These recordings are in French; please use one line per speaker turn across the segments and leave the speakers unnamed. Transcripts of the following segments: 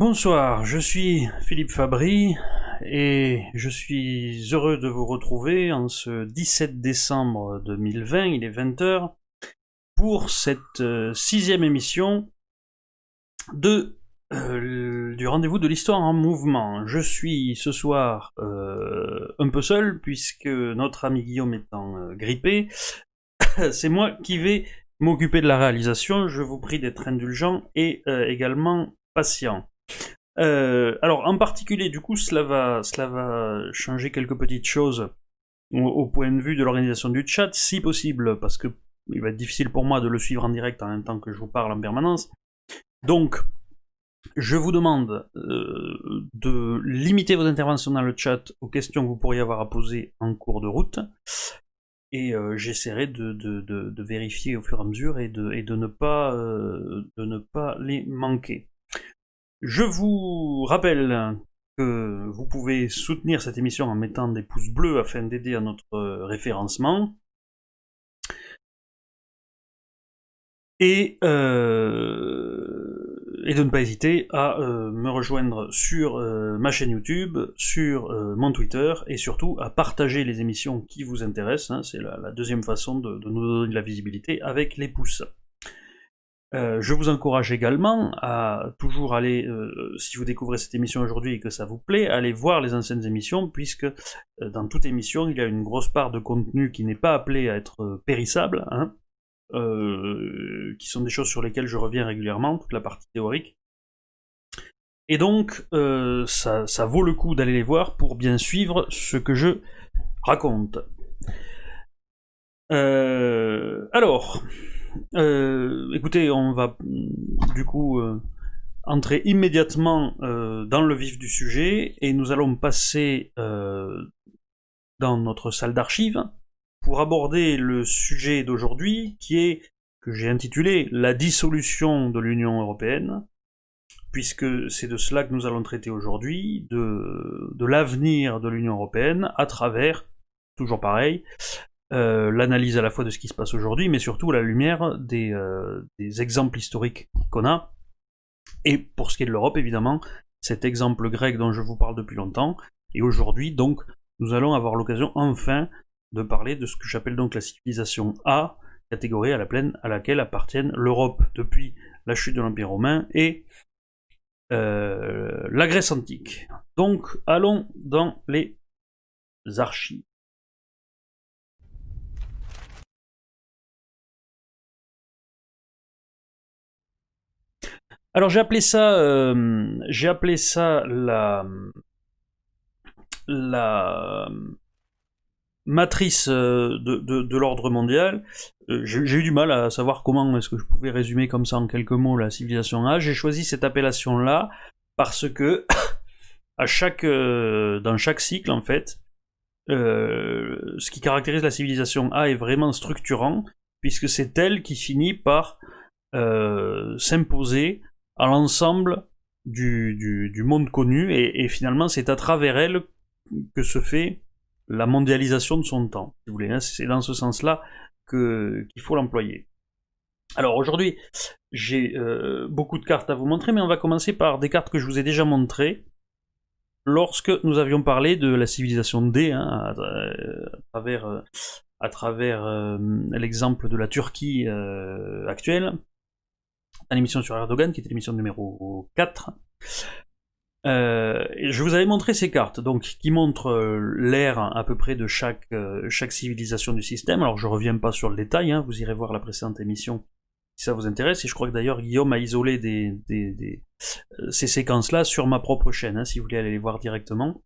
Bonsoir, je suis Philippe Fabry et je suis heureux de vous retrouver en ce 17 décembre 2020, il est 20h, pour cette euh, sixième émission euh, du rendez-vous de l'histoire en mouvement. Je suis ce soir euh, un peu seul puisque notre ami Guillaume étant grippé, c'est moi qui vais m'occuper de la réalisation. Je vous prie d'être indulgent et également patient. Euh, alors, en particulier, du coup, cela va, cela va changer quelques petites choses au, point de vue de l'organisation du chat, si possible, parce que il va être difficile pour moi de le suivre en direct en même temps que je vous parle en permanence. Donc, je vous demande euh, de limiter vos interventions dans le chat aux questions que vous pourriez avoir à poser en cours de route. Et euh, j'essaierai de, vérifier au fur et à mesure et de, ne pas les manquer. Je vous rappelle que vous pouvez soutenir cette émission en mettant des pouces bleus afin d'aider à notre référencement. Et, euh, et de ne pas hésiter à euh, me rejoindre sur euh, ma chaîne YouTube, sur mon Twitter et surtout à partager les émissions qui vous intéressent. Hein. C'est la, deuxième façon de, nous donner de la visibilité avec les pouces. Euh, je vous encourage également à toujours aller, euh, si vous découvrez cette émission aujourd'hui et que ça vous plaît, aller voir les anciennes émissions, puisque euh, dans toute émission, il y a une grosse part de contenu qui n'est pas appelé à être périssable, hein, qui sont des choses sur lesquelles je reviens régulièrement, toute la partie théorique. Et donc, ça vaut le coup d'aller les voir pour bien suivre ce que je raconte. alors, euh, écoutez, on va du coup euh, entrer immédiatement euh, dans le vif du sujet et nous allons passer dans notre salle d'archives pour aborder le sujet d'aujourd'hui qui est que j'ai intitulé la dissolution de l'Union européenne, puisque c'est de cela que nous allons traiter aujourd'hui, de l'avenir de l'Union européenne à travers, toujours pareil, euh, l'analyse à la fois de ce qui se passe aujourd'hui, mais surtout à la lumière des, euh, des exemples historiques qu'on a. Et pour ce qui est de l'Europe, évidemment, cet exemple grec dont je vous parle depuis longtemps. Et aujourd'hui, donc, nous allons avoir l'occasion enfin de parler de ce que j'appelle donc la civilisation A, catégorie à, la plaine, à laquelle appartiennent l'Europe depuis la chute de l'Empire romain et euh, la Grèce antique. Donc, allons dans les archives. Alors j'ai appelé ça, euh, j'ai appelé ça la la matrice euh, de, l'ordre mondial. Euh, j'ai eu du mal à savoir comment est-ce que je pouvais résumer comme ça en quelques mots la civilisation A. J'ai choisi cette appellation-là parce que dans chaque cycle en fait, ce qui caractérise la civilisation A est vraiment structurant puisque c'est elle qui finit par s'imposer à l'ensemble du, monde connu, et, finalement c'est à travers elle que se fait la mondialisation de son temps, si vous voulez. Hein. c'est dans ce sens-là qu'il faut l'employer. Alors aujourd'hui, j'ai euh, beaucoup de cartes à vous montrer, mais on va commencer par des cartes que je vous ai déjà montrées lorsque nous avions parlé de la civilisation D, hein, à, travers, à travers euh, l'exemple de la Turquie euh, actuelle, l'émission sur Erdogan, qui était l'émission numéro 4. Euh, je vous avais montré ces cartes, donc qui montrent euh, l'ère à peu près de chaque, euh, chaque civilisation du système. Alors je reviens pas sur le détail, hein, vous irez voir la précédente émission si ça vous intéresse. Et je crois que d'ailleurs Guillaume a isolé ces séquences-là sur ma propre chaîne, hein, si vous voulez aller les voir directement.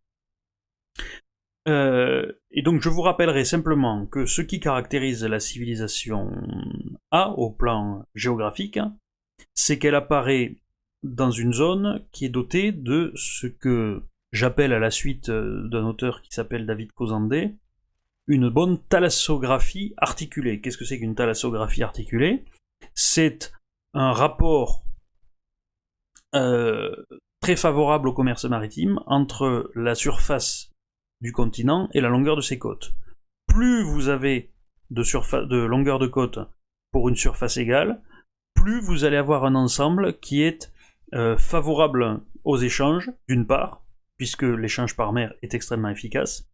et donc je vous rappellerai simplement que ce qui caractérise la civilisation A au plan géographique, c'est qu'elle apparaît dans une zone qui est dotée de ce que j'appelle à la suite euh, d'un auteur qui s'appelle David Cosandé, une bonne thalassographie articulée. Qu'est-ce que c'est qu'une thalassographie articulée? C'est un rapport euh, très favorable au commerce maritime entre la surface du continent et la longueur de ses côtes. Plus vous avez de, de longueur de côte pour une surface égale, plus vous allez avoir un ensemble qui est favorable aux échanges, d'une part, puisque l'échange par mer est extrêmement efficace,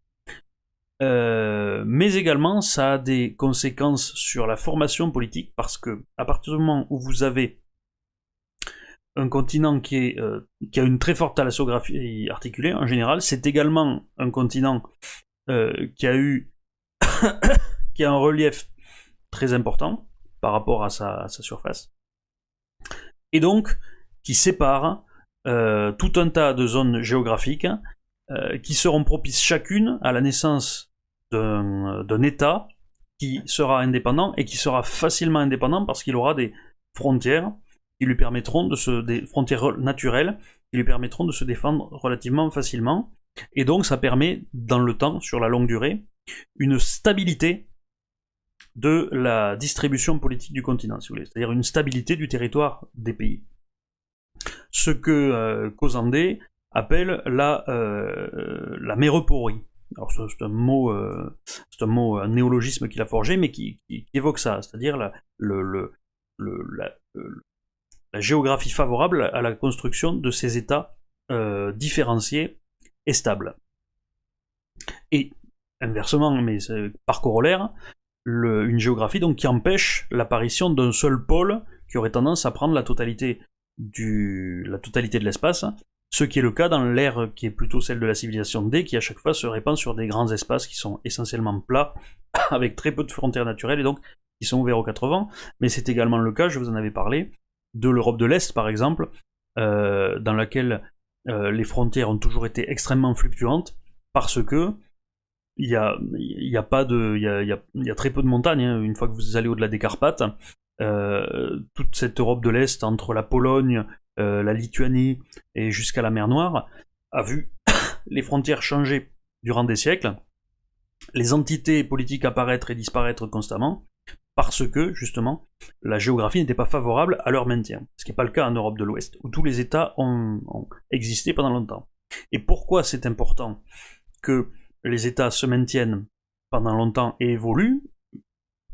mais également ça a des conséquences sur la formation politique parce que à partir du moment où vous avez un continent qui, euh, a une très forte thalassographie articulée en général. C'est également un continent euh, qui a eu qui a un relief très important par rapport à sa, surface. Et donc qui sépare euh, tout un tas de zones géographiques qui seront propices chacune à la naissance d'un État qui sera indépendant et qui sera facilement indépendant parce qu'il aura des frontières qui lui permettront de se des frontières naturelles qui lui permettront de se défendre relativement facilement. Et donc ça permet dans le temps, sur la longue durée, une stabilité de la distribution politique du continent, si vous voulez, c'est-à-dire une stabilité du territoire des pays. Ce que euh, appelle la, euh, la c'est un mot, euh, néologisme qu'il a forgé, mais qui, évoque ça, c'est-à-dire la géographie favorable à la construction de ces États euh, différenciés et stables. Et inversement, mais par corollaire, une géographie donc qui empêche l'apparition d'un seul pôle qui aurait tendance à prendre la totalité, de l'espace, ce qui est le cas dans l'ère qui est plutôt celle de la civilisation D, qui à chaque fois se répand sur des grands espaces qui sont essentiellement plats, avec très peu de frontières naturelles et donc qui sont ouverts aux quatre vents. Mais c'est également le cas, je vous en avais parlé, de l'Europe de l'Est, par exemple, euh, dans laquelle euh, les frontières ont toujours été extrêmement fluctuantes, parce que il y a, y a, pas de, il y a, y a, très peu de montagnes. Hein. Une fois que vous allez au-delà des Carpates, euh, toute cette Europe de l'Est entre la Pologne, la Lituanie et jusqu'à la mer Noire a vu les frontières changer durant des siècles, les entités politiques apparaître et disparaître constamment, parce que, justement, la géographie n'était pas favorable à leur maintien. Ce qui n'est pas le cas en Europe de l'Ouest, où tous les États ont, existé pendant longtemps. Et pourquoi c'est important que les États se maintiennent pendant longtemps et évoluent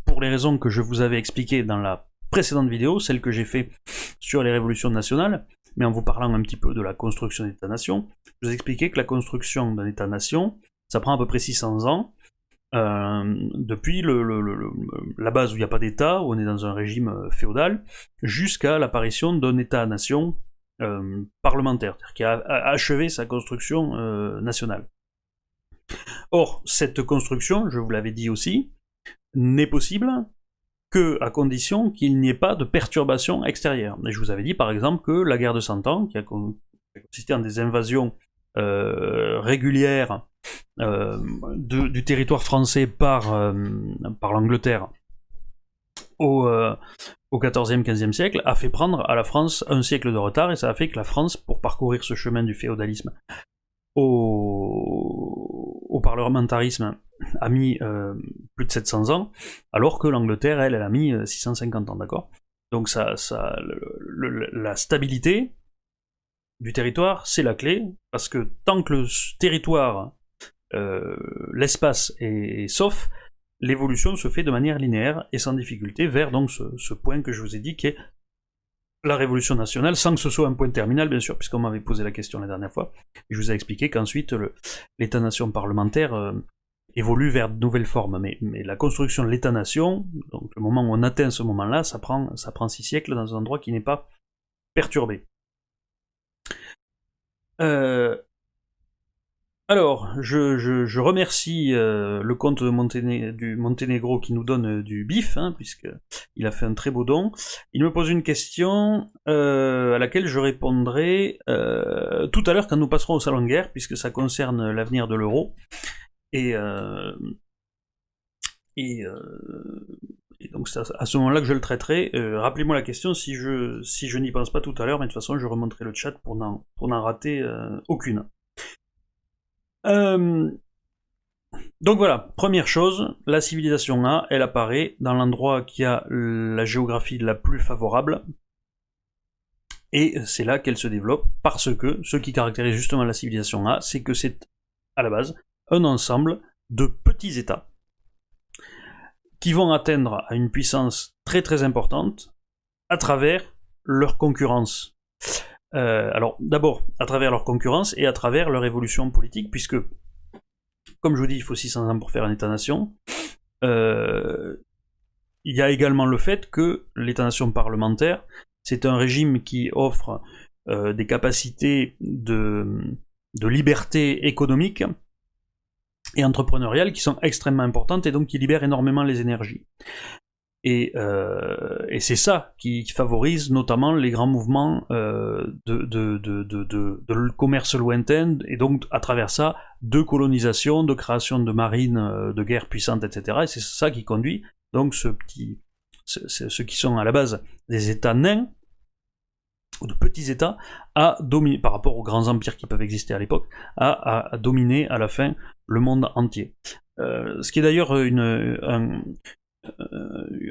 Pour les raisons que je vous avais expliquées dans la précédente vidéo, celle que j'ai faite sur les révolutions nationales, mais en vous parlant un petit peu de la construction d'État-nation, je vous ai expliqué que la construction d'un État-nation, ça prend à peu près 600 ans, euh, depuis la base où il n'y a pas d'État, où on est dans un régime euh, féodal, jusqu'à l'apparition d'un État-nation euh, parlementaire, qui a, achevé sa construction nationale. Or, cette construction, je vous l'avais dit aussi, n'est possible que à condition qu'il n'y ait pas de perturbation extérieure. Et je vous avais dit par exemple que la guerre de Cent Ans, qui a consisté en des invasions régulières euh, du territoire français par, euh, l'Angleterre au, euh, au 14e, 15e siècle a fait prendre à la France un siècle de retard et ça a fait que la France, pour parcourir ce chemin du féodalisme au parlementarisme, a mis plus de 700 ans, alors que l'Angleterre, elle, elle a mis 650 ans, d'accord? Donc ça, ça la stabilité du territoire, c'est la clé, parce que tant que le territoire euh, l'espace est, sauf, l'évolution se fait de manière linéaire et sans difficulté vers donc ce, point que je vous ai dit qui est la révolution nationale, sans que ce soit un point terminal, bien sûr, puisqu'on m'avait posé la question la dernière fois. Je vous ai expliqué qu'ensuite, l'État-nation parlementaire euh, évolue vers de nouvelles formes. Mais, la construction de l'État-nation, donc le moment où on atteint ce moment-là, ça prend, ça prend six siècles dans un endroit qui n'est pas perturbé. Euh, alors, je, remercie euh, le comte de du Monténégro qui nous donne euh, du bif, hein, puisqu'il a fait un très beau don. Il me pose une question euh, à laquelle je répondrai tout à l'heure quand nous passerons au salon de guerre, puisque ça concerne l'avenir de l'euro. Et, et, donc c'est à ce moment-là que je le traiterai. Rappelez-moi la question si je, si je n'y pense pas tout à l'heure, mais de toute façon je remonterai le chat pour n'en rater aucune. Euh, donc voilà, première chose, la civilisation A, elle apparaît dans l'endroit qui a la géographie la plus favorable, et c'est là qu'elle se développe, parce que ce qui caractérise justement la civilisation A, c'est que c'est à la base un ensemble de petits États qui vont atteindre à une puissance très très importante à travers leur concurrence. Alors d'abord à travers leur concurrence et à travers leur évolution politique, puisque, comme je vous dis, il faut 600 ans pour faire un État-nation. il y a également le fait que l'État-nation parlementaire, c'est un régime qui offre des capacités de, liberté économique et entrepreneuriales qui sont extrêmement importantes et donc qui libèrent énormément les énergies. Et, euh, et c'est ça qui, favorise notamment les grands mouvements euh, de, commerce lointain, et donc à travers ça, de colonisation, de création de marines euh, de guerre puissantes, etc. Et c'est ça qui conduit donc ceux qui sont à la base des États nains, ou de petits États, à dominer, par rapport aux grands empires qui peuvent exister à l'époque, à, dominer à la fin le monde entier. Ce qui est d'ailleurs une, un,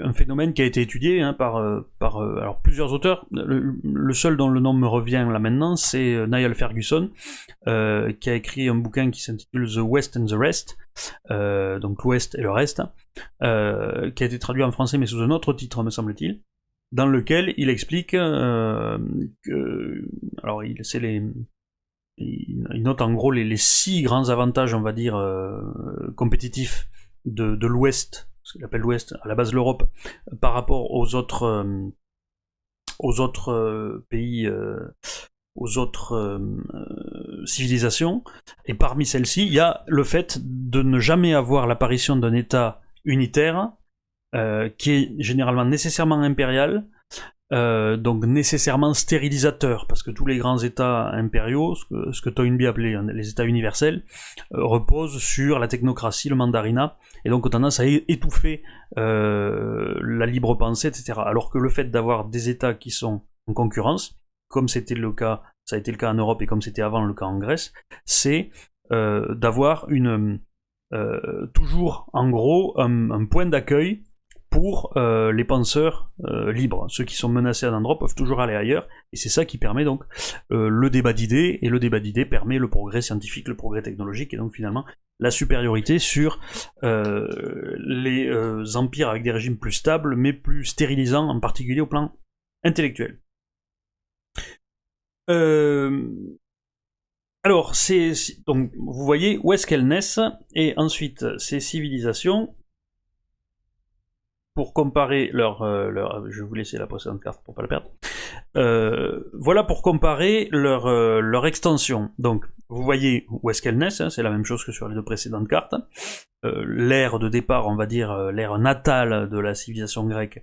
un, phénomène qui a été étudié hein, par, euh, euh, plusieurs auteurs. Le, seul dont le nom me revient là maintenant, c'est Niall Ferguson, qui a écrit un bouquin qui s'intitule The West and the Rest, donc l'Ouest et le reste, qui a été traduit en français mais sous un autre titre, me semble-t-il dans lequel il explique euh, que, alors il, note en gros les, six grands avantages, on va dire, euh, compétitifs de l'Ouest, ce qu'il appelle l'Ouest, à la base l'Europe, par rapport aux autres, euh, aux autres pays, aux autres civilisations. Et parmi celles-ci, il y a le fait de ne jamais avoir l'apparition d'un État unitaire euh, qui est généralement nécessairement impérial, euh, donc nécessairement stérilisateur, parce que tous les grands États impériaux, ce que, ce que Toynbee appelait les États universels, euh, reposent sur la technocratie, le mandarinat, et donc ont tendance à étouffer la libre pensée, etc. Alors que le fait d'avoir des États qui sont en concurrence, comme c'était le cas, ça a été le cas en Europe et comme c'était avant le cas en Grèce, c'est d'avoir une toujours en gros un point d'accueil pour euh, les penseurs euh, libres. Ceux qui sont menacés à un endroit peuvent toujours aller ailleurs, et c'est ça qui permet donc euh, le débat d'idées, et le débat d'idées permet le progrès scientifique, le progrès technologique, et donc finalement la supériorité sur les empires avec des régimes plus stables, mais plus stérilisants, en particulier au plan intellectuel. Alors, c'est donc vous voyez où est-ce qu'elles naissent, et ensuite ces civilisations pour comparer leur, euh, leur, je vous la précédente carte pour pas la perdre. Euh, voilà pour comparer leur, euh, extension. Donc, vous voyez où est-ce qu'elles naissent, hein, c'est la même chose que sur les deux précédentes cartes. l'ère de départ, on va dire l'ère natale de la civilisation grecque,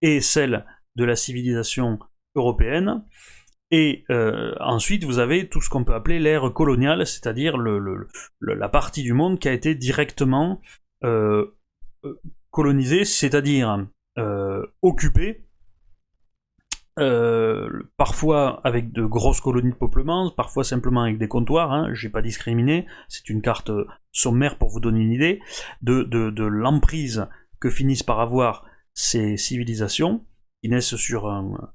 et celle de la civilisation européenne. Et ensuite, vous avez tout ce qu'on peut appeler l'ère coloniale, c'est-à-dire la partie du monde qui a été directement colonisé, c'est-à-dire euh, occupé, euh, parfois avec de grosses colonies de peuplement, parfois simplement avec des comptoirs, hein, j'ai pas discriminé, c'est une carte sommaire pour vous donner une idée de, l'emprise que finissent par avoir ces civilisations, qui naissent sur un,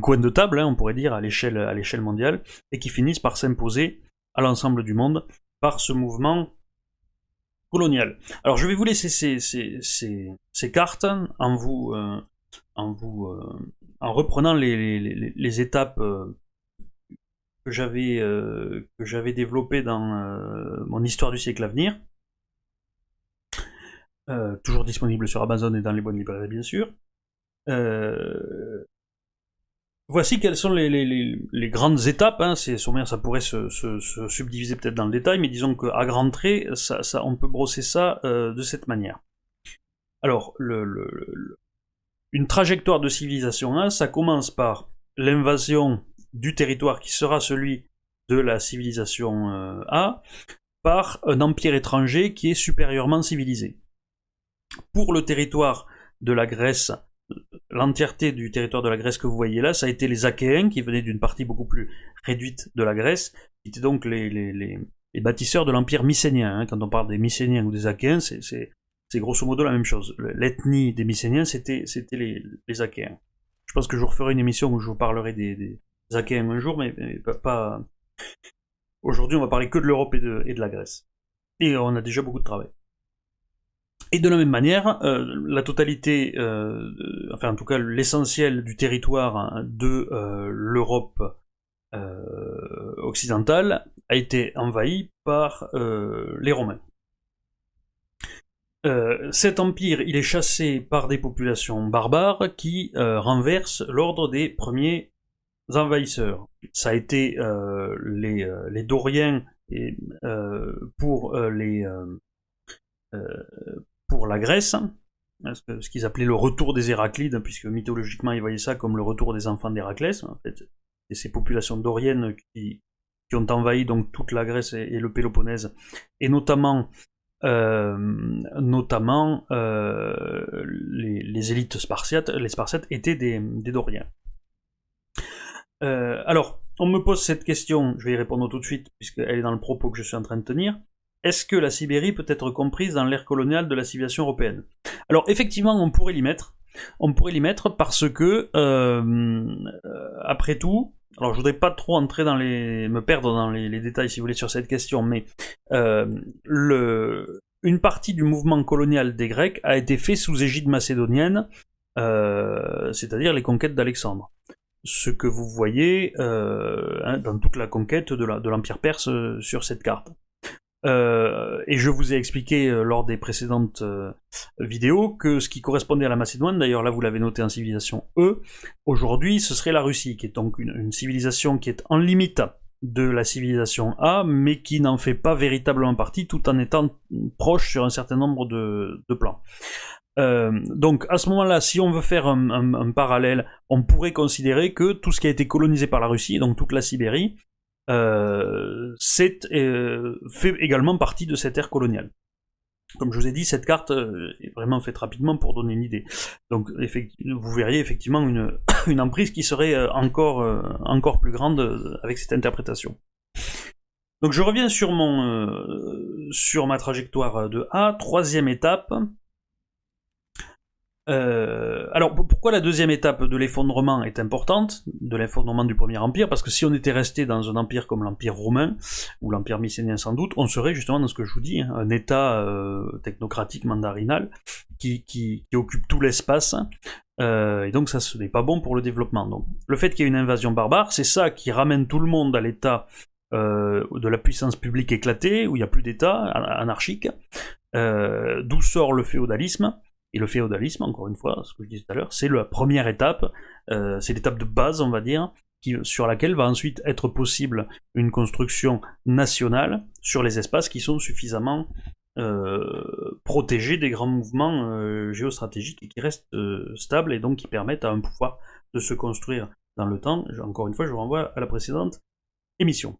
coin de table, hein, on pourrait dire, à l'échelle mondiale, et qui finissent par s'imposer à l'ensemble du monde par ce mouvement colonial. Alors je vais vous laisser ces, ces, cartes en vous, euh, en, vous euh, en reprenant les, étapes euh, que j'avais que développées dans mon histoire du siècle à venir. toujours disponible sur Amazon et dans les bonnes librairies bien sûr. Voici quelles sont les, grandes étapes. Hein. Ça pourrait se, subdiviser peut-être dans le détail, mais disons qu'à grands traits, on peut brosser ça euh, de cette manière. Alors, une trajectoire de civilisation 1, ça commence par l'invasion du territoire qui sera celui de la civilisation euh, A par un empire étranger qui est supérieurement civilisé. Pour le territoire de la Grèce l'entièreté du territoire de la Grèce que vous voyez là, ça a été les Achéens qui venaient d'une partie beaucoup plus réduite de la Grèce, qui étaient donc les, bâtisseurs de l'empire mycénien. Hein. Quand on parle des Mycéniens ou des Achéens, c'est grosso modo la même chose. L'ethnie des Mycéniens, c'était les, les Achéens. Je pense que je referai une émission où je vous parlerai des, Achéens un jour, mais, pas. Aujourd'hui, on va parler que de l'Europe et de la Grèce. Et on a déjà beaucoup de travail. Et de la même manière, euh, la totalité, euh, enfin en tout cas l'essentiel du territoire hein, de euh, l'Europe occidentale a été envahi par les Romains. cet empire, il est chassé par des populations barbares qui renversent l'ordre des premiers envahisseurs. Ça a été les, les, Doriens et, pour les pour la Grèce, ce qu'ils appelaient le retour des Héraclides, puisque mythologiquement ils voyaient ça comme le retour des enfants d'Héraclès, en fait, et ces populations doriennes qui, ont envahi donc toute la Grèce et, le Péloponnèse, et notamment euh, notamment euh, les, élites spartiates, les Spartiates étaient des, des Doriens. Euh, alors, on me pose cette question, je vais y répondre tout de suite, puisqu'elle est dans le propos que je suis en train de tenir. Est-ce que la Sibérie peut être comprise dans l'ère coloniale de la civilisation européenne? Alors effectivement, on pourrait l'y mettre. On pourrait l'y mettre parce que, euh, après tout, alors je voudrais pas trop entrer dans les, me perdre dans les, détails si vous voulez sur cette question, mais euh, une partie du mouvement colonial des Grecs a été fait sous égide macédonienne, euh, c'est-à-dire les conquêtes d'Alexandre. Ce que vous voyez hein, dans toute la conquête de l'Empire perse sur cette carte. Euh, et je vous ai expliqué euh, lors des précédentes euh, vidéos que ce qui correspondait à la Macédoine, d'ailleurs là vous l'avez noté en civilisation E, aujourd'hui ce serait la Russie, qui est donc une, civilisation qui est en limite de la civilisation A, mais qui n'en fait pas véritablement partie, tout en étant proche sur un certain nombre de, plans. donc à ce moment-là, si on veut faire un, un, parallèle, on pourrait considérer que tout ce qui a été colonisé par la Russie, donc toute la Sibérie, euh, euh, fait également partie de cette ère coloniale. Comme je vous ai dit, cette carte euh, est vraiment faite rapidement pour donner une idée. Donc vous verriez effectivement une, une emprise qui serait encore, encore plus grande avec cette interprétation. Donc je reviens sur, mon, sur ma trajectoire de A, troisième étape, euh, alors pourquoi la deuxième étape de l'effondrement est importante, de l'effondrement du Premier Empire? Parce que si on était resté dans un empire comme l'Empire romain, ou l'Empire mycénien sans doute, on serait justement dans ce que je vous dis, hein, un État euh, technocratique mandarinal qui, occupe tout l'espace, euh, et donc ça ce n'est pas bon pour le développement. Donc le fait qu'il y ait une invasion barbare, c'est ça qui ramène tout le monde à l'état de la puissance publique éclatée, où il n'y a plus d'État anarchique, d'où sort le féodalisme, et le féodalisme, encore une fois, ce que je disais tout à l'heure, c'est la première étape, euh, c'est l'étape de base, on va dire, qui, sur laquelle va ensuite être possible une construction nationale sur les espaces qui sont suffisamment euh, protégés des grands mouvements euh, géostratégiques et qui restent stables et donc qui permettent à un pouvoir de se construire dans le temps. Encore une fois, je vous renvoie à la précédente émission.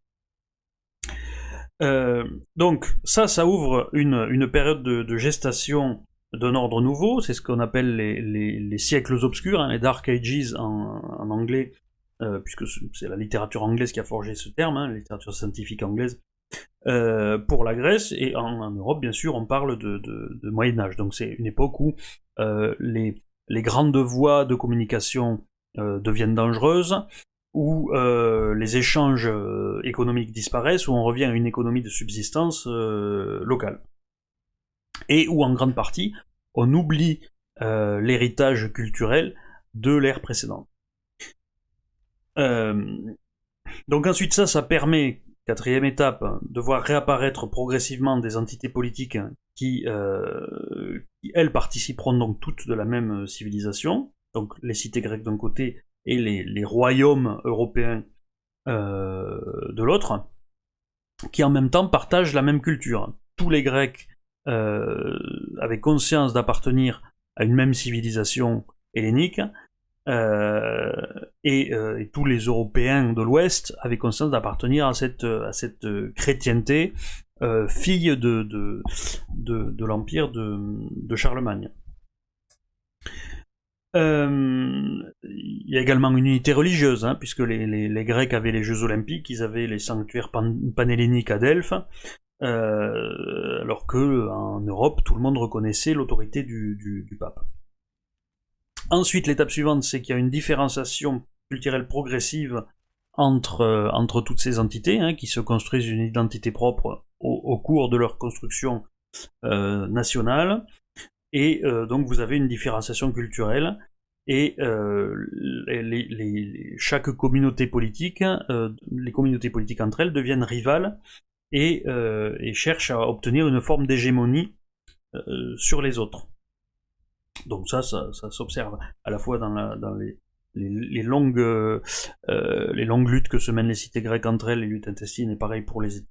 donc ça, ça ouvre une, période de gestation d'un ordre nouveau, c'est ce qu'on appelle les, siècles obscurs, hein, les Dark Ages en, anglais, euh, puisque c'est la littérature anglaise qui a forgé ce terme, hein, la littérature scientifique anglaise, euh, pour la Grèce, et en, Europe, bien sûr, on parle de, Moyen Âge, donc c'est une époque où euh, les, grandes voies de communication deviennent dangereuses, où les échanges économiques disparaissent, où on revient à une économie de subsistance locale et où en grande partie on oublie euh, l'héritage culturel de l'ère précédente. Euh, donc ensuite ça, ça permet, quatrième étape, de voir réapparaître progressivement des entités politiques qui, euh, elles, participeront donc toutes de la même civilisation, donc les cités grecques d'un côté et les, royaumes européens de l'autre, qui en même temps partagent la même culture. Tous les Grecs euh, avec conscience d'appartenir à une même civilisation hellénique, euh, et, euh, et, tous les Européens de l'Ouest avaient conscience d'appartenir à cette, à cette chrétienté euh, fille de, de, de, l'empire de, de, Charlemagne. Euh, il y a également une unité religieuse, hein, puisque les, les, les, Grecs avaient les Jeux Olympiques, ils avaient les sanctuaires pan panhelléniques à Delphes, euh, alors que en Europe, tout le monde reconnaissait l'autorité du, pape. Ensuite, l'étape suivante, c'est qu'il y a une différenciation culturelle progressive entre, euh, toutes ces entités, hein, qui se construisent une identité propre au, cours de leur construction euh, nationale, et donc vous avez une différenciation culturelle et chaque communauté politique, les communautés politiques entre elles deviennent rivales et, cherchent à obtenir une forme d'hégémonie sur les autres. Donc ça, ça, s'observe à la fois dans, les, longues, les longues luttes que se mènent les cités grecques entre elles, les luttes intestines, et pareil pour les,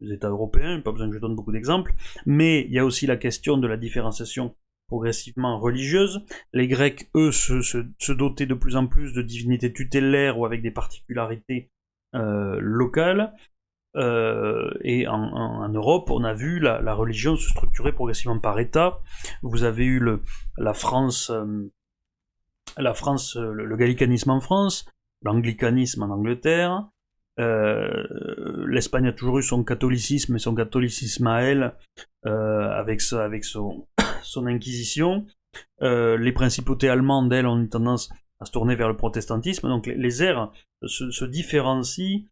États européens, pas besoin que je donne beaucoup d'exemples, mais il y a aussi la question de la différenciation progressivement religieuse. Les Grecs, eux, se, dotaient de plus en plus de divinités tutélaires ou avec des particularités euh, locales. Euh, et en, Europe, on a vu la, religion se structurer progressivement par État. Vous avez eu le, la France, euh, France, le, gallicanisme en France, l'anglicanisme en Angleterre. L'Espagne a toujours eu son catholicisme et son catholicisme à elle, avec, son, inquisition. Euh, les principautés allemandes, elles, ont une tendance à se tourner vers le protestantisme. Donc les, airs se, différencient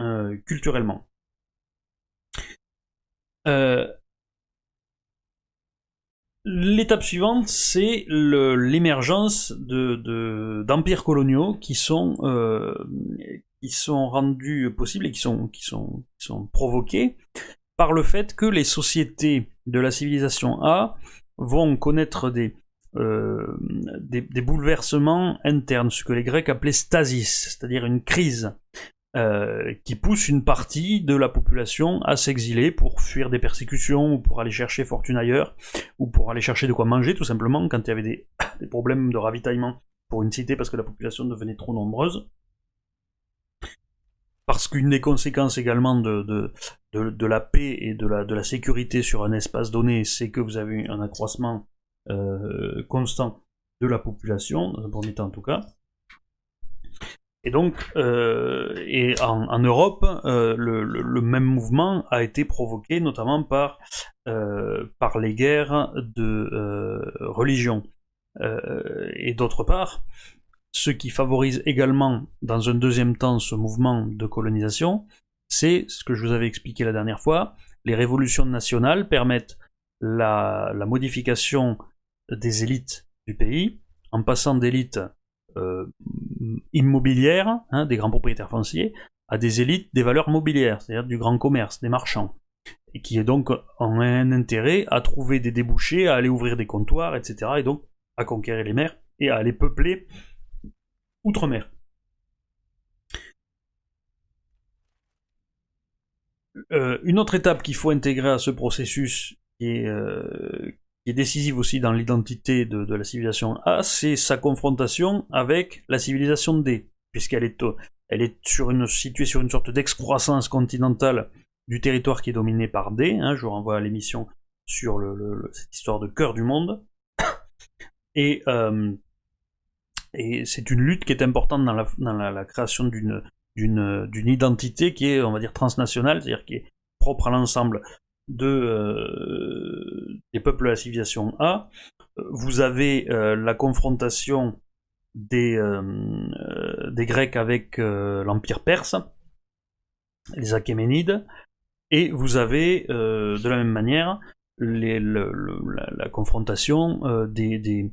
euh, culturellement. Euh, l'étape suivante, c'est l'émergence d'empires coloniaux qui sont, qui sont rendus possibles et qui sont, provoqués par le fait que les sociétés de la civilisation A vont connaître des, euh, des, bouleversements internes, ce que les Grecs appelaient stasis, c'est-à-dire une crise euh, qui pousse une partie de la population à s'exiler pour fuir des persécutions ou pour aller chercher fortune ailleurs ou pour aller chercher de quoi manger tout simplement quand il y avait des, problèmes de ravitaillement pour une cité parce que la population devenait trop nombreuse parce qu'une des conséquences également de, de, de, la paix et de la, de la sécurité sur un espace donné, c'est que vous avez un accroissement euh, constant de la population, dans un premier temps en tout cas. Et donc, euh, et en, Europe, euh, le, même mouvement a été provoqué notamment par, par les guerres de religion. et d'autre part, ce qui favorise également, dans un deuxième temps, ce mouvement de colonisation, c'est ce que je vous avais expliqué la dernière fois, les révolutions nationales permettent la, modification des élites du pays, en passant d'élites euh, immobilières, hein, des grands propriétaires fonciers, à des élites des valeurs mobilières, c'est-à-dire du grand commerce, des marchands, et qui est donc ont un intérêt à trouver des débouchés, à aller ouvrir des comptoirs, etc., et donc à conquérir les mers et à aller peupler outre-mer. Euh, une autre étape qu'il faut intégrer à ce processus, qui est, euh, décisive aussi dans l'identité de, la civilisation A, c'est sa confrontation avec la civilisation D, puisqu'elle est, est sur une, située sur une sorte d'excroissance continentale du territoire qui est dominé par D. Hein, je vous renvoie à l'émission sur cette histoire de cœur du monde. Et euh, et c'est une lutte qui est importante dans la, création d'une, d'une, identité qui est, on va dire, transnationale, c'est-à-dire qui est propre à l'ensemble de, euh, des peuples de la civilisation A. Vous avez euh, la confrontation des, euh, Grecs avec l'Empire perse, les Achéménides, et vous avez de la même manière la, confrontation des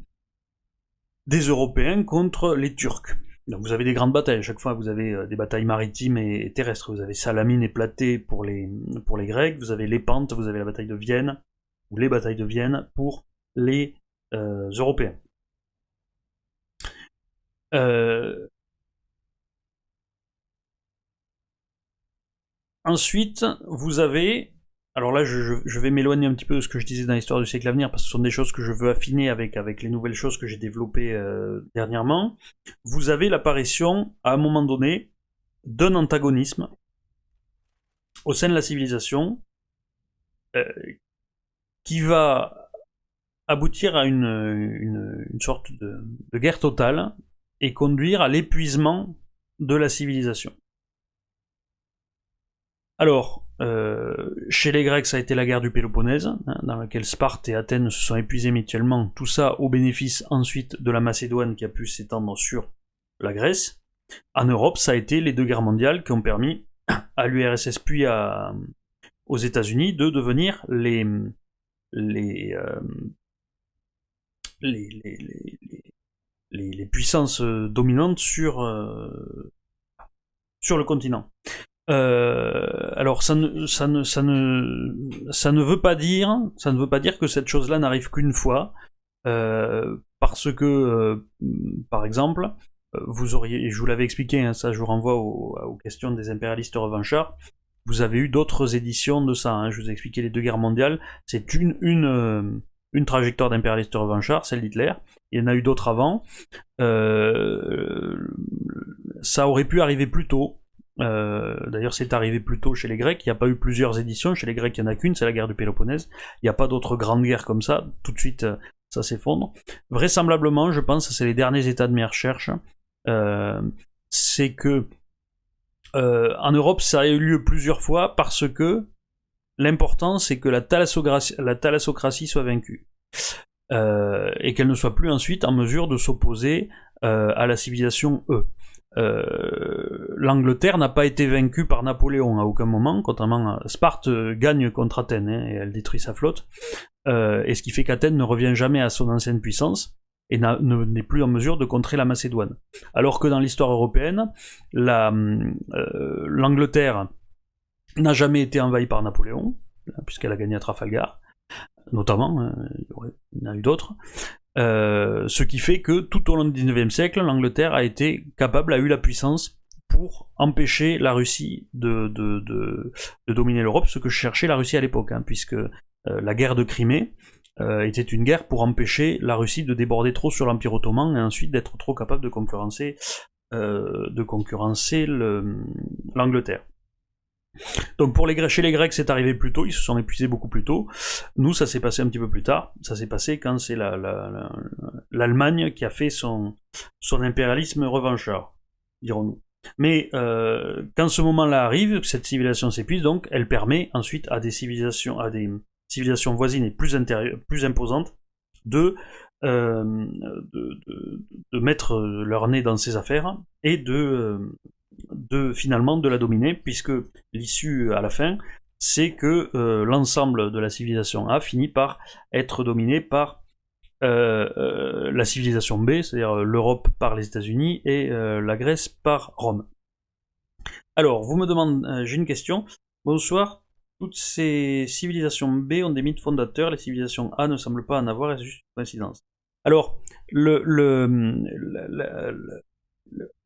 Européens contre les Turcs. Donc vous avez des grandes batailles, à chaque fois vous avez euh, des batailles maritimes et terrestres, vous avez Salamine et Platée pour les, pour les Grecs, vous avez les Pentes, vous avez la bataille de Vienne, ou les batailles de Vienne pour les euh, Européens. Euh, ensuite, vous avez alors là, je, vais m'éloigner un petit peu de ce que je disais dans l'histoire du siècle à venir, parce que ce sont des choses que je veux affiner avec, avec les nouvelles choses que j'ai développées euh, dernièrement. Vous avez l'apparition, à un moment donné, d'un antagonisme au sein de la civilisation euh, qui va aboutir à une, une, sorte de, de guerre totale et conduire à l'épuisement de la civilisation. Alors, euh, chez les Grecs, ça a été la guerre du Péloponnèse, hein, dans laquelle Sparte et Athènes se sont épuisés mutuellement, tout ça au bénéfice ensuite de la Macédoine qui a pu s'étendre sur la Grèce. En Europe, ça a été les deux guerres mondiales qui ont permis à l'URSS puis aux États-Unis de devenir les, euh, puissances dominantes sur, sur le continent. Alors ça ne, veut pas dire que cette chose-là n'arrive qu'une fois, parce que par exemple vous auriez, je vous l'avais expliqué, hein, ça je vous renvoie aux questions des impérialistes revanchards, vous avez eu d'autres éditions de ça. Hein. Je vous ai expliqué les deux guerres mondiales. C'est une, une, euh, trajectoire d'impérialiste revanchard, celle d'Hitler. Il y en a eu d'autres avant. Euh, ça aurait pu arriver plus tôt. Euh, d'ailleurs, c'est arrivé plus tôt chez les Grecs. Il n'y a pas eu plusieurs éditions. Chez les Grecs, il n'y en a qu'une, c'est la guerre du Péloponnèse. Il n'y a pas d'autres grandes guerres comme ça. Tout de suite, ça s'effondre. Vraisemblablement, je pense, c'est les derniers états de mes recherches. c'est que euh, en Europe, ça a eu lieu plusieurs fois parce que l'important, c'est que la thalassocratie, soit vaincue. Euh, et qu'elle ne soit plus ensuite en mesure de s'opposer euh, à la civilisation E. L'Angleterre n'a pas été vaincue par Napoléon à aucun moment, contrairement à Sparte gagne contre Athènes hein, et elle détruit sa flotte, et ce qui fait qu'Athènes ne revient jamais à son ancienne puissance et n'est plus en mesure de contrer la Macédoine. Alors que dans l'histoire européenne, euh, l'Angleterre n'a jamais été envahie par Napoléon, puisqu'elle a gagné à Trafalgar, notamment, hein, il y en a eu d'autres. Euh, ce qui fait que tout au long du 19e siècle, l'Angleterre a été capable, a eu la puissance pour empêcher la Russie de, dominer l'Europe, ce que cherchait la Russie à l'époque, hein, puisque euh, la guerre de Crimée euh, était une guerre pour empêcher la Russie de déborder trop sur l'Empire ottoman et ensuite d'être trop capable de concurrencer, de concurrencer l'Angleterre. Donc pour les Grecs, chez les Grecs, c'est arrivé plus tôt, ils se sont épuisés beaucoup plus tôt. Nous, ça s'est passé un petit peu plus tard. Ça s'est passé quand c'est l'Allemagne qui a fait son, impérialisme revanchard, dirons-nous. Mais euh, quand ce moment-là arrive, cette civilisation s'épuise, donc elle permet ensuite à des civilisations, à des, civilisation voisine et plus, plus imposante de, euh, de, mettre leur nez dans ses affaires et de, euh, de finalement de la dominer, puisque l'issue à la fin, c'est que euh, l'ensemble de la civilisation A finit par être dominé par la civilisation B, c'est-à-dire l'Europe par les États-Unis et la Grèce par Rome. Alors, vous me demandez, j'ai une question. Bonsoir, toutes ces civilisations B ont des mythes fondateurs, les civilisations A ne semblent pas en avoir, c'est juste une coïncidence. Alors, le,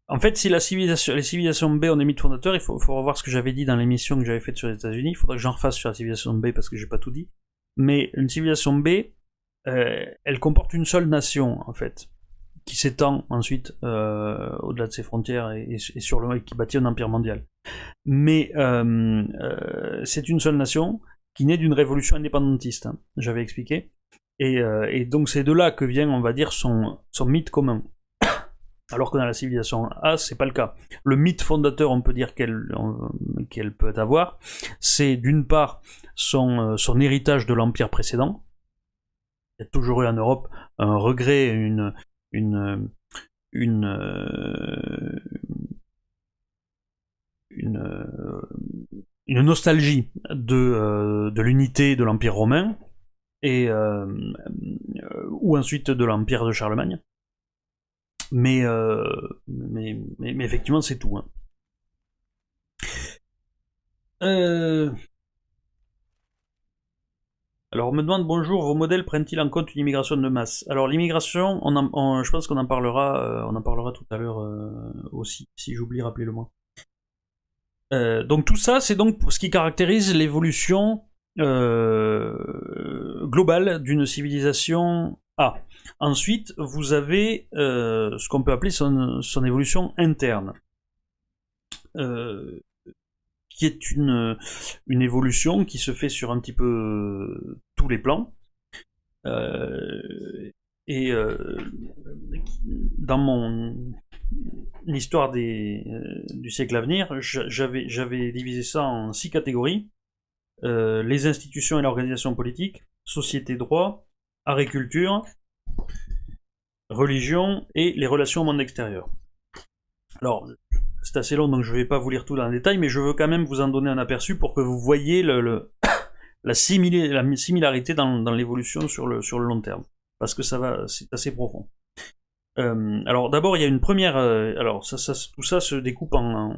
en fait, si la civilisation, les civilisations B ont des mythes fondateurs, il faut, revoir ce que j'avais dit dans l'émission que j'avais faite sur les États-Unis. Il faudra que j'en refasse sur la civilisation B parce que j'ai pas tout dit. Mais une civilisation B, euh, elle comporte une seule nation, en fait qui s'étend ensuite euh, au-delà de ses frontières et, sur le qui bâtit un empire mondial. Mais euh, c'est une seule nation qui naît d'une révolution indépendantiste, hein, j'avais expliqué. Et, donc c'est de là que vient, on va dire, son, son mythe commun. Alors que dans la civilisation A, c'est pas le cas. Le mythe fondateur, on peut dire qu'elle peut avoir, c'est d'une part son, son héritage de l'empire précédent. Il y a toujours eu en Europe un regret, une, euh, une nostalgie de, euh, l'unité de l'Empire romain, et, euh, ou ensuite de l'Empire de Charlemagne. Mais, mais, effectivement, c'est tout. Hein. Alors on me demande bonjour, vos modèles prennent-ils en compte une immigration de masse? Alors l'immigration, on, je pense qu'on en parlera, euh, en parlera tout à l'heure euh, aussi. Si j'oublie, rappelez-le moi. Euh, donc tout ça, c'est donc ce qui caractérise l'évolution globale d'une civilisation A. Ensuite, vous avez ce qu'on peut appeler son, évolution interne qui est une, une évolution qui se fait sur un petit peu euh, tous les plans. Euh, et euh, dans mon histoire des, du siècle à venir, j'avais divisé ça en six catégories. les institutions et l'organisation politique, société droit, agriculture, religion et les relations au monde extérieur. Alors, c'est assez long, donc je ne vais pas vous lire tout dans le détail, mais je veux quand même vous en donner un aperçu pour que vous voyez la, similarité dans, l'évolution sur le, long terme. Parce que ça va, c'est assez profond. alors d'abord, il y a une première. alors ça, ça, tout ça se découpe en.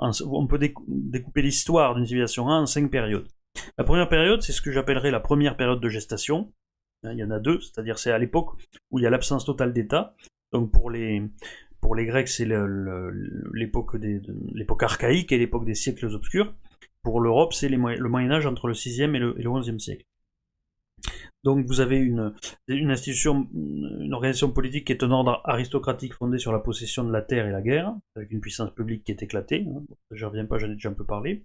on peut découper l'histoire d'une civilisation en cinq périodes. La première période, c'est ce que j'appellerais la première période de gestation. Hein, il y en a deux, c'est-à-dire c'est à l'époque où il y a l'absence totale d'État. Donc pour les, Grecs, c'est l'époque archaïque et l'époque des siècles obscurs. Pour l'Europe, c'est le Moyen Âge entre le 6e et le, et 11e siècle. Donc vous avez une, une institution, une organisation politique qui est un ordre aristocratique fondé sur la possession de la terre et la guerre, avec une puissance publique qui est éclatée. Hein. Je ne reviens pas, j'en ai déjà un peu parlé.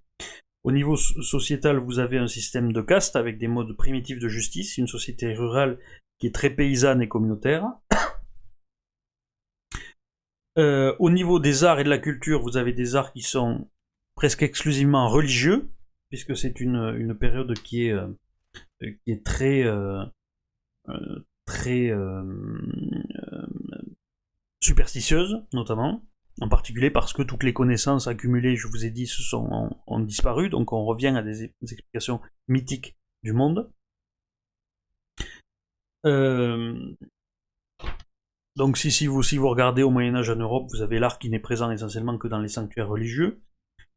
Au niveau sociétal, vous avez un système de caste avec des modes primitifs de justice, une société rurale qui est très paysanne et communautaire. Euh, au niveau des arts et de la culture, vous avez des arts qui sont presque exclusivement religieux, puisque c'est une, période qui est, euh, très, euh, très superstitieuse, notamment en particulier parce que toutes les connaissances accumulées, je vous ai dit, se sont, ont, disparu, donc on revient à des, explications mythiques du monde. Euh, donc si, vous, si vous regardez au Moyen Âge en Europe, vous avez l'art qui n'est présent essentiellement que dans les sanctuaires religieux.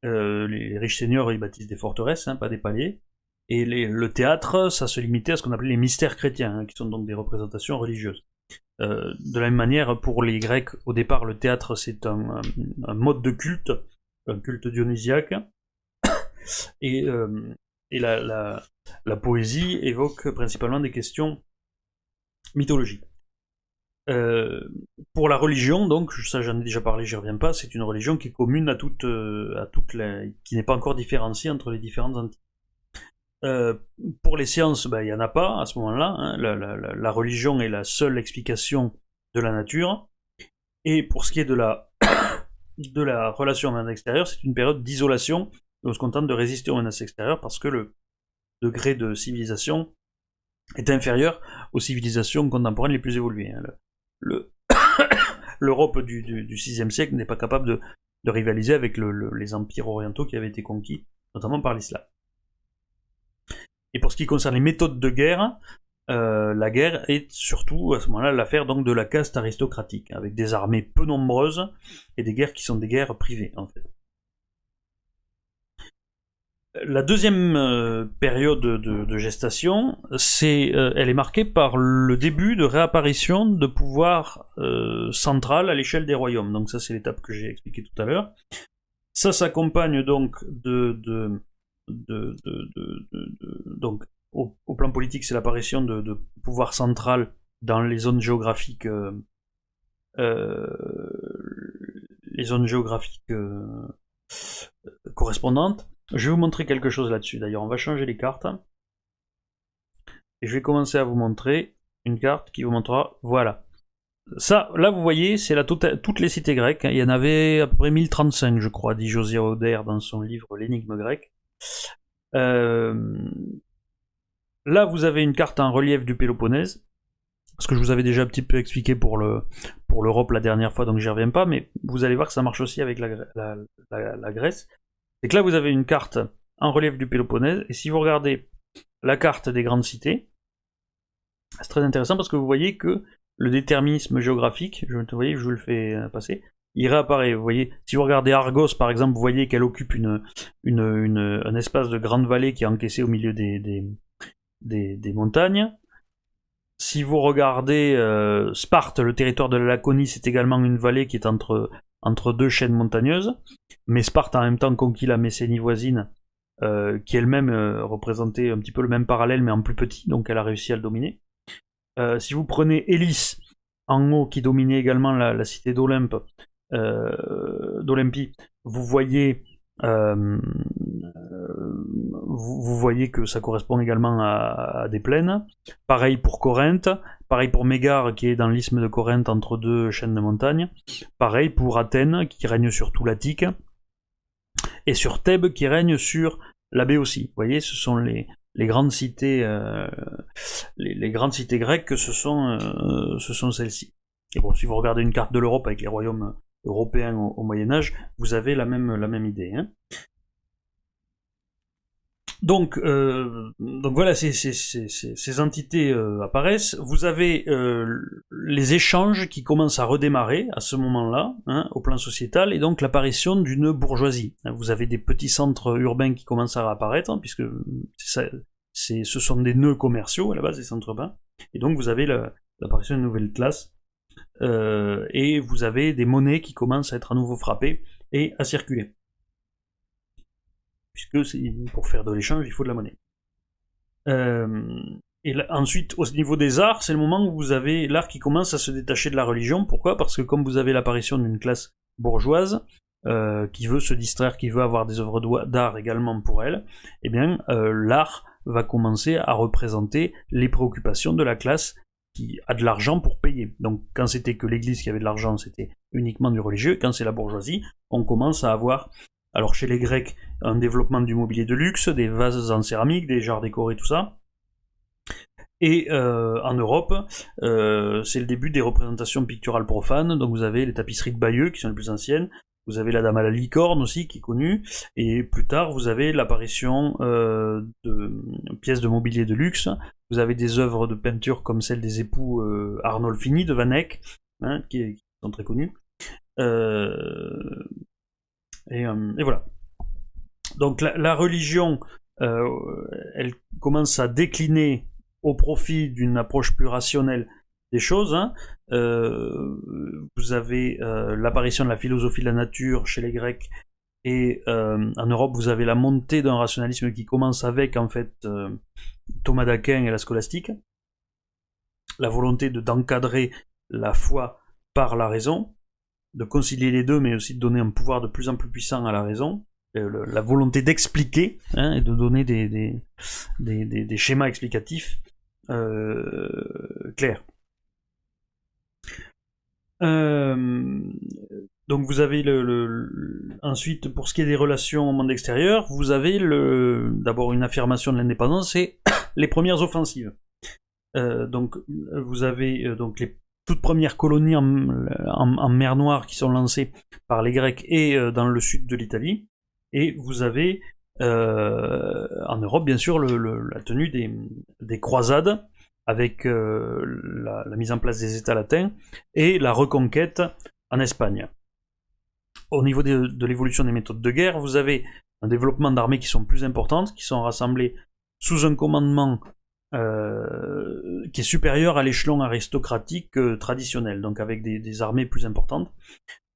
Euh, les riches seigneurs, ils bâtissent des forteresses, hein, pas des paliers. Et le théâtre, ça se limitait à ce qu'on appelait les mystères chrétiens, hein, qui sont donc des représentations religieuses. Euh, de la même manière, pour les Grecs, au départ, le théâtre, c'est un, mode de culte, un culte dionysiaque. Et, euh, la, poésie évoque principalement des questions mythologiques. Euh, pour la religion, donc, ça j'en ai déjà parlé, j'y reviens pas, c'est une religion qui est commune à à toutes les, qui n'est pas encore différenciée entre les différentes entités. Euh, pour les sciences, ben, il n'y en a pas à ce moment-là. Hein. La, religion est la seule explication de la nature. Et pour ce qui est de la, relation avec extérieur, c'est une période d'isolation. On se contente de résister aux menaces extérieures parce que le degré de civilisation est inférieur aux civilisations contemporaines les plus évoluées. Hein. L'Europe du, du, 6 siècle n'est pas capable de, rivaliser avec les empires orientaux qui avaient été conquis, notamment par l'islam. Et pour ce qui concerne les méthodes de guerre, euh, la guerre est surtout à ce moment-là l'affaire donc de la caste aristocratique, avec des armées peu nombreuses et des guerres qui sont des guerres privées en fait. La deuxième euh, période de, gestation, c'est, euh, elle est marquée par le début de réapparition de pouvoir central à l'échelle des royaumes. Donc ça, c'est l'étape que j'ai expliquée tout à l'heure. Ça s'accompagne donc de, de, donc au, plan politique, c'est l'apparition de, pouvoir central dans les zones géographiques, euh, euh, les zones géographiques euh, correspondantes. Je vais vous montrer quelque chose là-dessus. D'ailleurs, on va changer les cartes et je vais commencer à vous montrer une carte qui vous montrera, voilà. Ça, là, vous voyez, c'est la tota-, toutes les cités grecques. Il y en avait à peu près 1035, je crois, dit José Oder dans son livre L'énigme grecque. Euh, là, vous avez une carte en relief du Péloponnèse. Ce que je vous avais déjà un petit peu expliqué pour le pour l'Europe la dernière fois, donc j'y reviens pas, mais vous allez voir que ça marche aussi avec la, Grèce. C'est que là, vous avez une carte en relief du Péloponnèse, et si vous regardez la carte des grandes cités, c'est très intéressant parce que vous voyez que le déterminisme géographique, je, je vous le fais euh, passer, il réapparaît. Vous voyez, si vous regardez Argos par exemple, vous voyez qu'elle occupe une, un espace de grande vallée qui est encaissé au milieu des, montagnes. Si vous regardez euh, Sparte, le territoire de la Laconie, c'est également une vallée qui est entre, deux chaînes montagneuses. Mais Sparte a en même temps conquis la Messénie voisine, euh, qui elle-même euh, représentait un petit peu le même parallèle, mais en plus petit, donc elle a réussi à le dominer. si vous prenez Élis, en haut, qui dominait également la cité d'Olympe, d'Olympie, vous voyez euh, vous, voyez que ça correspond également à, des plaines. Pareil pour Corinthe, pareil pour Mégare qui est dans l'isthme de Corinthe entre deux chaînes de montagnes. Pareil pour Athènes qui règne sur tout l'Attique. Et sur Thèbes qui règne sur la aussi. Vous voyez, ce sont les, grandes cités, euh, les, grandes cités grecques, ce sont, ce sont celles-ci. Et bon, si vous regardez une carte de l'Europe avec les royaumes européen au, Moyen Âge, vous avez la même, idée. Hein. Donc, euh, donc voilà, ces, entités euh, apparaissent. Vous avez euh, les échanges qui commencent à redémarrer à ce moment-là, hein, au plan sociétal, et donc l'apparition d'une bourgeoisie. Vous avez des petits centres urbains qui commencent à apparaître, hein, puisque ce sont des nœuds commerciaux à la base des centres urbains, et donc vous avez l'apparition d'une nouvelle classe, et vous avez des monnaies qui commencent à être à nouveau frappées et à circuler puisque pour faire de l'échange, il faut de la monnaie. Euh, et ensuite, au niveau des arts, c'est le moment où vous avez l'art qui commence à se détacher de la religion. Pourquoi? Parce que comme vous avez l'apparition d'une classe bourgeoise euh, qui veut se distraire, qui veut avoir des œuvres d'art également pour elle, eh bien, euh, l'art va commencer à représenter les préoccupations de la classe a de l'argent pour payer. Donc, quand c'était que l'Église qui avait de l'argent, c'était uniquement du religieux. Quand c'est la bourgeoisie, on commence à avoir alors chez les Grecs, un développement du mobilier de luxe, des vases en céramique, des jarres décorés, tout ça. Et euh, en Europe, euh, c'est le début des représentations picturales profanes. Donc vous avez les tapisseries de Bayeux qui sont les plus anciennes. Vous avez la Dame à la licorne aussi qui est connue. Et plus tard, vous avez l'apparition euh, de pièces de mobilier de luxe. Vous avez des œuvres de peinture comme celle des époux Arnolfini de Van Eyck, hein, qui, qui, sont très connues. Euh, et, voilà. Donc la, religion, euh, elle commence à décliner au profit d'une approche plus rationnelle des choses. Hein. Euh, vous avez l'apparition de la philosophie de la nature chez les Grecs et en Europe vous avez la montée d'un rationalisme qui commence avec en fait Thomas d'Aquin et la scolastique, la volonté de d'encadrer la foi par la raison de concilier les deux, mais aussi de donner un pouvoir de plus en plus puissant à la raison, euh, la volonté d'expliquer hein, et de donner des, schémas explicatifs euh, clairs. Euh, donc vous avez le, ensuite pour ce qui est des relations au monde extérieur, vous avez le d'abord une affirmation de l'indépendance et les premières offensives. donc vous avez donc les toutes premières colonies en, mer Noire qui sont lancées par les Grecs et euh, dans le sud de l'Italie. Et vous avez euh, en Europe, bien sûr, la tenue des, croisades avec euh, la, mise en place des États latins et la reconquête en Espagne. Au niveau de, de l'évolution des méthodes de guerre, vous avez un développement d'armées qui sont plus importantes, qui sont rassemblées sous un commandement euh, qui est supérieur à l'échelon aristocratique euh, traditionnel, donc avec des, armées plus importantes.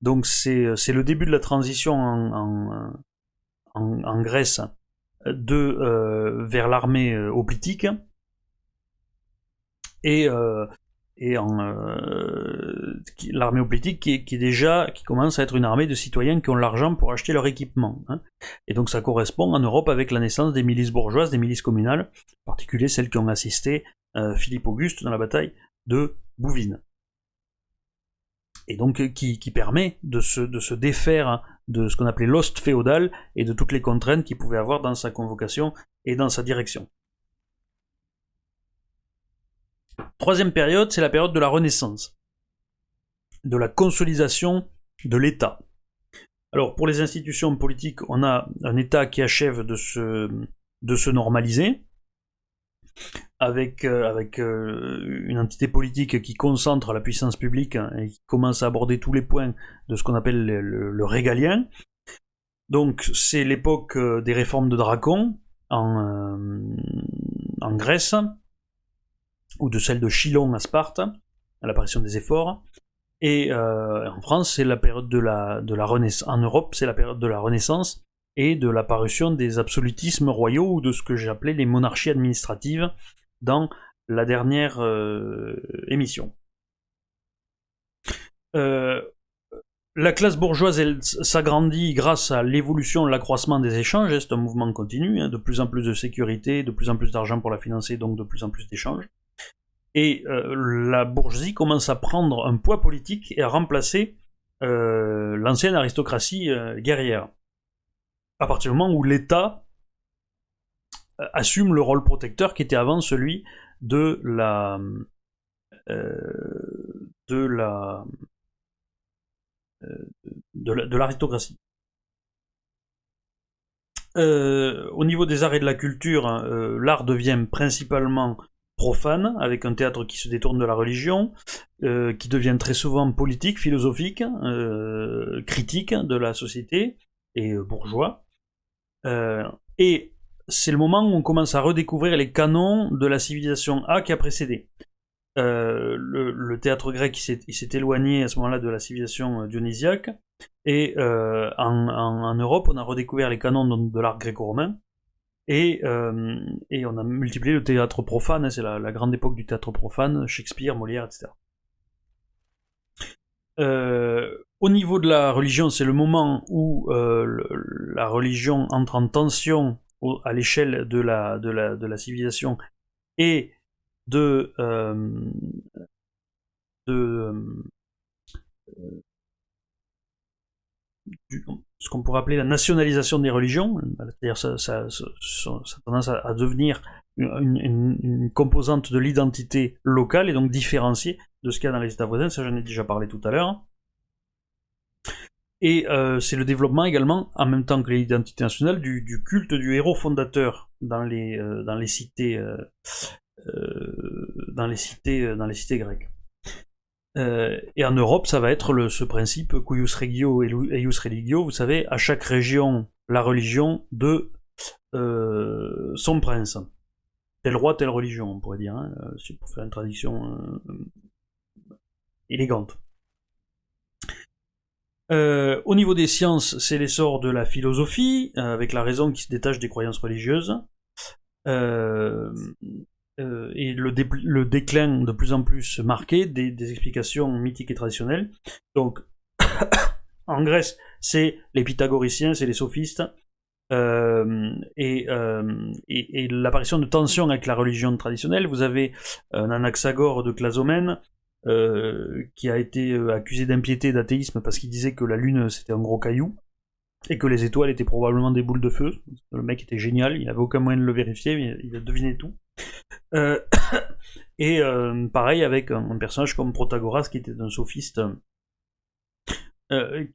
Donc c'est le début de la transition en, en, Grèce de, euh, vers l'armée hoplitique. Et en euh, l'armée politique qui, est déjà qui commence à être une armée de citoyens qui ont l'argent pour acheter leur équipement. Hein. Et donc ça correspond en Europe avec la naissance des milices bourgeoises, des milices communales, en particulier celles qui ont assisté euh, Philippe Auguste dans la bataille de Bouvines. Et donc euh, qui, qui permet de se, de se défaire de ce qu'on appelait l'ost féodal et de toutes les contraintes qu'il pouvait avoir dans sa convocation et dans sa direction. Troisième période, c'est la période de la Renaissance, de la consolidation de l'État. Alors pour les institutions politiques, on a un État qui achève de se, normaliser, avec, euh, euh, une entité politique qui concentre la puissance publique et qui commence à aborder tous les points de ce qu'on appelle le, régalien. Donc c'est l'époque euh, des réformes de Dracon en Grèce, ou de celle de Chilon à Sparte, à l'apparition des efforts. Et euh, en France, c'est la période de la, de la Renaissance. En Europe, c'est la période de la Renaissance et de l'apparition des absolutismes royaux ou de ce que j'appelais les monarchies administratives dans la dernière euh, émission. Euh, la classe bourgeoise, s'agrandit grâce à l'évolution, l'accroissement des échanges. C'est un mouvement continu, hein, de plus en plus de sécurité, de plus en plus d'argent pour la financer, donc de plus en plus d'échanges et euh, la bourgeoisie commence à prendre un poids politique et à remplacer euh, l'ancienne aristocratie euh, guerrière. À partir du moment où l'État assume le rôle protecteur qui était avant celui de la de la de l'aristocratie. au niveau des arts et de la culture, l'art devient principalement profane, avec un théâtre qui se détourne de la religion, qui devient très souvent politique, philosophique, critique de la société et bourgeois. et c'est le moment où on commence à redécouvrir les canons de la civilisation A qui a précédé. Euh, le, théâtre grec il s'est éloigné à ce moment-là de la civilisation euh, dionysiaque, et euh, en, Europe on a redécouvert les canons de, l'art gréco-romain, et, on a multiplié le théâtre profane, hein, c'est la, grande époque du théâtre profane, Shakespeare, Molière, etc. au niveau de la religion, c'est le moment où la religion entre en tension à l'échelle de la, civilisation et de, euh, euh, ce qu'on pourrait appeler la nationalisation des religions, c'est-à-dire ça, ça, ça, a tendance à, devenir une, composante de l'identité locale et donc différenciée de ce qu'il y a dans les États voisins, ça j'en ai déjà parlé tout à l'heure. Et euh, c'est le développement également, en même temps que l'identité nationale, du, culte du héros fondateur dans les, euh, dans les cités, euh, dans les cités, dans les cités grecques. Et en Europe, ça va être ce principe cuius regio et religio. Vous savez, à chaque région, la religion de son prince. Tel roi, telle religion, on pourrait dire, hein, pour faire une tradition élégante. Euh, au niveau des sciences, c'est l'essor de la philosophie, euh, avec la raison qui se détache des croyances religieuses, euh, et le, déclin de plus en plus marqué des, explications mythiques et traditionnelles. Donc, en Grèce, c'est les pythagoriciens, c'est les sophistes, et, et l'apparition de tensions avec la religion traditionnelle. Vous avez un Anaxagore de Clazomène, euh, qui a été euh, accusé d'impiété d'athéisme parce qu'il disait que la Lune c'était un gros caillou et que les étoiles étaient probablement des boules de feu. Le mec était génial, il n'avait aucun moyen de le vérifier, il a deviné tout. Euh, et pareil avec un, personnage comme Protagoras qui était un sophiste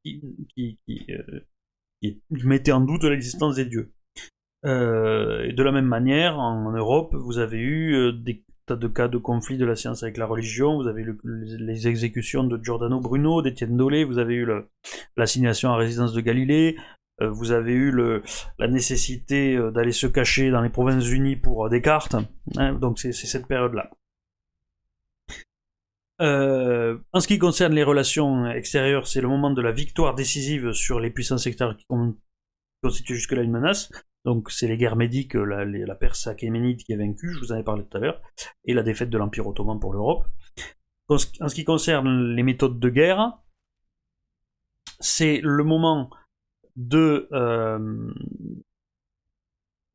qui, mettait en doute l'existence des dieux. et de la même manière, en Europe, vous avez eu des de cas de conflit de la science avec la religion, vous avez eu les exécutions de Giordano Bruno, d'Étienne Dolé, vous avez eu l'assignation à résidence de Galilée, euh, vous avez eu le, la nécessité euh, d'aller se cacher dans les provinces unies pour euh, Descartes, hein, donc c'est cette période-là. en ce qui concerne les relations extérieures, c'est le moment de la victoire décisive sur les puissances extérieures qui constituent jusque-là une menace. Donc c'est les guerres médiques, la, la Perse achéménide qui est vaincue, je vous en ai parlé tout à l'heure, et la défaite de l'Empire ottoman pour l'Europe. En ce qui concerne les méthodes de guerre, c'est le moment de, euh,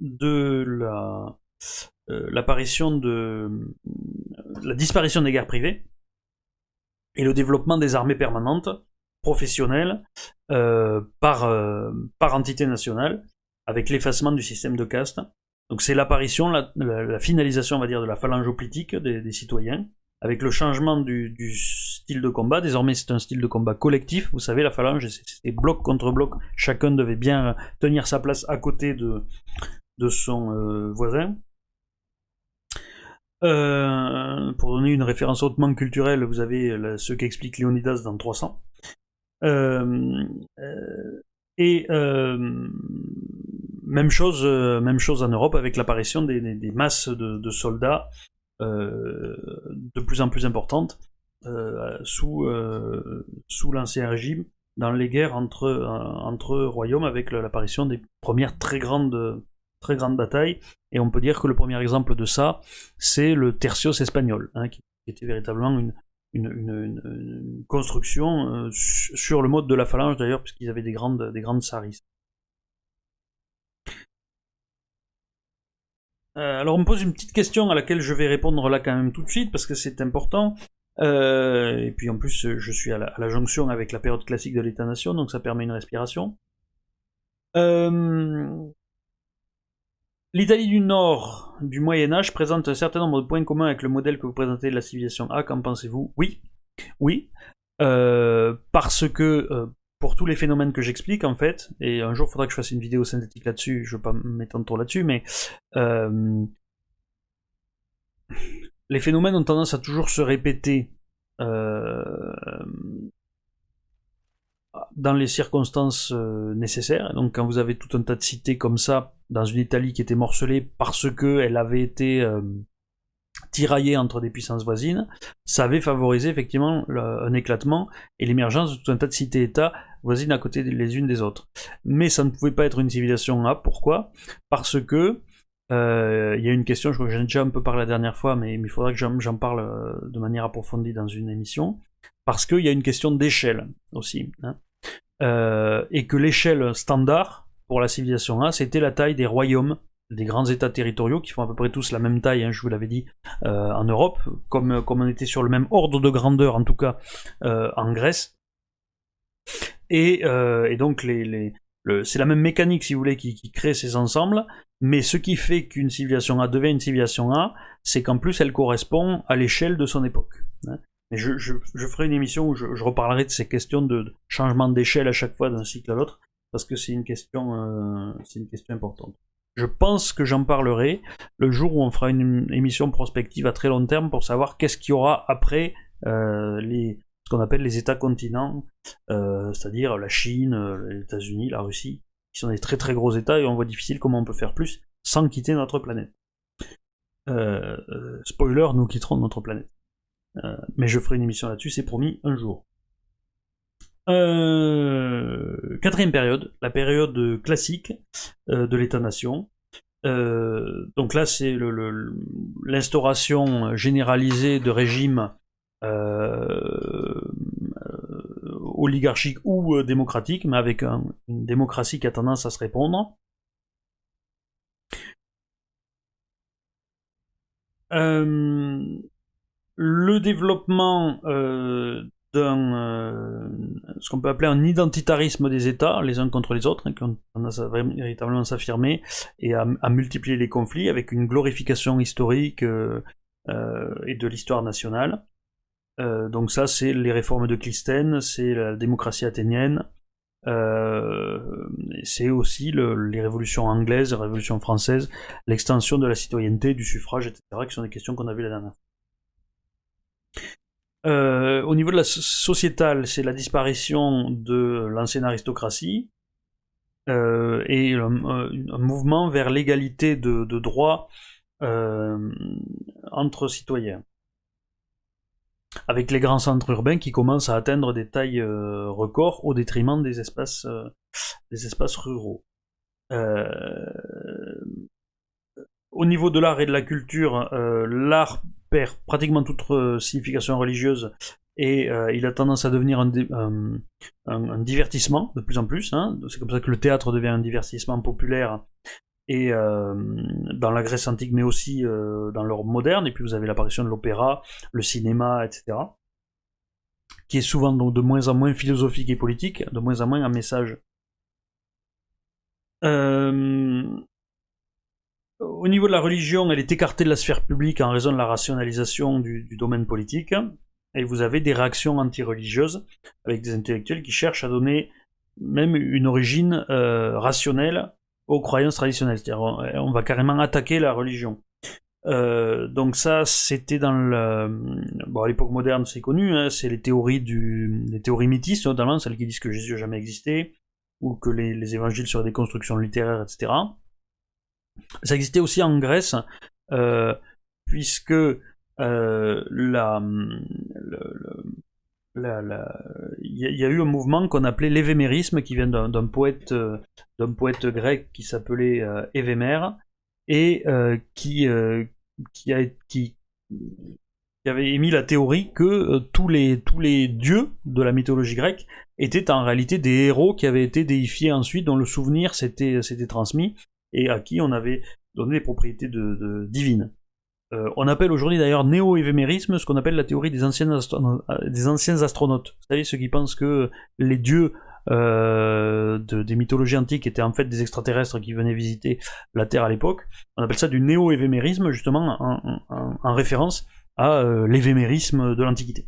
de la, euh, l'apparition de la disparition des guerres privées et le développement des armées permanentes professionnelles euh, par, par entité nationale avec l'effacement du système de caste. Donc c'est l'apparition, la, finalisation, on va dire, de la phalange politique des, citoyens, avec le changement du, de combat. Désormais, c'est un style de combat collectif. Vous savez, la phalange, c'était bloc contre bloc. Chacun devait bien tenir sa place à côté de, son euh, voisin. Euh, pour donner une référence hautement culturelle, vous avez ce qu'explique Léonidas dans 300. Euh, et même chose, euh, même chose en Europe avec l'apparition des, masses de, soldats euh, de plus en plus importantes euh, sous, sous l'ancien régime dans les guerres entre, entre royaumes avec l'apparition des premières très grandes, très grandes batailles. Et on peut dire que le premier exemple de ça, c'est le tertios espagnol, hein, qui était véritablement une, une, construction sur le mode de la phalange d'ailleurs, puisqu'ils avaient des grandes, des grandes. Euh, alors on me pose une petite question à laquelle je vais répondre là quand même tout de suite parce que c'est important. Euh, et puis en plus je suis à la, jonction avec la période classique de l'État-nation, donc ça permet une respiration. Euh, L'Italie du Nord du Moyen Âge présente un certain nombre de points communs avec le modèle que vous présentez de la civilisation A, qu'en pensez-vous? Oui, oui, parce que pour tous les phénomènes que j'explique en fait, et un jour il faudra que je fasse une vidéo synthétique là-dessus, je ne veux pas m'étendre trop là-dessus, mais euh, les phénomènes ont tendance à toujours se répéter euh, dans les circonstances euh, nécessaires. donc quand vous avez tout un tas de cités comme ça, dans une Italie qui était morcelée parce qu'elle avait été tiraillée entre des puissances voisines, ça avait favorisé effectivement un éclatement et l'émergence de tout un tas de cités-États voisines à côté les unes des autres. Mais ça ne pouvait pas être une civilisation A. Pourquoi? Parce que euh, il y a une question, je crois que j'en ai déjà un peu parlé la dernière fois, mais, il faudra que j'en parle euh, de manière approfondie dans une émission, parce qu'il y a une question d'échelle aussi. Hein. Euh, et que l'échelle standard pour la civilisation A, c'était la taille des royaumes, des grands états territoriaux qui font à peu près tous la même taille, hein, je vous l'avais dit, en Europe, comme on était sur le même ordre de grandeur, en tout cas en Grèce. Et, donc les, c'est la même mécanique, si vous voulez, qui, crée ces ensembles, mais ce qui fait qu'une civilisation A devient une civilisation A, c'est qu'en plus elle correspond à l'échelle de son époque. Hein. je, ferai une émission où je, reparlerai de ces questions de, changement d'échelle à chaque fois d'un cycle à l'autre, parce que c'est une question, euh, c'est une question importante. Je pense que j'en parlerai le jour où on fera une émission prospective à très long terme pour savoir qu'est-ce qu'il y aura après euh, les, ce qu'on appelle les États continents, euh, c'est-à-dire la Chine, euh, les États-Unis, la Russie, qui sont des très très gros États et on voit difficile comment on peut faire plus sans quitter notre planète. Euh, spoiler, nous quitterons notre planète. mais je ferai une émission là-dessus, c'est promis, un jour. quatrième période, la période classique de l'État-nation. donc là, c'est l'instauration généralisée de régimes euh, oligarchique ou euh, démocratique, mais avec une démocratie qui a tendance à se répondre. Euh, le développement d'un ce qu'on peut appeler un identitarisme des États, les uns contre les autres, hein, qui ont tendance à véritablement s'affirmer et à, multiplier les conflits avec une glorification historique et de l'histoire nationale. Euh, donc ça, c'est les réformes de Clisthène, c'est la démocratie athénienne, euh, c'est aussi les révolutions anglaises, les révolutions françaises, l'extension de la citoyenneté, du suffrage, etc., qui sont des questions qu'on a vues la dernière fois. Euh, au niveau de la sociétale, c'est la disparition de l'ancienne aristocratie et un, mouvement vers l'égalité de, de droits entre citoyens avec les grands centres urbains qui commencent à atteindre des tailles euh, records au détriment des espaces, euh, des espaces ruraux. Euh, au niveau de l'art et de la culture, l'art perd pratiquement toute signification religieuse et il a tendance à devenir un, divertissement de plus en plus. Hein. C'est comme ça que le théâtre devient un divertissement populaire et euh, dans la Grèce antique, mais aussi euh, dans l'Europe moderne. Et puis vous avez l'apparition de l'opéra, le cinéma, etc. Qui est souvent donc de moins en moins philosophique et politique, de moins en moins un message. Euh, au niveau de la religion, elle est écartée de la sphère publique en raison de la rationalisation du, domaine politique. Et vous avez des réactions anti-religieuses avec des intellectuels qui cherchent à donner même une origine rationnelle aux croyances traditionnelles. C'est-à-dire, on, va carrément attaquer la religion. Euh, donc ça, c'était dans le... Bon, à l'époque moderne, c'est connu, hein, c'est les théories du... les théories mythistes, notamment celles qui disent que Jésus n'a jamais existé, ou que les, évangiles seraient des constructions littéraires, etc. Ça existait aussi en Grèce, euh, puisque euh, la, il y, a eu un mouvement qu'on appelait l'évémérisme, qui vient d'un poète, euh, d'un poète grec qui s'appelait euh, Évémère, et euh, qui, avait émis la théorie que tous, les, tous les dieux de la mythologie grecque étaient en réalité des héros qui avaient été déifiés ensuite, dont le souvenir s'était transmis, et à qui on avait donné des propriétés de divines. Euh, on appelle aujourd'hui d'ailleurs néo-évémérisme ce qu'on appelle la théorie des anciens, astronautes, des anciens astronautes. Vous savez, ceux qui pensent que les dieux euh, des mythologies antiques étaient en fait des extraterrestres qui venaient visiter la Terre à l'époque. On appelle ça du néo-évémérisme, justement en, référence à euh, l'évémérisme de l'Antiquité.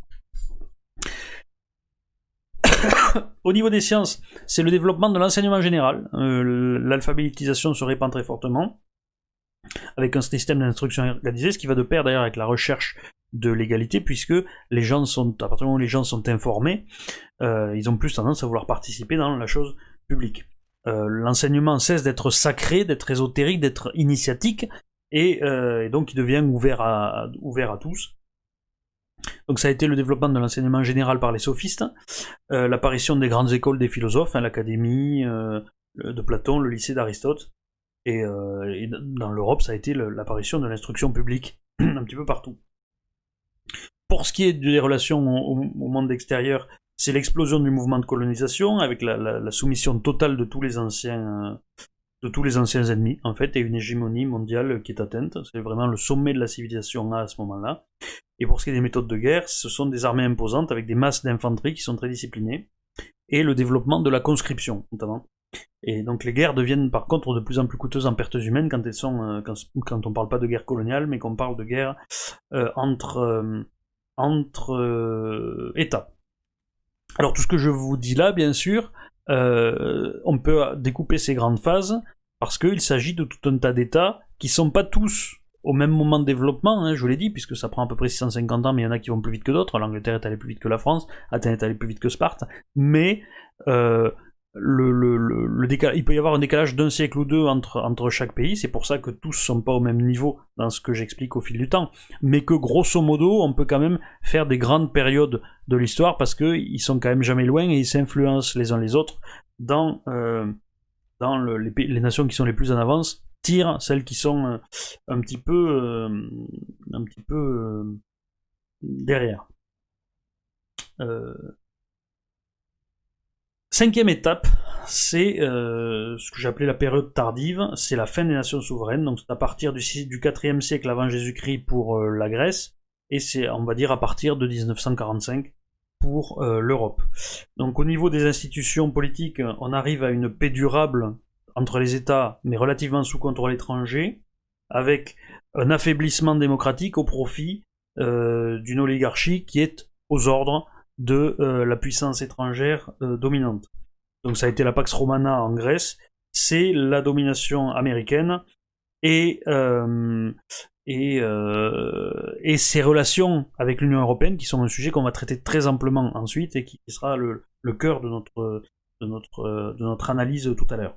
Au niveau des sciences, c'est le développement de l'enseignement général. Euh, l'alphabétisation se répand très fortement, avec un système d'instruction organisé, ce qui va de pair d'ailleurs avec la recherche de l'égalité, puisque les gens sont, à partir du moment où les gens sont informés, euh, ils ont plus tendance à vouloir participer dans la chose publique. Euh, l'enseignement cesse d'être sacré, d'être ésotérique, d'être initiatique, et, donc il devient ouvert à, tous. Donc ça a été le développement de l'enseignement général par les sophistes, euh, l'apparition des grandes écoles des philosophes, hein, l'académie euh, de Platon, le lycée d'Aristote, et, euh, dans l'Europe ça a été l'apparition de l'instruction publique un petit peu partout. Pour ce qui est des relations au, monde extérieur, c'est l'explosion du mouvement de colonisation avec la, soumission totale de tous les anciens de tous les anciens ennemis, en fait, et une hégémonie mondiale qui est atteinte. C'est vraiment le sommet de la civilisation à ce moment-là. Et pour ce qui est des méthodes de guerre, ce sont des armées imposantes avec des masses d'infanterie qui sont très disciplinées, et le développement de la conscription, notamment. Et donc les guerres deviennent par contre de plus en plus coûteuses en pertes humaines quand elles sont euh, quand, quand on parle pas de guerre coloniale, mais qu'on parle de guerre euh, entre euh, entre États. Alors tout ce que je vous dis là, bien sûr, on peut découper ces grandes phases parce qu'il s'agit de tout un tas d'États qui sont pas tous au même moment de développement, hein, je vous l'ai dit, puisque ça prend à peu près 650 ans, mais il y en a qui vont plus vite que d'autres. L'Angleterre est allée plus vite que la France, Athènes est allée plus vite que Sparte, mais euh, le, le, le, il peut y avoir un décalage d'un siècle ou deux entre, entre chaque pays, c'est pour ça que tous sont pas au même niveau dans ce que j'explique au fil du temps, mais que grosso modo, on peut quand même faire des grandes périodes de l'histoire parce qu'ils sont quand même jamais loin et ils s'influencent les uns les autres dans, euh, dans les, les nations qui sont les plus en avance tirent celles qui sont euh, un petit peu, euh, un petit peu euh, derrière. Cinquième étape, c'est ce que j'appelais la période tardive, c'est la fin des nations souveraines, donc c'est à partir du, du 4e siècle avant Jésus-Christ pour la Grèce, et c'est, on va dire, à partir de 1945 pour l'Europe. Donc au niveau des institutions politiques, on arrive à une paix durable entre les États, mais relativement sous contrôle étranger, avec un affaiblissement démocratique au profit euh, d'une oligarchie qui est aux ordres de euh, la puissance étrangère euh, dominante. Donc ça a été la Pax Romana en Grèce, c'est la domination américaine et, et, et ses relations avec l'Union européenne qui sont un sujet qu'on va traiter très amplement ensuite et qui sera le, le cœur de notre, de, notre, de notre analyse tout à l'heure.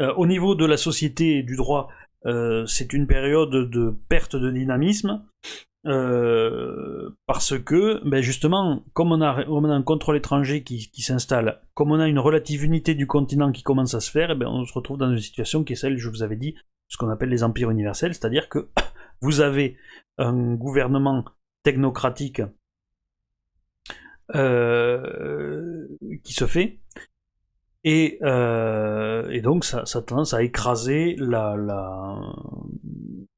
Euh, au niveau de la société et du droit, euh, c'est une période de perte de dynamisme. Euh, parce que, ben justement, comme on, a, un contrôle étranger qui, s'installe, comme on a une relative unité du continent qui commence à se faire, eh ben on se retrouve dans une situation qui est celle, je vous avais dit, ce qu'on appelle les empires universels, c'est-à-dire que vous avez un gouvernement technocratique qui se fait, et, euh, et donc ça, ça, tendance à écraser la, la,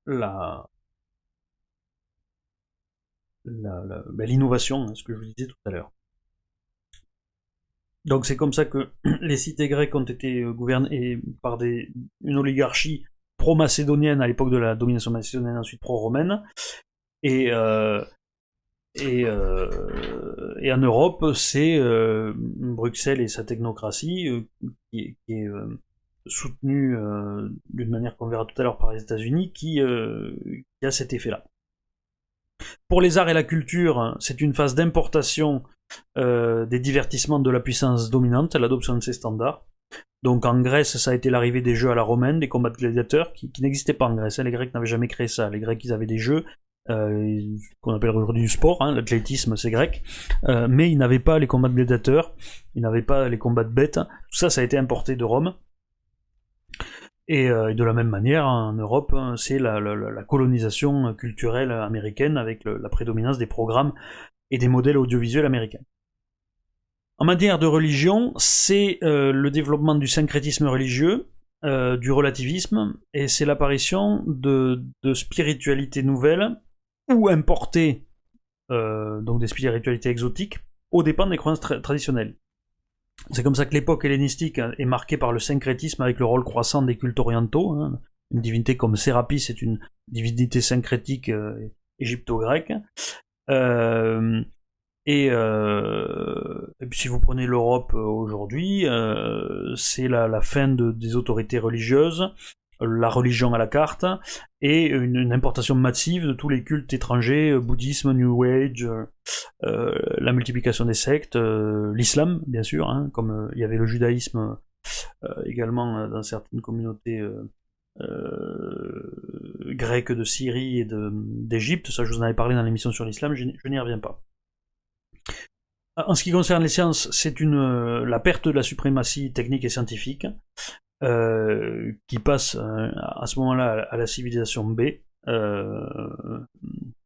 la, l'innovation, hein, ce que je vous disais tout à l'heure. Donc c'est comme ça que les cités grecques ont été euh, gouvernées par des, une oligarchie pro-macédonienne à l'époque de la domination macédonienne, ensuite pro-romaine. Et, euh, euh, en Europe, c'est Bruxelles et sa technocratie qui, est soutenue d'une manière qu'on verra tout à l'heure par les États-Unis qui, qui, a cet effet-là. Pour les arts et la culture, c'est une phase d'importation des divertissements de la puissance dominante, l'adoption de ces standards. Donc en Grèce, ça a été l'arrivée des jeux à la romaine, des combats de gladiateurs, qui, n'existaient pas en Grèce. Hein. Les Grecs n'avaient jamais créé ça. Les Grecs, ils avaient des jeux, euh, qu'on appelle aujourd'hui du sport, hein, l'athlétisme c'est grec, euh, mais ils n'avaient pas les combats de gladiateurs, ils n'avaient pas les combats de bêtes, tout ça ça a été importé de Rome. Et, euh, de la même manière, en Europe, hein, c'est la, colonisation culturelle américaine avec la prédominance des programmes et des modèles audiovisuels américains. En matière de religion, c'est le développement du syncrétisme religieux, du relativisme, et c'est l'apparition de, spiritualités nouvelles ou importer euh, donc des spiritualités exotiques au dépend des croyances traditionnelles. C'est comme ça que l'époque hellénistique est marquée par le syncrétisme avec le rôle croissant des cultes orientaux. Hein. Une divinité comme Sérapis est une divinité syncrétique euh, égypto-grecque. Euh, Et, puis si vous prenez l'Europe aujourd'hui, c'est la, fin des autorités religieuses, la religion à la carte, et une, importation massive de tous les cultes étrangers, bouddhisme, New Age, la multiplication des sectes, l'islam bien sûr, hein, comme il y avait le judaïsme également dans certaines communautés euh, grecques de Syrie et d'Égypte, ça je vous en avais parlé dans l'émission sur l'islam, je, n'y reviens pas. En ce qui concerne les sciences, c'est la perte de la suprématie technique et scientifique euh, qui passe euh, à ce moment-là à la civilisation B,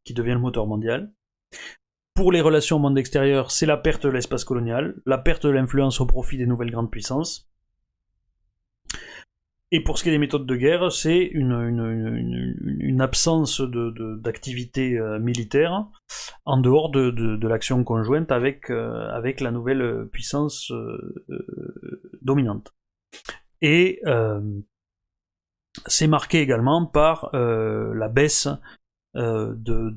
qui devient le moteur mondial. Pour les relations au monde extérieur, c'est la perte de l'espace colonial, la perte de l'influence au profit des nouvelles grandes puissances, et pour ce qui est des méthodes de guerre, c'est une, absence d'activité euh, militaire en dehors de, l'action conjointe avec, euh, avec la nouvelle puissance euh, dominante. Et c'est marqué également par la baisse euh, de,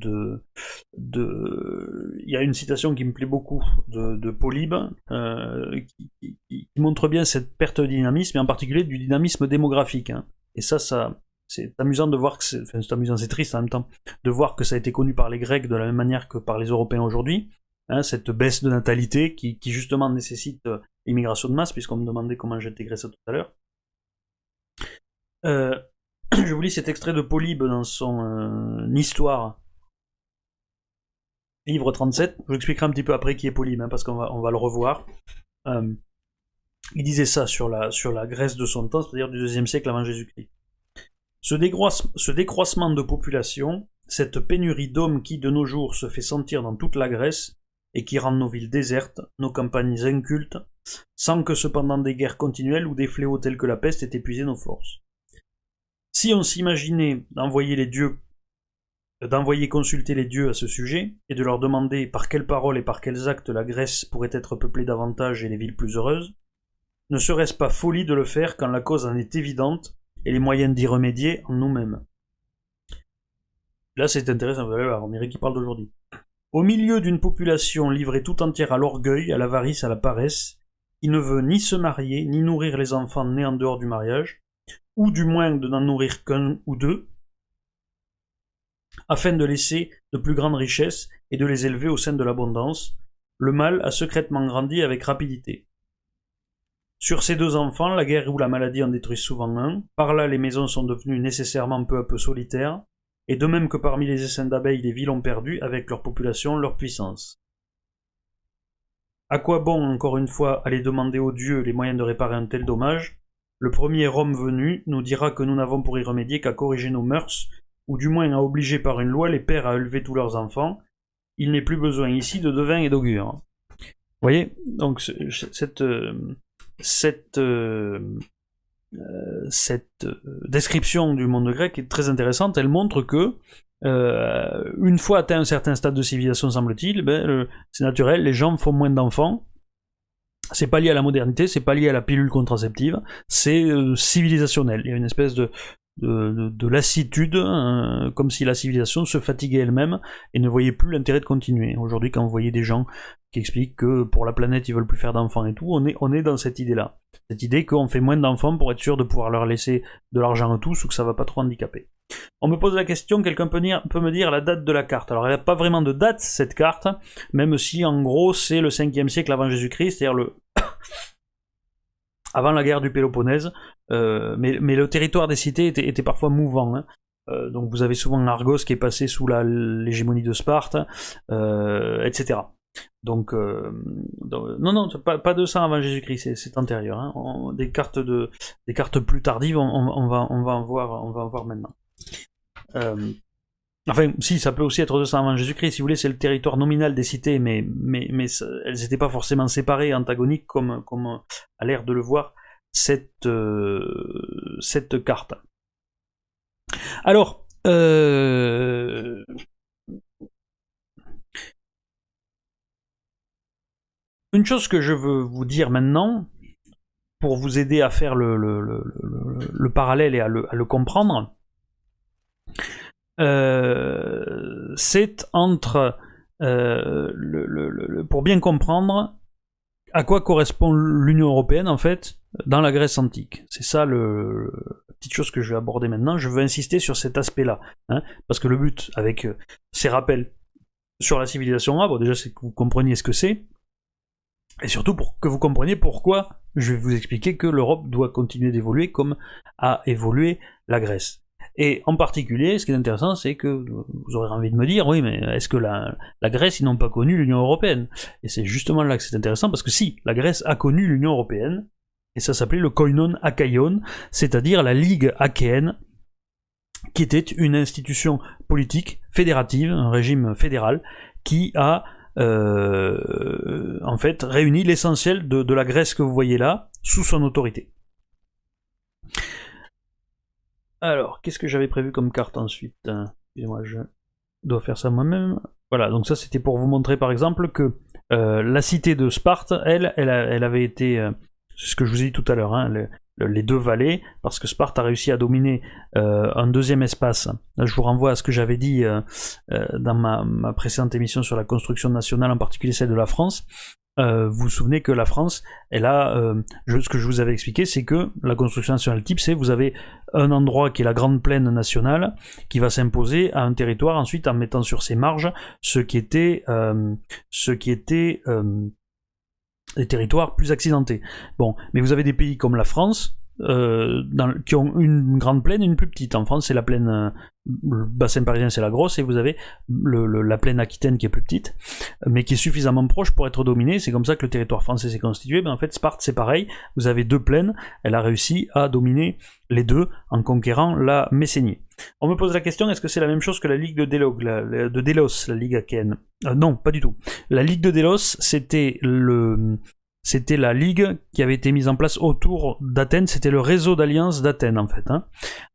de, il y a une citation qui me plaît beaucoup de, Polybe euh, qui, qui, montre bien cette perte de dynamisme et en particulier du dynamisme démographique. Hein. Et ça, ça, c'est amusant de voir que c'est, enfin, c'est amusant, c'est triste en même temps de voir que ça a été connu par les Grecs de la même manière que par les Européens aujourd'hui. Hein, cette baisse de natalité qui, justement nécessite euh, l'immigration de masse, puisqu'on me demandait comment j'intégrais ça tout à l'heure. Euh, je vous lis cet extrait de Polybe dans son euh, Histoire, livre 37. Je vous expliquerai un petit peu après qui est Polybe, hein, parce qu'on va, le revoir. Il disait ça sur la, Grèce de son temps, c'est-à-dire du deuxième siècle avant Jésus-Christ. Ce décroissement de population, cette pénurie d'hommes qui de nos jours se fait sentir dans toute la Grèce, et qui rend nos villes désertes, nos campagnes incultes, sans que cependant des guerres continuelles ou des fléaux tels que la peste aient épuisé nos forces. Si on s'imaginait d'envoyer les dieux, d'envoyer consulter les dieux à ce sujet, et de leur demander par quelles paroles et par quels actes la Grèce pourrait être peuplée davantage et les villes plus heureuses, ne serait-ce pas folie de le faire quand la cause en est évidente et les moyens d'y remédier en nous-mêmes? Là, c'est intéressant, vous allez voir, on dirait qu'il parle d'aujourd'hui. Au milieu d'une population livrée tout entière à l'orgueil, à l'avarice, à la paresse, qui ne veut ni se marier, ni nourrir les enfants nés en dehors du mariage, ou du moins de n'en nourrir qu'un ou deux, afin de laisser de plus grandes richesses et de les élever au sein de l'abondance, le mal a secrètement grandi avec rapidité. Sur ces deux enfants, la guerre ou la maladie en détruisent souvent un, par là les maisons sont devenues nécessairement peu à peu solitaires, et de même que parmi les essaims d'abeilles les villes ont perdu, avec leur population, leur puissance. À quoi bon, encore une fois, aller demander aux dieux les moyens de réparer un tel dommage, le premier homme venu nous dira que nous n'avons pour y remédier qu'à corriger nos mœurs, ou du moins à obliger par une loi les pères à élever tous leurs enfants. Il n'est plus besoin ici de devins et d'augures. Vous voyez? Donc cette, cette, euh, cette description du monde grec est très intéressante. Elle montre que euh, une fois atteint un certain stade de civilisation, semble-t-il, ben, c'est naturel, les gens font moins d'enfants, c'est pas lié à la modernité, c'est pas lié à la pilule contraceptive, c'est euh, civilisationnel. Il y a une espèce de, de, lassitude, hein, comme si la civilisation se fatiguait elle-même et ne voyait plus l'intérêt de continuer. Aujourd'hui, quand vous voyez des gens qui expliquent que pour la planète ils veulent plus faire d'enfants et tout, on est, on est dans cette idée-là. Cette idée qu'on fait moins d'enfants pour être sûr de pouvoir leur laisser de l'argent à tous ou que ça va pas trop handicaper. On me pose la question, quelqu'un peut, peut, me dire la date de la carte. Alors elle n'a pas vraiment de date cette carte, même si en gros c'est le 5e siècle avant Jésus-Christ, c'est-à-dire le avant la guerre du Péloponnèse, euh, mais, mais, le territoire des cités était, était parfois mouvant. Hein. Euh, donc vous avez souvent Argos qui est passé sous l'hégémonie de Sparte, euh, etc. Donc, non, non, pas, pas 200 avant Jésus-Christ, c'est antérieur. Hein. des cartes plus tardives, on, va, en voir, on va voir maintenant. Enfin, si, ça peut aussi être 200 avant Jésus-Christ, si vous voulez, c'est le territoire nominal des cités, mais, elles n'étaient pas forcément séparées, antagoniques, comme, comme a l'air de le voir cette, euh, cette carte. Alors, euh, une chose que je veux vous dire maintenant, pour vous aider à faire le, le, le, le parallèle et à le comprendre, euh, c'est entre pour bien comprendre à quoi correspond l'Union européenne en fait dans la Grèce antique. C'est ça la petite chose que je vais aborder maintenant. Je veux insister sur cet aspect-là, hein, parce que le but avec euh, ces rappels sur la civilisation déjà c'est que vous compreniez ce que c'est, et surtout pour que vous compreniez pourquoi je vais vous expliquer que l'Europe doit continuer d'évoluer comme a évolué la Grèce. Et en particulier, ce qui est intéressant, c'est que vous aurez envie de me dire, oui, mais est-ce que la, Grèce, ils n'ont pas connu l'Union Européenne? Et c'est justement là que c'est intéressant, parce que si, la Grèce a connu l'Union Européenne, et ça s'appelait le Koinon Akaion, c'est-à-dire la Ligue achéenne, qui était une institution politique fédérative, un régime fédéral, qui a euh, en fait réuni l'essentiel de, de la Grèce que vous voyez là sous son autorité. Alors, qu'est-ce que j'avais prévu comme carte ensuite? Excusez-moi, je dois faire ça moi-même. Voilà, donc ça c'était pour vous montrer par exemple que euh, la cité de Sparte, elle, elle, avait été, euh, c'est ce que je vous ai dit tout à l'heure, hein, les deux vallées, parce que Sparte a réussi à dominer euh, un deuxième espace. Je vous renvoie à ce que j'avais dit dans ma, ma, précédente émission sur la construction nationale, en particulier celle de la France. Euh, vous vous souvenez que la France, elle a, euh, ce que je vous avais expliqué, c'est que la construction nationale type, c'est vous avez un endroit qui est la grande plaine nationale, qui va s'imposer à un territoire ensuite en mettant sur ses marges ce qui était, euh, ce qui était des territoires plus accidentés. Bon, mais vous avez des pays comme la France, euh, qui ont une grande plaine et une plus petite. En France, c'est la plaine, euh, le bassin parisien, c'est la grosse, et vous avez le, la plaine aquitaine qui est plus petite, mais qui est suffisamment proche pour être dominée. C'est comme ça que le territoire français s'est constitué. Mais en fait, Sparte, c'est pareil. Vous avez deux plaines. Elle a réussi à dominer les deux en conquérant la Messénie. On me pose la question, est-ce que c'est la même chose que la Ligue de, Délo, la, de Délos, la Ligue achéenne euh, Non, pas du tout. La Ligue de Délos, c'était le, c'était la ligue qui avait été mise en place autour d'Athènes, c'était le réseau d'alliance d'Athènes en fait. Hein.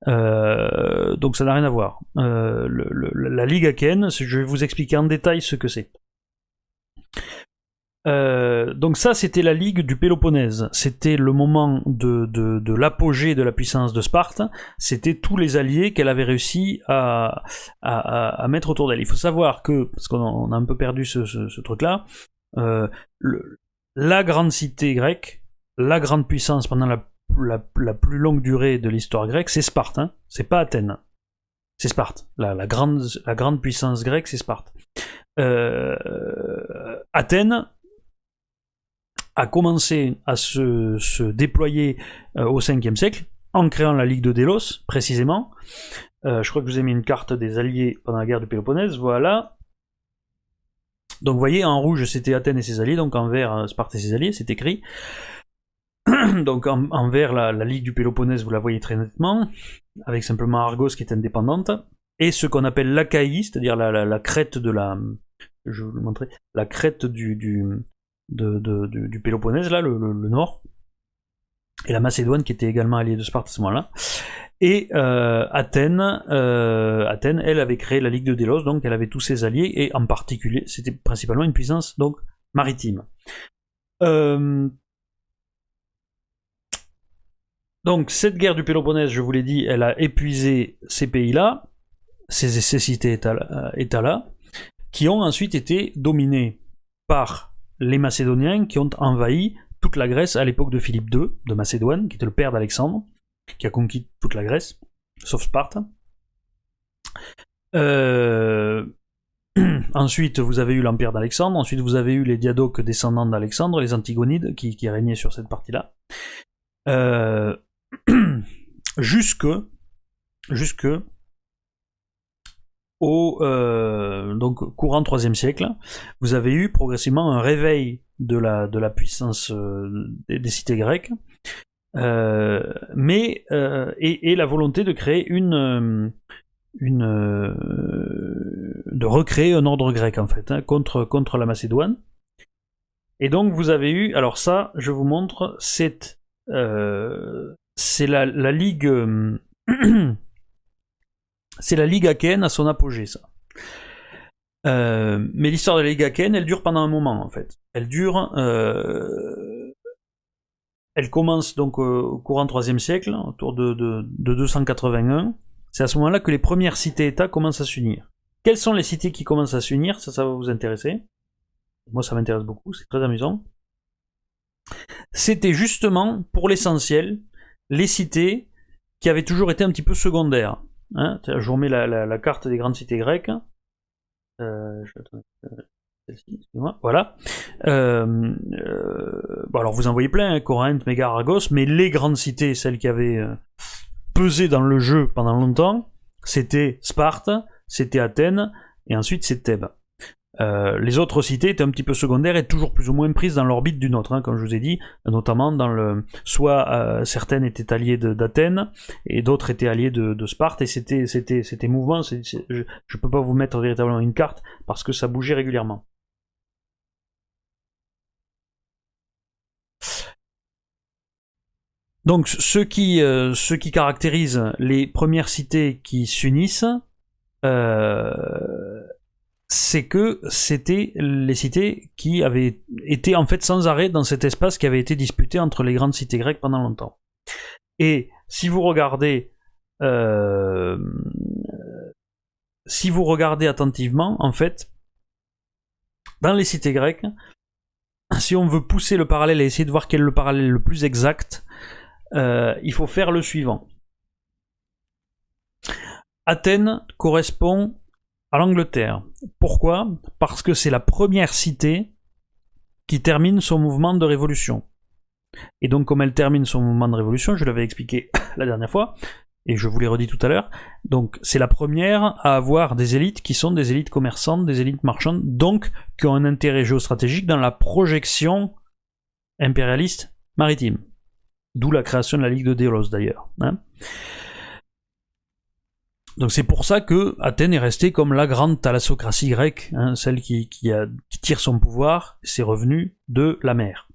Euh, donc ça n'a rien à voir. Euh, la ligue achéenne, je vais vous expliquer en détail ce que c'est. Euh, donc ça, c'était la ligue du Péloponnèse. C'était le moment de, l'apogée de la puissance de Sparte. C'était tous les alliés qu'elle avait réussi à, mettre autour d'elle. Il faut savoir que, parce qu'on a un peu perdu ce, truc-là, la grande cité grecque, la grande puissance pendant la, plus longue durée de l'histoire grecque, c'est Sparte, hein. c'est pas Athènes. C'est Sparte. La, grande, puissance grecque, c'est Sparte. Euh, Athènes a commencé à se, se déployer euh, au 5e siècle, en créant la Ligue de Délos, précisément. Euh, je crois que je vous ai mis une carte des alliés pendant la guerre du Péloponnèse, voilà. Donc vous voyez, en rouge c'était Athènes et ses alliés, donc en vert euh, Sparte et ses alliés, c'est écrit. donc en, vert la, Ligue du Péloponnèse, vous la voyez très nettement, avec simplement Argos qui est indépendante, et ce qu'on appelle l'Achaïe, c'est-à-dire la, crête de la... Je vous le montrer, la crête du, du, du Péloponnèse, là, le, nord, et la Macédoine qui était également alliée de Sparte à ce moment-là. Et euh, Athènes, euh, Athènes, elle avait créé la Ligue de Délos, donc elle avait tous ses alliés, et en particulier, c'était principalement une puissance maritime. Euh, donc cette guerre du Péloponnèse, je vous l'ai dit, elle a épuisé ces pays-là, ces, ces cités-États-là, qui ont ensuite été dominés par les Macédoniens qui ont envahi toute la Grèce à l'époque de Philippe II de Macédoine, qui était le père d'Alexandre qui a conquis toute la Grèce, sauf Sparte. Euh, ensuite, vous avez eu l'empire d'Alexandre. Ensuite, vous avez eu les diadoques descendants d'Alexandre, les Antigonides, qui, régnaient sur cette partie-là. Euh, jusque, jusque au euh, courant 3 siècle, vous avez eu progressivement un réveil de la puissance des, cités grecques, euh, mais euh, et, la volonté de créer une euh, de recréer un ordre grec en fait hein, contre contre la Macédoine. Et donc vous avez eu alors ça je vous montre c'est c'est la, la ligue c'est la ligue achéenne à son apogée ça. mais l'histoire de la Ligue achéenne, elle dure pendant un moment en fait. Elle dure elle commence donc au courant 3 siècle, autour de, 281. C'est à ce moment-là que les premières cités-États commencent à s'unir. quelles sont les cités qui commencent à s'unir? Ça, ça va vous intéresser. Moi, ça m'intéresse beaucoup, c'est très amusant. C'était justement, pour l'essentiel, les cités qui avaient toujours été un petit peu secondaires. Hein. je vous remets la, carte des grandes cités grecques. Euh, voilà. Euh, euh, alors vous en voyez plein, hein, Corinthe, Mégare, Argos, mais les grandes cités, celles qui avaient euh, pesé dans le jeu pendant longtemps, c'était Sparte, c'était Athènes, et ensuite c'est Thèbes. Les autres cités étaient un petit peu secondaires et toujours plus ou moins prises dans l'orbite d'une autre, hein, comme je vous ai dit, notamment dans le, soit certaines étaient alliées d'Athènes et d'autres étaient alliées de, Sparte et c'était mouvement. je, ne peux pas vous mettre véritablement une carte parce que ça bougeait régulièrement. Donc ce qui, euh, caractérise les premières cités qui s'unissent, euh, c'est que c'était les cités qui avaient été en fait sans arrêt dans cet espace qui avait été disputé entre les grandes cités grecques pendant longtemps. Et si vous regardez, euh, si vous regardez attentivement, en fait, dans les cités grecques, si on veut pousser le parallèle et essayer de voir quel est le parallèle le plus exact, euh, il faut faire le suivant. Athènes correspond à l'Angleterre. Pourquoi? Parce que c'est la première cité qui termine son mouvement de révolution. Et donc comme elle termine son mouvement de révolution, je l'avais expliqué la dernière fois, et je vous l'ai redit tout à l'heure, donc c'est la première à avoir des élites qui sont des élites commerçantes, des élites marchandes, donc qui ont un intérêt géostratégique dans la projection impérialiste maritime. D'où la création de la Ligue de Délos d'ailleurs. Hein. Donc c'est pour ça que Athènes est restée comme la grande thalassocratie grecque, hein, celle qui, tire son pouvoir, ses revenus de la mer.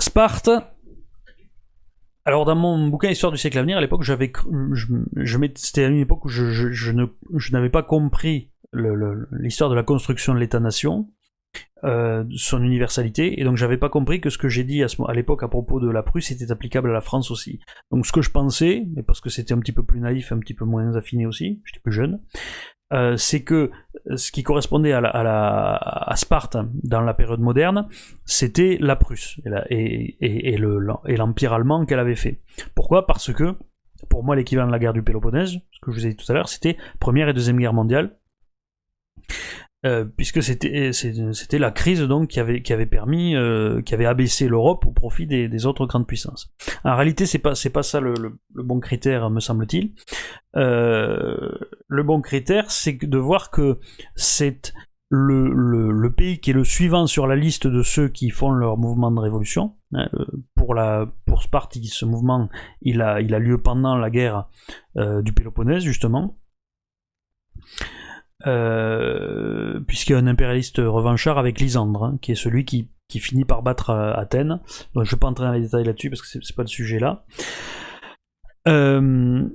Sparte. Alors dans mon bouquin Histoire du siècle à venir, à l'époque, j'avais, c'était à une époque où je n'avais pas compris l'histoire de la construction de l'État-nation. Euh, son universalité, et donc j'avais pas compris que ce que j'ai dit à, l'époque à propos de la Prusse était applicable à la France aussi. Donc ce que je pensais, parce que c'était un petit peu plus naïf, un petit peu moins affiné aussi, j'étais plus jeune, euh, c'est que ce qui correspondait à, Sparte dans la période moderne, c'était la Prusse et l'empire allemand qu'elle avait fait. Pourquoi? Parce que, pour moi, l'équivalent de la guerre du Péloponnèse, ce que je vous ai dit tout à l'heure, c'était Première et Deuxième Guerre mondiale. Euh, puisque c'était c'était la crise donc qui avait qui avait permis euh, qui avait abaissé l'Europe au profit des, autres grandes puissances. En réalité, c'est pas pas ça le, bon critère me semble-t-il. Euh, le bon critère, c'est de voir que c'est le, le, pays qui est le suivant sur la liste de ceux qui font leur mouvement de révolution. Hein, pour la pour Sparte, ce mouvement il a il a lieu pendant la guerre du Péloponnèse justement. Euh, puisqu'il y a un impérialiste revanchard avec Lysandre, hein, qui est celui qui, finit par battre euh, Athènes. Donc, je ne vais pas entrer dans les détails là-dessus parce que c'est pas le sujet là. Euh,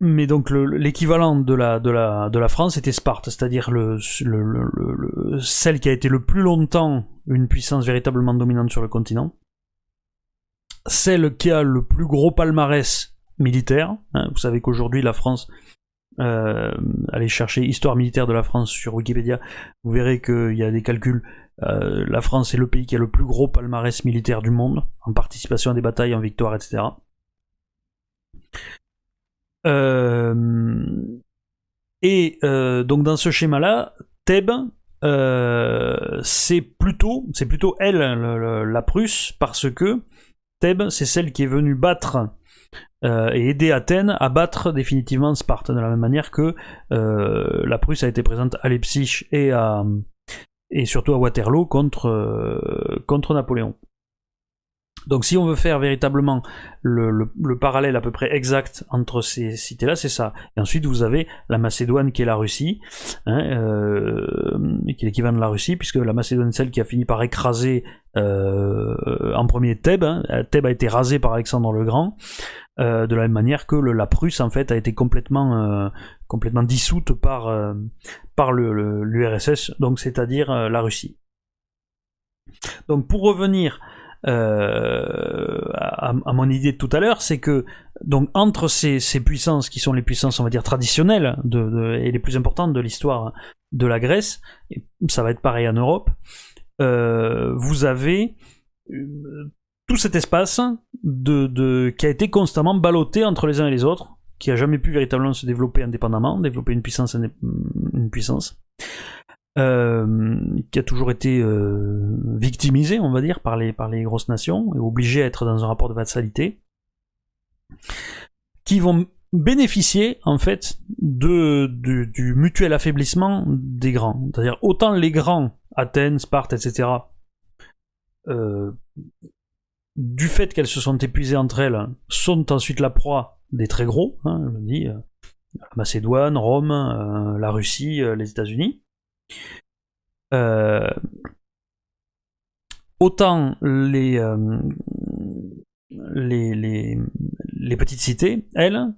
mais donc l'équivalent de la, de, la, de la France était Sparte, c'est-à-dire le, celle qui a été le plus longtemps une puissance véritablement dominante sur le continent, celle qui a le plus gros palmarès militaire. Hein. vous savez qu'aujourd'hui la France euh, allez chercher Histoire militaire de la France sur Wikipédia, vous verrez qu'il y a des calculs. Euh, la France est le pays qui a le plus gros palmarès militaire du monde, en participation à des batailles, en victoire, etc. Euh, et donc dans ce schéma-là, Thèbes, c'est plutôt, c'est plutôt elle, la Prusse, parce que Thèbes, c'est celle qui est venue battre euh, et aider Athènes à battre définitivement Sparte, de la même manière que euh, la Prusse a été présente à Leipzig et, à, et surtout à Waterloo contre, euh, contre Napoléon. Donc si on veut faire véritablement le, parallèle à peu près exact entre ces cités-là, c'est ça. Et ensuite vous avez la Macédoine qui est la Russie, hein, qui est l'équivalent de la Russie, puisque la Macédoine est celle qui a fini par écraser en premier Thèbes. Hein. Thèbes a été rasé par Alexandre le Grand. Euh, de la même manière que la Prusse en fait a été complètement euh, complètement dissoute par euh, par le l'URSS donc c'est-à-dire la Russie. Donc pour revenir à, mon idée de tout à l'heure, c'est que donc entre ces, puissances qui sont les puissances, on va dire, traditionnelles et les plus importantes de l'histoire de la Grèce, et ça va être pareil en Europe, euh, vous avez euh, tout cet espace qui a été constamment ballotté entre les uns et les autres, qui a jamais pu véritablement se développer indépendamment, développer une puissance, une puissance. Euh, qui a toujours été victimisé, on va dire, par les, grosses nations, et obligé à être dans un rapport de vassalité qui vont bénéficier en fait du mutuel affaiblissement des grands. C'est-à-dire autant les grands, Athènes, Sparte, etc., euh, du fait qu'elles se sont épuisées entre elles, sont ensuite la proie des très gros, hein, je dis, euh, Macédoine, Rome, euh, la Russie, les États-Unis. autant les, petites cités, elles,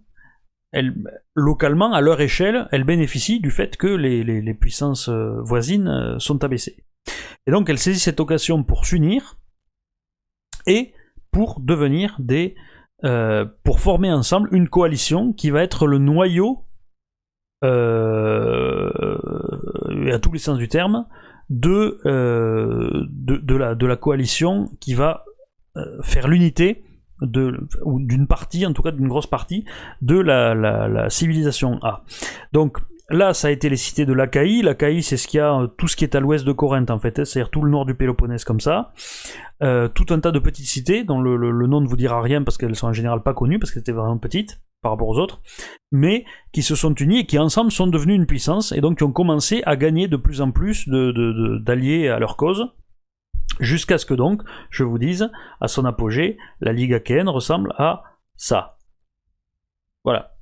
localement, à leur échelle, elles bénéficient du fait que les, les, puissances euh, voisines euh, sont abaissées. Et donc elles saisissent cette occasion pour s'unir et pour devenir des... Euh, pour former ensemble une coalition qui va être le noyau, euh, à tous les sens du terme, de, de, de, la, de la coalition qui va faire l'unité de ou d'une partie, en tout cas d'une grosse partie, de la, la, civilisation A. Donc là, ça a été les cités de l'Achaïe. L'Achaïe, c'est ce qu'il y a, euh, tout ce qui est à l'ouest de Corinthe, en fait, hein, c'est-à-dire tout le nord du Péloponnèse comme ça. Euh, tout un tas de petites cités, dont le, nom ne vous dira rien parce qu'elles sont en général pas connues, parce qu'elles étaient vraiment petites par rapport aux autres, mais qui se sont unies et qui ensemble sont devenues une puissance, et donc qui ont commencé à gagner de plus en plus d'alliés à leur cause. Jusqu'à ce que donc, je vous dise, à son apogée, la Ligue achéenne ressemble à ça. Voilà.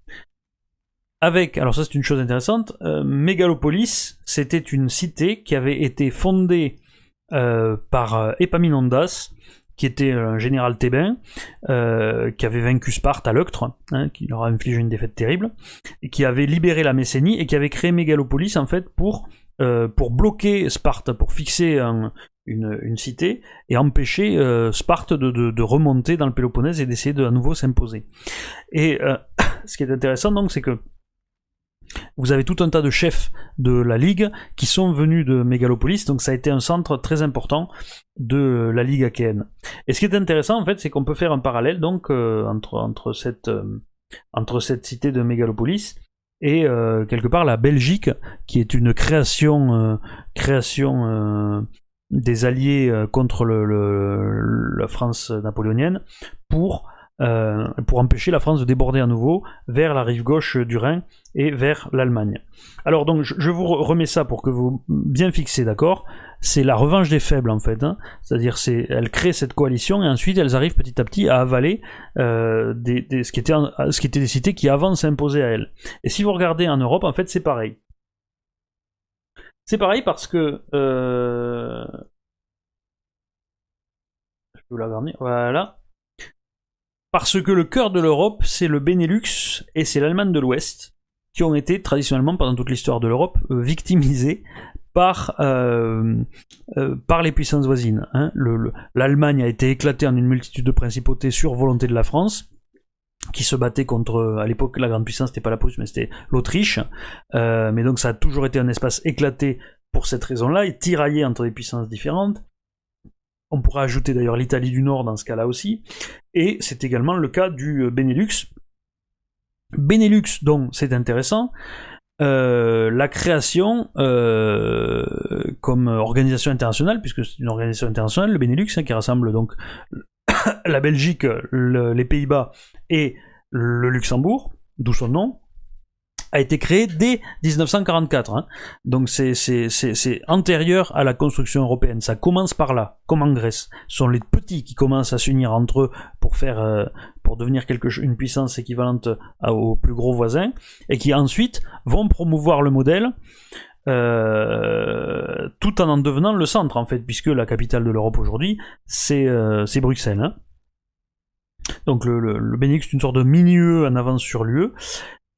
Avec, alors ça c'est une chose intéressante, euh, Mégalopolis, c'était une cité qui avait été fondée euh, par euh, Epaminondas, qui était un général thébain, qui avait vaincu Sparte à Leuctre, hein, qui leur a infligé une défaite terrible, et qui avait libéré la Messénie et qui avait créé Mégalopolis en fait pour pour bloquer Sparte, pour fixer un, une, cité et empêcher euh, Sparte de, remonter dans le Péloponnèse et d'essayer de à nouveau s'imposer. Et euh, ce qui est intéressant donc, c'est que vous avez tout un tas de chefs de la Ligue qui sont venus de Mégalopolis, donc ça a été un centre très important de la Ligue achéenne. Et ce qui est intéressant en fait, c'est qu'on peut faire un parallèle donc euh, entre, cette, entre cette cité de Mégalopolis et quelque part la Belgique, qui est une création, création des alliés euh, contre la France napoléonienne pour, euh, pour empêcher la France de déborder à nouveau vers la rive gauche du Rhin et vers l'Allemagne. Alors donc je, vous remets ça pour que vous bien fixez d'accord? C'est la revanche des faibles en fait. Hein. C'est-à-dire c'est elles créent cette coalition et ensuite elles arrivent petit à petit à avaler euh, ce, qui était, ce qui était des cités qui avant s'imposaient à elles. Et si vous regardez en Europe en fait c'est pareil. C'est pareil parce que. Euh... Je peux la garder. Voilà. Parce que le cœur de l'Europe, c'est le Benelux et c'est l'Allemagne de l'Ouest, qui ont été traditionnellement, pendant toute l'histoire de l'Europe, euh, victimisés par, euh, euh, par les puissances voisines. Hein. L'Allemagne a été éclatée en une multitude de principautés sur volonté de la France qui se battait contre, à l'époque, la grande puissance, c'était pas la Prusse, mais c'était l'Autriche. Mais donc ça a toujours été un espace éclaté pour cette raison-là, et tiraillé entre des puissances différentes. On pourrait ajouter d'ailleurs l'Italie du Nord dans ce cas-là aussi. Et c'est également le cas du euh, Benelux. Benelux, donc, c'est intéressant. Euh, la création comme organisation internationale, puisque c'est une organisation internationale, le Benelux, hein, qui rassemble donc la Belgique, les Pays-Bas et le Luxembourg, d'où son nom, a été créé dès 1944. Hein. Donc c'est antérieur à la construction européenne. Ça commence par là, comme en Grèce. Ce sont les petits qui commencent à s'unir entre eux pour faire euh, pour devenir quelque une puissance équivalente aux plus gros voisins, et qui ensuite vont promouvoir le modèle euh, tout en en devenant le centre en fait, puisque la capitale de l'Europe aujourd'hui, c'est euh, Bruxelles. Hein. Donc le, le, Benelux est une sorte de mini-UE en avance sur l'UE.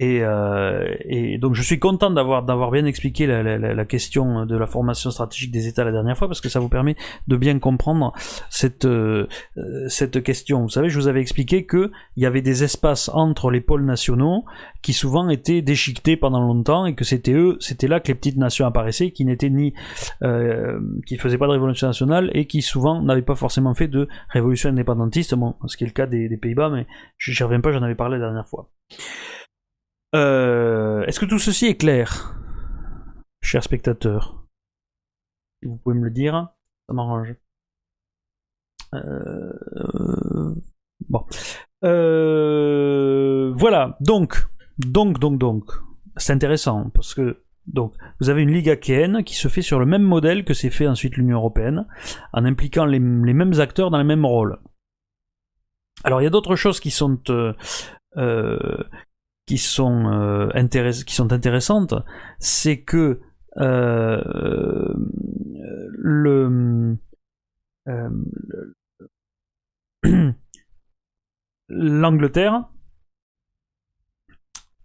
Euh, et, donc je suis content d'avoir d'avoir bien expliqué la, question de la formation stratégique des États la dernière fois parce que ça vous permet de bien comprendre cette euh, cette question. Vous savez, je vous avais expliqué que il y avait des espaces entre les pôles nationaux qui souvent étaient déchiquetés pendant longtemps et que c'était eux, c'était là que les petites nations apparaissaient, qui n'étaient ni euh, qui faisaient pas de révolution nationale et qui souvent n'avaient pas forcément fait de révolution indépendantiste. Bon, ce qui est le cas des, des Pays-Bas, mais je reviens pas, j'en avais parlé la dernière fois. Euh, est-ce que tout ceci est clair, chers spectateurs Si vous pouvez me le dire, ça m'arrange. Euh, bon. Euh, voilà, donc, donc, donc, donc, c'est intéressant parce que donc, vous avez une ligue achéenne qui se fait sur le même modèle que s'est fait ensuite l'Union européenne, en impliquant les, mêmes acteurs dans les mêmes rôles. Alors, il y a d'autres choses qui sont qui sont, euh, qui sont intéressantes, c'est que euh, le euh, l'Angleterre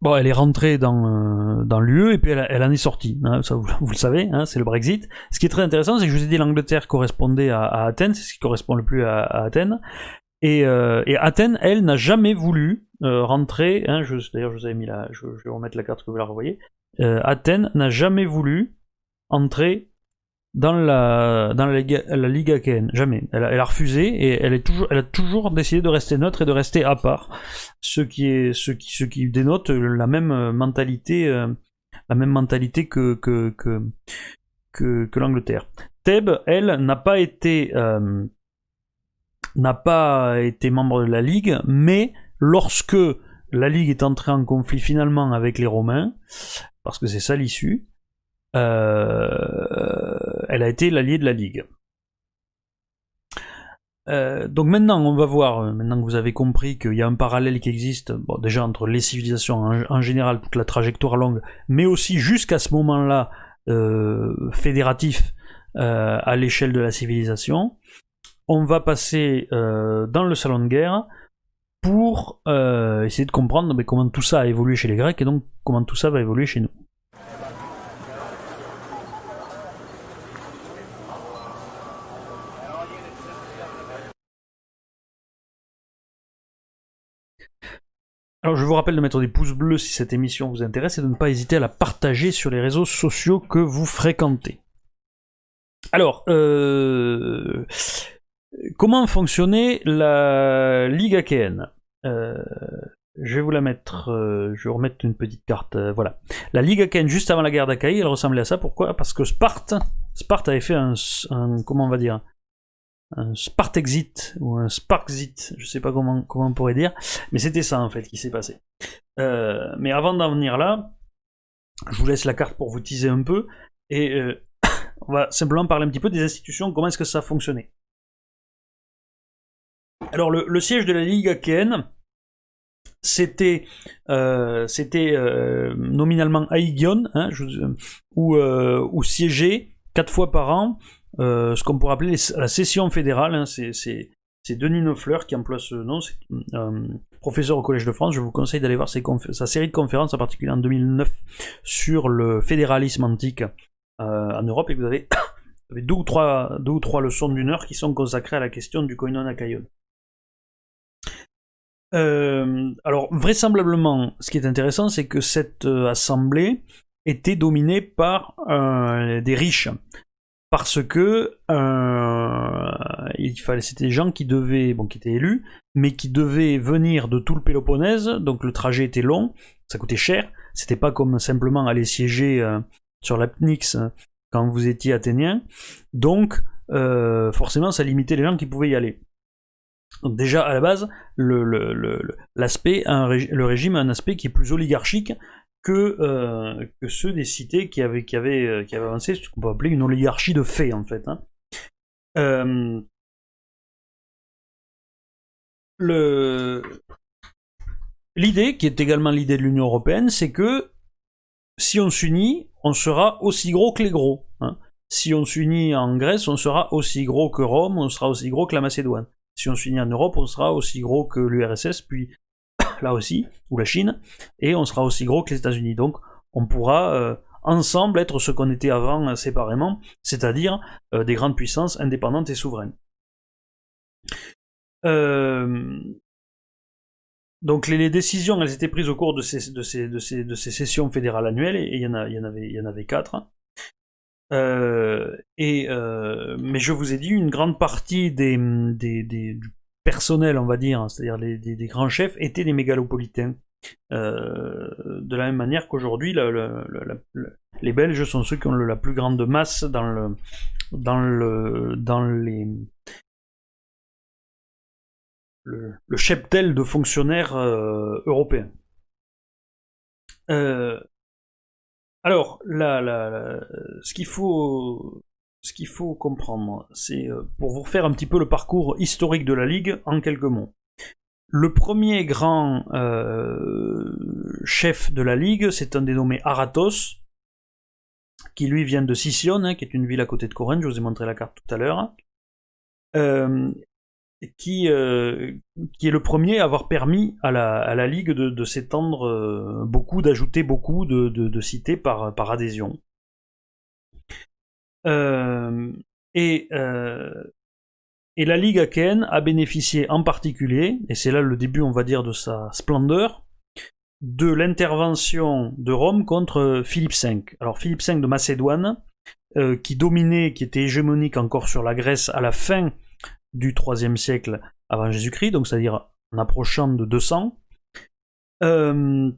Bon, elle est rentrée dans, l'UE et puis elle, en est sortie. Hein, vous, le savez, hein, c'est le Brexit. Ce qui est très intéressant, c'est que je vous ai dit l'Angleterre correspondait à, Athènes, c'est ce qui correspond le plus à Athènes. Et, euh, et Athènes, elle, n'a jamais voulu euh, rentrer. Hein, D'ailleurs, je vous avais mis la. Je, je, vais remettre la carte que vous la revoyez. Euh, Athènes n'a jamais voulu entrer dans la dans la Ligue, la. Jamais. Elle a, elle a, refusé et elle est toujours elle a toujours décidé de rester neutre et de rester à part. Ce qui est ce qui ce qui dénote la même mentalité euh, la même mentalité que que que que, que l'Angleterre. Thèbes, elle, n'a pas été euh, n'a pas été membre de la Ligue, mais lorsque la Ligue est entrée en conflit finalement avec les Romains, parce que c'est ça l'issue, euh, elle a été l'alliée de la Ligue. Euh, donc maintenant, on va voir, maintenant que vous avez compris qu'il y a un parallèle qui existe, déjà entre les civilisations en, général, toute la trajectoire longue, mais aussi jusqu'à ce moment-là euh, fédératif à l'échelle de la civilisation on va passer euh, dans le salon de guerre pour euh, essayer de comprendre comment tout ça a évolué chez les Grecs et donc comment tout ça va évoluer chez nous. Alors je vous rappelle de mettre des pouces bleus si cette émission vous intéresse et de ne pas hésiter à la partager sur les réseaux sociaux que vous fréquentez. Alors, euh, Comment fonctionnait la Ligue achéenne euh, Je vais vous la mettre, euh, je vais remettre une petite carte, euh, voilà. La Ligue achéenne, juste avant la guerre d'Achaïe, elle ressemblait à ça, pourquoi? Parce que Sparte, Sparte avait fait un, comment on va dire, un Spartexit, ou un Sparkzit, je sais pas comment, comment on pourrait dire, mais c'était ça en fait qui s'est passé. mais avant d'en venir là, je vous laisse la carte pour vous teaser un peu, et on va simplement parler un petit peu des institutions, comment est-ce que ça fonctionnait. Alors le, siège de la Ligue achéenne, c'était euh, euh, nominalement à hein, où, euh, où siégeait quatre fois par an ce qu'on pourrait appeler la session fédérale. Hein, c'est Denis Neufleur qui emploie ce nom, professeur au Collège de France. Je vous conseille d'aller voir sa série de conférences, en particulier en 2009, sur le fédéralisme antique en Europe, et vous avez, deux, ou trois, deux ou trois leçons d'une heure qui sont consacrées à la question du koinon akaion. Euh, alors vraisemblablement, ce qui est intéressant, c'est que cette euh, assemblée était dominée par euh, des riches, parce que il fallait, c'était des gens qui devaient, bon, qui étaient élus, mais qui devaient venir de tout le Péloponnèse, donc le trajet était long, ça coûtait cher. C'était pas comme simplement aller siéger sur l'Apnix quand vous étiez athénien, donc forcément ça limitait les gens qui pouvaient y aller. Déjà à la base, l'aspect, le, régime a un aspect qui est plus oligarchique que, euh, ceux des cités euh, qui avaient avancé ce qu'on peut appeler une oligarchie de fait en fait. Hein. Euh, l'idée, qui est également l'idée de l'Union Européenne, c'est que si on s'unit, on sera aussi gros que les gros. Hein. Si on s'unit en Grèce, on sera aussi gros que Rome, on sera aussi gros que la Macédoine. Si on s'unit en Europe, on sera aussi gros que l'URSS, puis là aussi, ou la Chine, et on sera aussi gros que les États-Unis. Donc on pourra ensemble être ce qu'on était avant séparément, c'est-à-dire des grandes puissances indépendantes et souveraines. Donc les, décisions, elles étaient prises au cours de ces, sessions fédérales annuelles, et il y en avait quatre. Euh, et, euh, mais je vous ai dit, une grande partie des, des, des du personnel, on va dire, c'est-à-dire des, des, grands chefs, étaient des mégalopolitains. Euh, de la même manière qu'aujourd'hui, les Belges sont ceux qui ont la plus grande masse dans, le, dans, le, dans les, le, cheptel de fonctionnaires euh, européens. Euh, alors, là, ce qu'il faut, ce qu'il faut comprendre, c'est euh, pour vous faire un petit peu le parcours historique de la Ligue en quelques mots. Le premier grand chef de la Ligue, c'est un dénommé Aratos, qui lui vient de Sicyone, hein, qui est une ville à côté de Corinthe, je vous ai montré la carte tout à l'heure qui, euh, qui est le premier à avoir permis à la, Ligue de, s'étendre euh, beaucoup, d'ajouter beaucoup de, de, cités par, adhésion. Euh, et, et la Ligue achéenne a bénéficié en particulier, et c'est là le début, on va dire, de sa splendeur, de l'intervention de Rome contre Philippe V. Alors Philippe V de Macédoine, qui dominait, qui était hégémonique encore sur la Grèce à la fin du 3 siècle avant Jésus-Christ, donc c'est-à-dire en approchant de 200. Euh,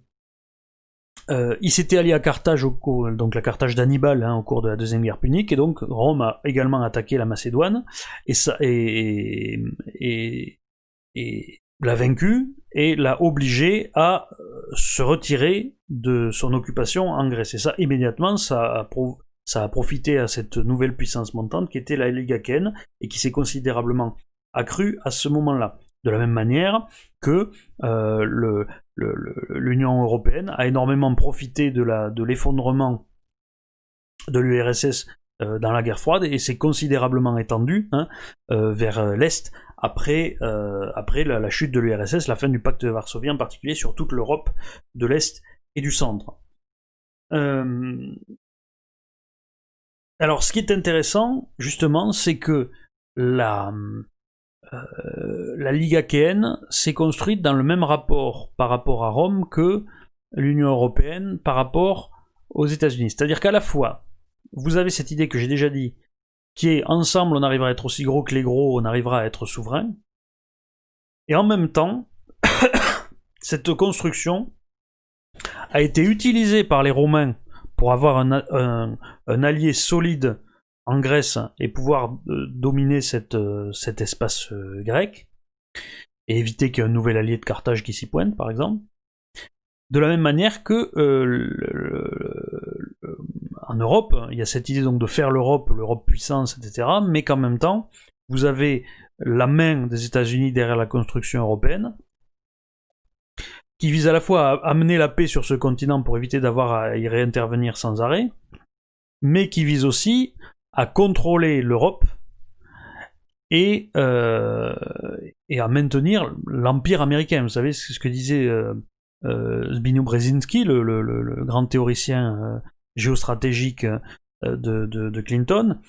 euh, il s'était allié à Carthage, au, donc la Carthage d'Hannibal, hein, au cours de la Deuxième Guerre punique, et donc Rome a également attaqué la Macédoine, et, ça, et, l'a vaincu, et l'a obligé à se retirer de son occupation en Grèce. Et ça, immédiatement, ça a, ça a profité à cette nouvelle puissance montante qui était la Ligue Akhen et qui s'est considérablement accrue à ce moment-là. De la même manière que euh, l'Union européenne a énormément profité de l'effondrement de l'URSS euh, dans la guerre froide et s'est considérablement étendue hein, euh, vers l'Est après, après la, la, chute de l'URSS, la fin du pacte de Varsovie en particulier sur toute l'Europe de l'Est et du Centre. Alors, ce qui est intéressant, justement, c'est que la, euh, Ligue achéenne s'est construite dans le même rapport par rapport à Rome que l'Union européenne par rapport aux États-Unis. C'est-à-dire qu'à la fois, vous avez cette idée que j'ai déjà dit, qui est ensemble on arrivera à être aussi gros que les gros, on arrivera à être souverain. Et en même temps, cette construction a été utilisée par les Romains pour avoir un, allié solide en Grèce et pouvoir euh, dominer euh, cet espace euh, grec, et éviter qu'il y ait un nouvel allié de Carthage qui s'y pointe, par exemple. De la même manière que en Europe, il y a cette idée donc de faire l'Europe, l'Europe puissance, etc., mais qu'en même temps, vous avez la main des États-Unis derrière la construction européenne, qui vise à la fois à amener la paix sur ce continent pour éviter d'avoir à y réintervenir sans arrêt, mais qui vise aussi à contrôler l'Europe et, euh, à maintenir l'empire américain. Vous savez ce que disait euh, euh Zbigniew Brzezinski, le, grand théoricien euh, géostratégique de, Clinton,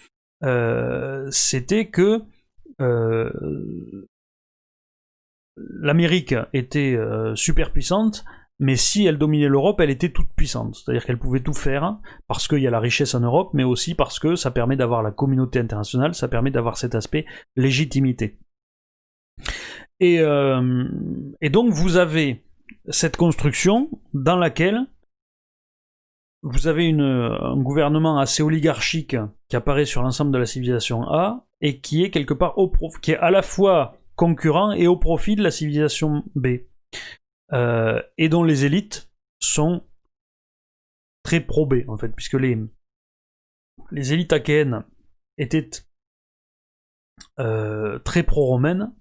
c'était que l'Amérique était euh, super puissante, mais si elle dominait l'Europe, elle était toute puissante. C'est-à-dire qu'elle pouvait tout faire, parce qu'il y a la richesse en Europe, mais aussi parce que ça permet d'avoir la communauté internationale, ça permet d'avoir cet aspect légitimité. Et, euh, donc vous avez cette construction dans laquelle vous avez un gouvernement assez oligarchique qui apparaît sur l'ensemble de la civilisation A et qui est quelque part au prof, qui est à la fois concurrent et au profit de la civilisation B. Euh, et dont les élites sont très pro-B, en fait, puisque les, les élites achéennes étaient euh, très pro-romaines,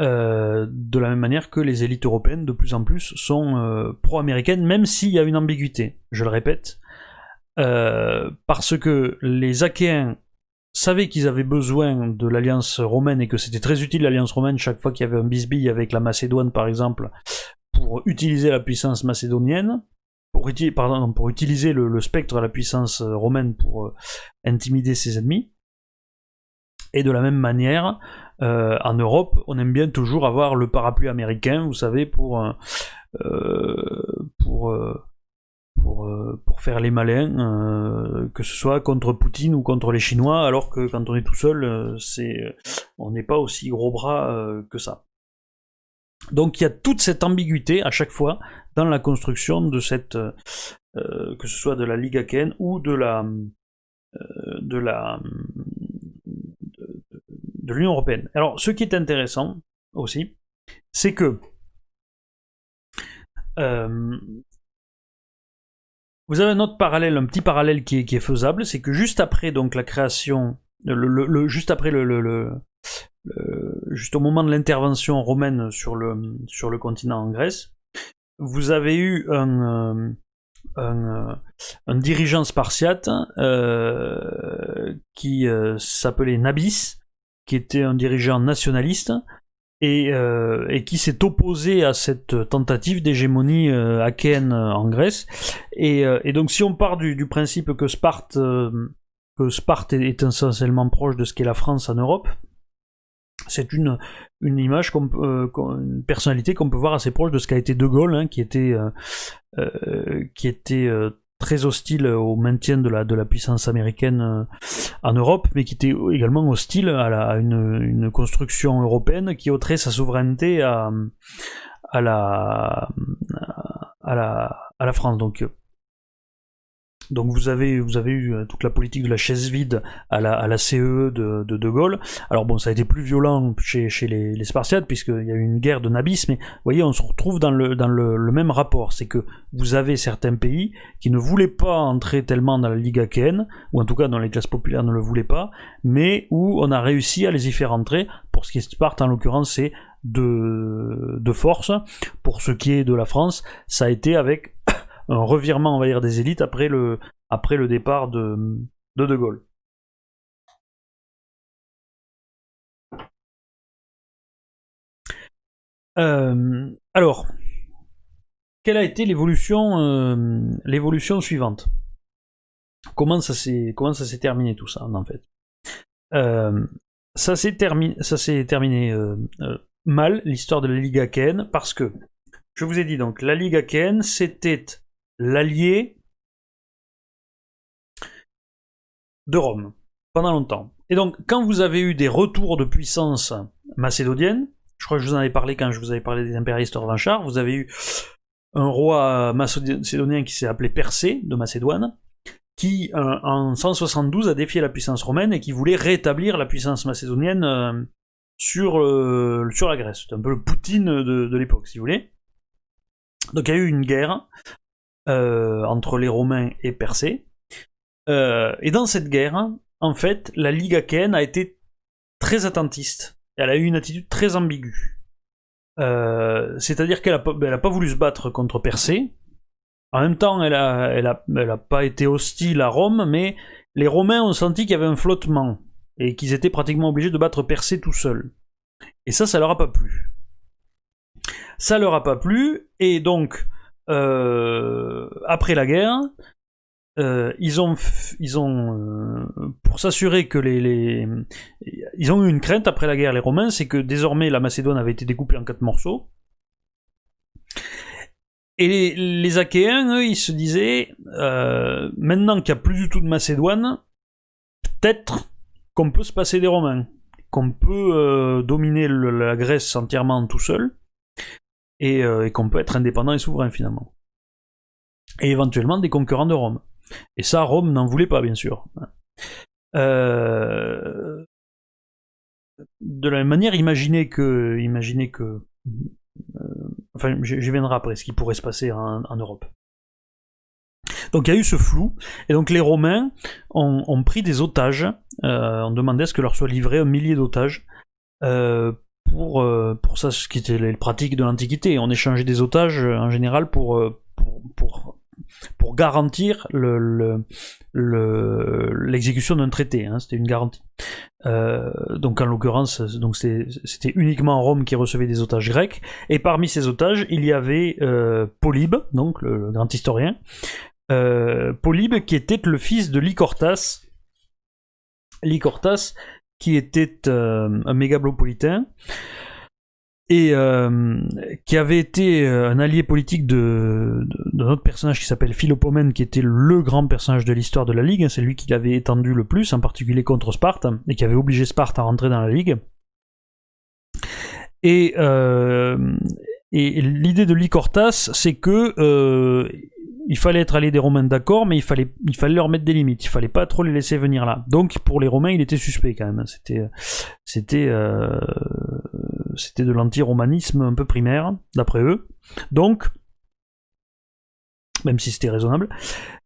euh, de la même manière que les élites européennes, de plus en plus, sont pro-américaines, même s'il y a une ambiguïté, je le répète, parce que les Achéens savaient qu'ils avaient besoin de l'alliance romaine et que c'était très utile l'alliance romaine chaque fois qu'il y avait un bisbille avec la Macédoine par exemple pour utiliser la puissance macédonienne, pour, pardon, pour utiliser le, spectre de la puissance romaine pour intimider ses ennemis. Et de la même manière, en Europe, on aime bien toujours avoir le parapluie américain, vous savez, pour, pour pour, euh, pour faire les malins, euh, que ce soit contre Poutine ou contre les Chinois, alors que quand on est tout seul, euh, on n'est pas aussi gros bras que ça. Donc il y a toute cette ambiguïté à chaque fois dans la construction de cette, que ce soit de la Ligue Aken ou de la, de la, de l'Union européenne. Alors ce qui est intéressant aussi, c'est que vous avez un autre parallèle, un petit parallèle qui est, faisable, c'est que juste après donc la création, le, juste après le, juste au moment de l'intervention romaine sur le, sur le continent en Grèce, vous avez eu un, euh, un, dirigeant spartiate euh, qui euh, s'appelait Nabis, qui était un dirigeant nationaliste, euh, et, qui s'est opposé à cette tentative d'hégémonie euh, achéenne en Grèce. Et, euh, donc si on part du, principe que Sparte, que Sparte est, essentiellement proche de ce qu'est la France en Europe, c'est une, une image, une personnalité qu'on peut voir assez proche de ce qu'a été De Gaulle, hein, qui était, qui était très hostile au maintien de la, de la puissance américaine euh, en Europe, mais qui était également hostile à, une, construction européenne qui ôterait sa souveraineté à, à, la, à, la, à la France. Donc donc vous avez, vous avez eu euh, toute la politique de la chaise vide à la, à la CE e de, de, Gaulle. Alors bon, ça a été plus violent chez, chez les, les Spartiates, puisqu'il y a eu une guerre de nabis, mais vous voyez, on se retrouve dans le, dans le, même rapport. C'est que vous avez certains pays qui ne voulaient pas entrer tellement dans la Ligue achéenne, ou en tout cas dans les classes populaires ne le voulaient pas, mais où on a réussi à les y faire entrer. Pour ce qui est Sparte, en l'occurrence, c'est de, de force. Pour ce qui est de la France, ça a été avec un revirement, on va dire, des élites après le, après le départ de De, de Gaulle. Euh, alors, quelle a été l'évolution, euh, l'évolution suivante? Comment ça s'est, terminé tout ça en fait? Euh, Ça s'est terminé, ça s'est mal l'histoire de la Ligue Akhen parce que je vous ai dit donc la Ligue Akhen c'était l'allié de Rome pendant longtemps. Et donc, quand vous avez eu des retours de puissance macédonienne, je crois que je vous en avais parlé quand je vous avais parlé des impérialistes revanchards, vous avez eu un roi macédonien qui s'est appelé Persée de Macédoine, qui euh, en 172 a défié la puissance romaine et qui voulait rétablir la puissance macédonienne euh, sur, euh, sur la Grèce. C'était un peu le Poutine de l'époque, si vous voulez. Donc il y a eu une guerre euh, entre les Romains et Persée. Euh, et dans cette guerre, en fait, la Ligue achéenne a été très attentiste. Elle a eu une attitude très ambiguë. Euh, c'est-à-dire qu'elle n'a pas voulu se battre contre Persée. En même temps, elle n'a elle a, pas été hostile à Rome, mais les Romains ont senti qu'il y avait un flottement et qu'ils étaient pratiquement obligés de battre Persée tout seuls. Et ça, ça leur a pas plu. Ça leur a pas plu, et donc après la guerre, euh, ils ont, ils ont euh, pour s'assurer que les, les, ils ont eu une crainte après la guerre, les Romains, c'est que désormais la Macédoine avait été découpée en quatre morceaux. Et les, les Achéens, eux, ils se disaient, maintenant qu'il n'y a plus du tout de Macédoine, peut-être qu'on peut se passer des Romains, qu'on peut dominer la Grèce entièrement tout seul, euh, et, qu'on peut être indépendant et souverain finalement. Et éventuellement des concurrents de Rome. Et ça, Rome n'en voulait pas, bien sûr. Euh, de la même manière, imaginez que, imaginez que, euh, enfin, je, viendrai après ce qui pourrait se passer en, Europe. Donc il y a eu ce flou, et donc les Romains ont, pris des otages, on demandait à ce que leur soit livré un millier d'otages pour ça, ce qui était les pratiques de l'Antiquité. On échangeait des otages euh, en général pour, euh, pour, pour, garantir le, l'exécution d'un traité. Hein, c'était une garantie. Euh, donc en l'occurrence, c'était uniquement Rome qui recevait des otages grecs. Et parmi ces otages, il y avait euh, Polybe, donc le, grand historien. Euh, Polybe qui était le fils de Lycortas. Lycortas qui était un mégalopolitain et euh, qui avait été euh, un allié politique de, d'un autre personnage qui s'appelle Philopomène, qui était le grand personnage de l'histoire de la Ligue. C'est lui qui l'avait étendu le plus, en particulier contre Sparte, et qui avait obligé Sparte à rentrer dans la Ligue. Et, euh, et l'idée de Lycortas, c'est que il fallait être allé des Romains d'accord, mais il fallait, il fallait leur mettre des limites. Il fallait pas trop les laisser venir là. Donc pour les Romains, il était suspect quand même. C'était, c'était, euh, c'était de l'anti-romanisme un peu primaire, d'après eux. Donc, même si c'était raisonnable.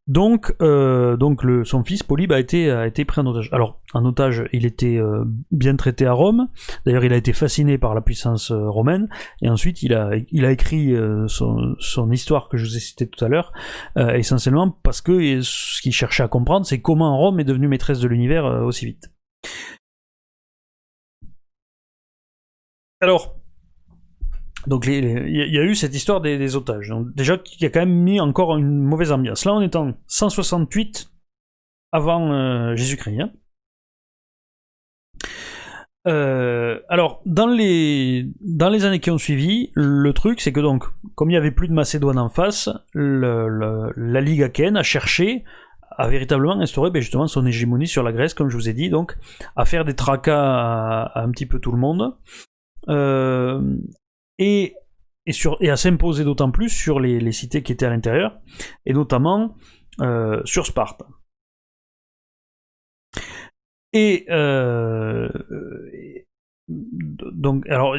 Donc, euh, donc son fils Polybe a été, a pris en otage. Alors, en otage, il était euh, bien traité à Rome. D'ailleurs, il a été fasciné par la puissance euh, romaine. Et ensuite, il a, il a écrit son, son, histoire que je vous ai citée tout à l'heure, essentiellement parce que ce qu'il cherchait à comprendre, c'est comment Rome est devenue maîtresse de l'univers aussi vite. Alors, donc il y, a eu cette histoire des, otages. déjà qui a quand même mis encore une mauvaise ambiance. Là on est en 168 avant euh, Jésus-Christ. Hein. Euh, alors dans les dans les années qui ont suivi, le truc c'est que donc comme il y avait plus de Macédoine en face, la Ligue achéenne a cherché à véritablement instaurer ben, justement son hégémonie sur la Grèce, comme je vous ai dit, donc à faire des tracas à un petit peu tout le monde. Euh, et, et, sur, et à s'imposer d'autant plus sur les, cités qui étaient à l'intérieur, et notamment euh, sur Sparte. Et euh, donc, alors,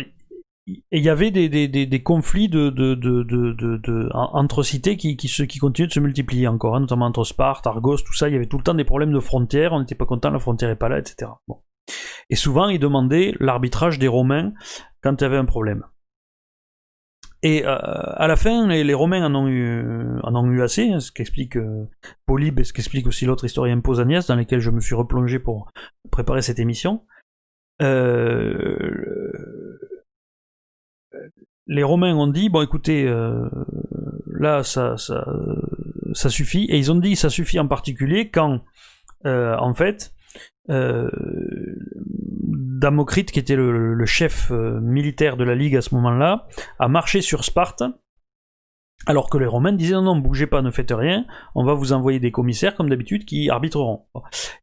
il y avait des, des, des, conflits de, de, de, entre cités qui, qui, qui continuaient de se multiplier encore, hein, notamment entre Sparte, Argos, tout ça. Il y avait tout le temps des problèmes de frontières, on n'était pas content, la frontière n'est pas là, etc. Bon. Et souvent, ils demandaient l'arbitrage des Romains quand il y avait un problème. Et euh, à la fin, les, Romains en ont eu, en ont eu assez, hein, ce qu'explique euh, Polybe et ce qu'explique aussi l'autre historien Pausanias, dans lequel je me suis replongé pour préparer cette émission. Euh, les Romains ont dit, bon écoutez, là ça, suffit, et ils ont dit ça suffit en particulier quand, en fait, euh, Damocrite, qui était le, chef euh, militaire de la Ligue à ce moment-là, a marché sur Sparte alors que les Romains disaient non, non, bougez pas, ne faites rien, on va vous envoyer des commissaires comme d'habitude qui arbitreront.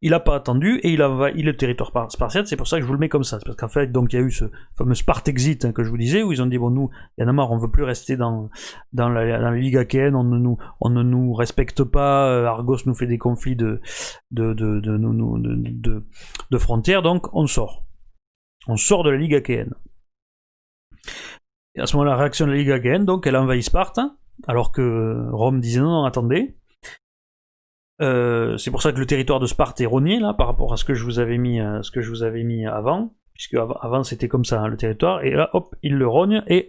Il n'a pas attendu et il a envahi le territoire spartiate, c'est pour ça que je vous le mets comme ça. Parce qu'en fait, donc il y a eu ce fameux Spartexit hein, que je vous disais, où ils ont dit bon, nous, il y en a marre, on veut plus rester dans, dans, la, Ligue achéenne, on ne, nous, on ne nous respecte pas, euh, Argos nous fait des conflits de, de, de, de, de, de frontières, donc on sort. On sort de la Ligue achéenne. Et à ce moment-là, la réaction de la Ligue achéenne, donc elle envahit Sparte alors que Rome disait non, attendez. Euh, c'est pour ça que le territoire de Sparte est rogné là par rapport à ce que je vous avais mis, euh, ce que je vous avais mis avant, puisque avant c'était comme ça hein, le territoire, et là hop il le rogne et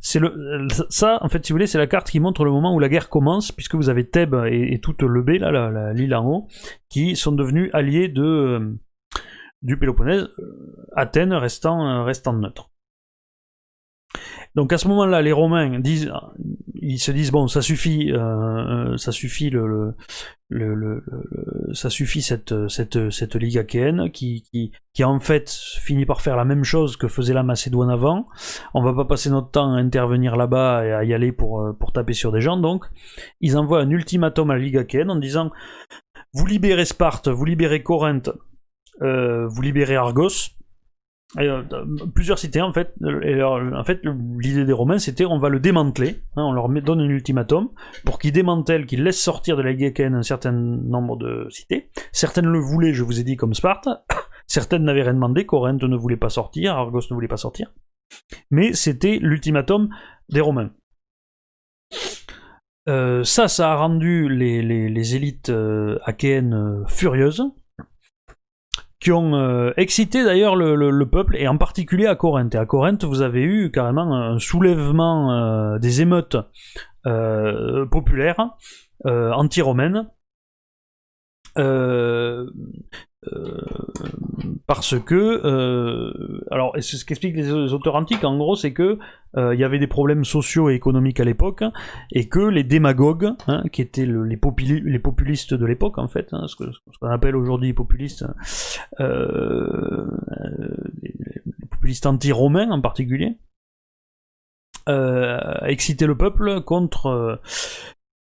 c'est le ça en fait si vous voulez c'est la carte qui montre le moment où la guerre commence puisque vous avez Thèbes et, toute le B là l'île en haut qui sont devenus alliés de euh, du Péloponnèse, Athènes restant restant neutre. Donc à ce moment-là, les Romains disent, ils se disent bon, ça suffit, euh, ça suffit le, le, ça suffit cette cette cette ligue qui, qui qui en fait finit par faire la même chose que faisait la Macédoine avant. On va pas passer notre temps à intervenir là-bas et à y aller pour pour taper sur des gens. Donc ils envoient un ultimatum à la ligue achéenne en disant vous libérez Sparte, vous libérez Corinthe, euh, vous libérez Argos, euh, plusieurs cités en fait. l'idée des Romains c'était on va le démanteler. Hein, on leur donne un ultimatum pour qu'ils démantèlent, qu'ils laissent sortir de la Gaécaine un certain nombre de cités. Certaines le voulaient, je vous ai dit, comme Sparte. Certaines n'avaient rien demandé. Corinthe ne voulait pas sortir, Argos ne voulait pas sortir. Mais c'était l'ultimatum des Romains. Euh, ça, ça a rendu les, élites euh, achéennes furieuses qui ont euh, excité d'ailleurs le, peuple, et en particulier à Corinthe. Et à Corinthe, vous avez eu carrément un soulèvement euh, des émeutes populaire, anti-romaine. Parce que, alors, c'est ce qu'expliquent les auteurs antiques, en gros, c'est que il y avait des problèmes sociaux et économiques à l'époque, et que les démagogues, hein, qui étaient les, populistes de l'époque, en fait, hein, ce qu'on appelle aujourd'hui populistes, euh, les populistes anti-romains en particulier, euh, le peuple contre,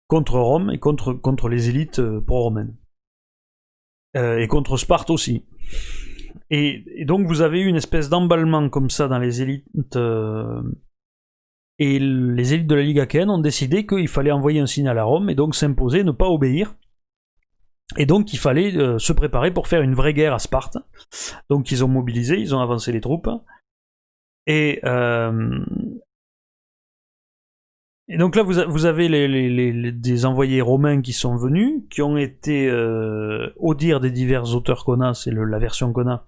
contre Rome et contre, contre les élites euh, pro-romaines. Euh, et contre Sparte aussi. Et, donc vous avez eu une espèce d'emballement comme ça dans les élites. et les élites de la Ligue Achéenne ont décidé qu'il fallait envoyer un signal à Rome et donc s'imposer, ne pas obéir. Et donc il fallait se préparer pour faire une vraie guerre à Sparte. Donc ils ont mobilisé, ils ont avancé les troupes. Et, et donc là, vous, avez les, des envoyés romains qui sont venus, qui ont été, euh, au dire des divers auteurs qu'on a, c'est la version qu'on a,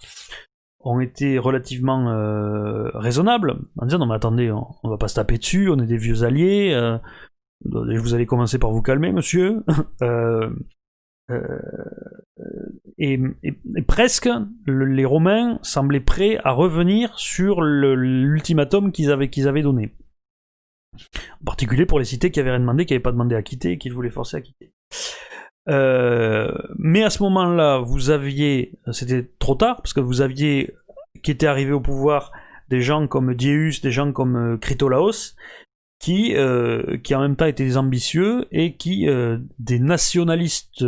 ont été relativement euh, raisonnables, en disant non mais attendez, on, va pas se taper dessus, on est des vieux alliés, euh, vous allez commencer par vous calmer, monsieur. et, presque, les Romains semblaient prêts à revenir sur l'ultimatum qu'ils avaient, qu'ils avaient donné. En particulier pour les cités qui avaient rien demandé, qui n'avaient pas demandé à quitter et qui voulaient forcer à quitter. Euh, mais à ce moment-là, vous aviez, c'était trop tard, parce que vous aviez, qui étaient arrivés au pouvoir, des gens comme Dieus, des gens comme euh, Critolaos, qui, euh, qui en même temps étaient des ambitieux et qui, des nationalistes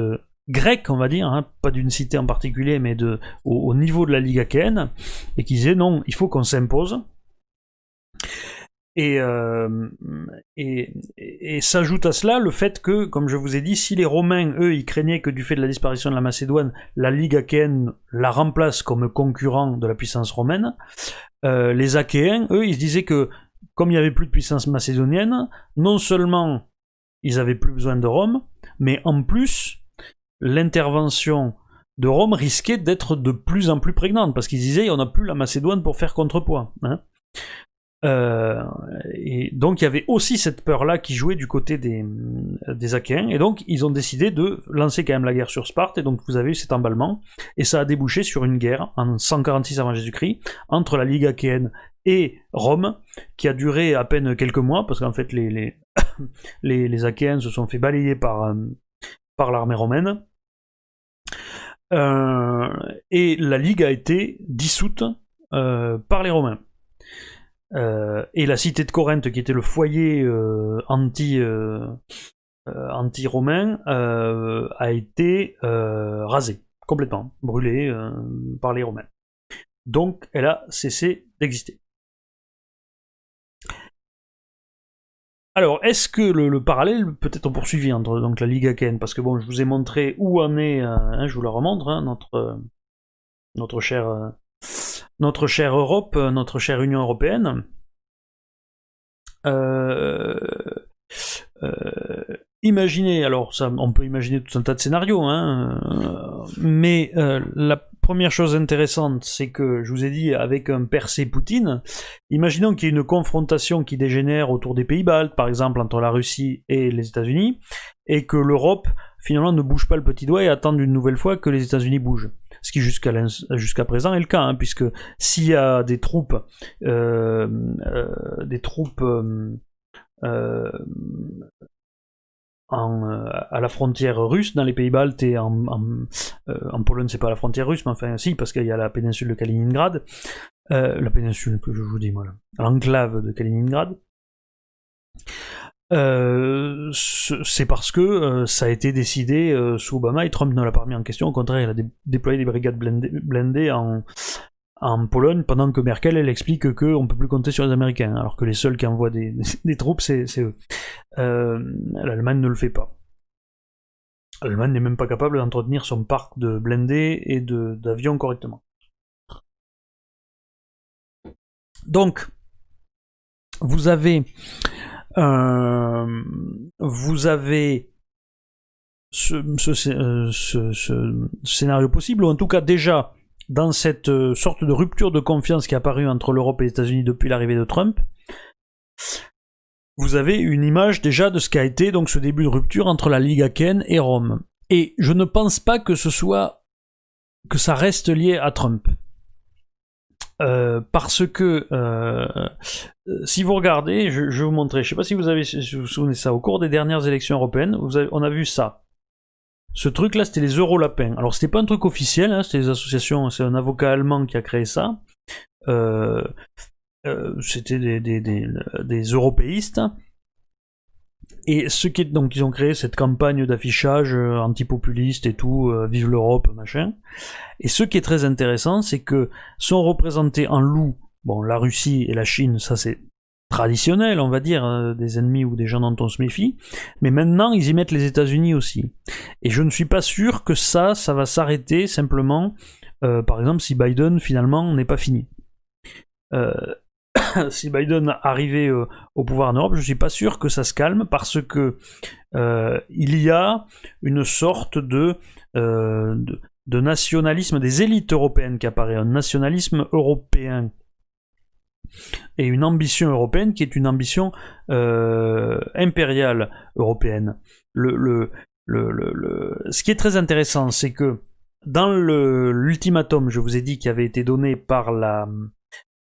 grecs, on va dire, hein, pas d'une cité en particulier, mais de, au, niveau de la Ligue achéenne, et qui disaient non, il faut qu'on s'impose. Euh, et, s'ajoute à cela le fait que, comme je vous ai dit, si les Romains, eux, ils craignaient que du fait de la disparition de la Macédoine, la Ligue achéenne la remplace comme concurrent de la puissance romaine, euh, les Achéens, eux, ils se disaient que, comme il n'y avait plus de puissance macédonienne, non seulement ils avaient plus besoin de Rome, mais en plus, l'intervention de Rome risquait d'être de plus en plus prégnante, parce qu'ils disaient on n'a plus la Macédoine pour faire contrepoids. Hein. Euh, et donc il y avait aussi cette peur-là qui jouait du côté des, des Achéens, et donc ils ont décidé de lancer quand même la guerre sur Sparte, et donc vous avez eu cet emballement, et ça a débouché sur une guerre en 146 avant Jésus-Christ entre la Ligue achéenne et Rome, qui a duré à peine quelques mois, parce qu'en fait les, les, les, se sont fait balayer par, euh, par l'armée romaine, euh, et la Ligue a été dissoute par les Romains. Euh, et la cité de Corinthe, qui était le foyer euh, anti, euh, anti-romain, a été rasée, complètement, brûlée par les Romains. Donc elle a cessé d'exister. Alors, est-ce que le, parallèle peut être poursuivi entre donc, la Ligue Akhen Parce que bon, je vous ai montré où en est, hein, je vous la remontre, hein, notre, notre cher notre chère Europe, notre chère Union européenne. Euh, euh, imaginez, alors on peut imaginer tout un tas de scénarios, hein, euh, mais la première chose intéressante, c'est que je vous ai dit avec un percé Poutine, imaginons qu'il y ait une confrontation qui dégénère autour des pays baltes, par exemple entre la Russie et les États-Unis, et que l'Europe finalement ne bouge pas le petit doigt et attend une nouvelle fois que les États-Unis bougent ce qui jusqu'à présent est le cas, hein, puisque s'il y a des troupes, euh, euh, des troupes euh, à la frontière russe, dans les pays baltes et en, en, Pologne, c'est pas la frontière russe, mais enfin si, parce qu'il y a la péninsule de Kaliningrad, la péninsule que je vous dis, voilà, l'enclave de Kaliningrad. Euh, c'est parce que euh, ça a été décidé euh, sous Obama et Trump ne l'a pas remis en question. Au contraire, il a déployé des brigades blindées, en, Pologne pendant que Merkel elle explique qu'on ne peut plus compter sur les Américains, alors que les seuls qui envoient des, des troupes c'est eux. L'Allemagne ne le fait pas. L'Allemagne n'est même pas capable d'entretenir son parc de blindés et d'avions correctement. Donc, vous avez vous avez ce, scénario possible, ou en tout cas déjà dans cette euh, sorte de rupture de confiance qui est apparue entre l'Europe et les États-Unis depuis l'arrivée de Trump, vous avez une image déjà de ce qu'a été donc ce début de rupture entre la Ligue Aken et Rome. Et je ne pense pas que ce soit que ça reste lié à Trump. Euh, parce que euh, si vous regardez, je, vais vous montrer, je ne sais pas si vous avez vous, souvenez ça, au cours des dernières élections européennes, on a vu ça. Ce truc-là, c'était les Eurolapins. Alors, c'était pas un truc officiel, hein, c'était des associations, c'est un avocat allemand qui a créé ça. Euh, c'était des, européistes. Et ce qui est, donc ils ont créé cette campagne d'affichage antipopuliste et tout, vive l'Europe, machin. Et ce qui est très intéressant, c'est que sont représentés en loup, bon, la Russie et la Chine, ça c'est traditionnel, on va dire, euh, des ennemis ou des gens dont on se méfie, mais maintenant ils y mettent les États-Unis aussi. Et je ne suis pas sûr que ça, ça va s'arrêter simplement, euh, par exemple, si Biden finalement n'est pas fini. Euh, si Biden arrivait au pouvoir en Europe, je ne suis pas sûr que ça se calme parce que il y a une sorte de, de nationalisme des élites européennes qui apparaît, un nationalisme européen et une ambition européenne qui est une ambition euh, impériale européenne. Le, Ce qui est très intéressant, c'est que dans l'ultimatum, je vous ai dit, qui avait été donné par, la,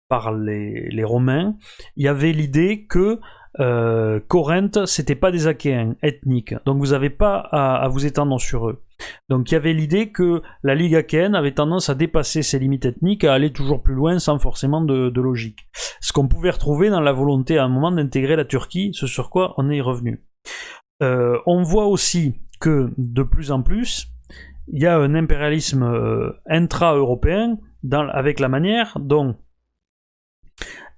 par les, les Romains, il y avait l'idée que euh, Corinthe, c'était pas des Achéens ethniques, donc vous n'avez pas à, vous étendre sur eux. Donc il y avait l'idée que la Ligue achéenne avait tendance à dépasser ses limites ethniques, à aller toujours plus loin sans forcément de, logique. Ce qu'on pouvait retrouver dans la volonté à un moment d'intégrer la Turquie, ce sur quoi on est revenu. Euh, on voit aussi que de plus en plus, il y a un impérialisme euh, intra-européen avec la manière dont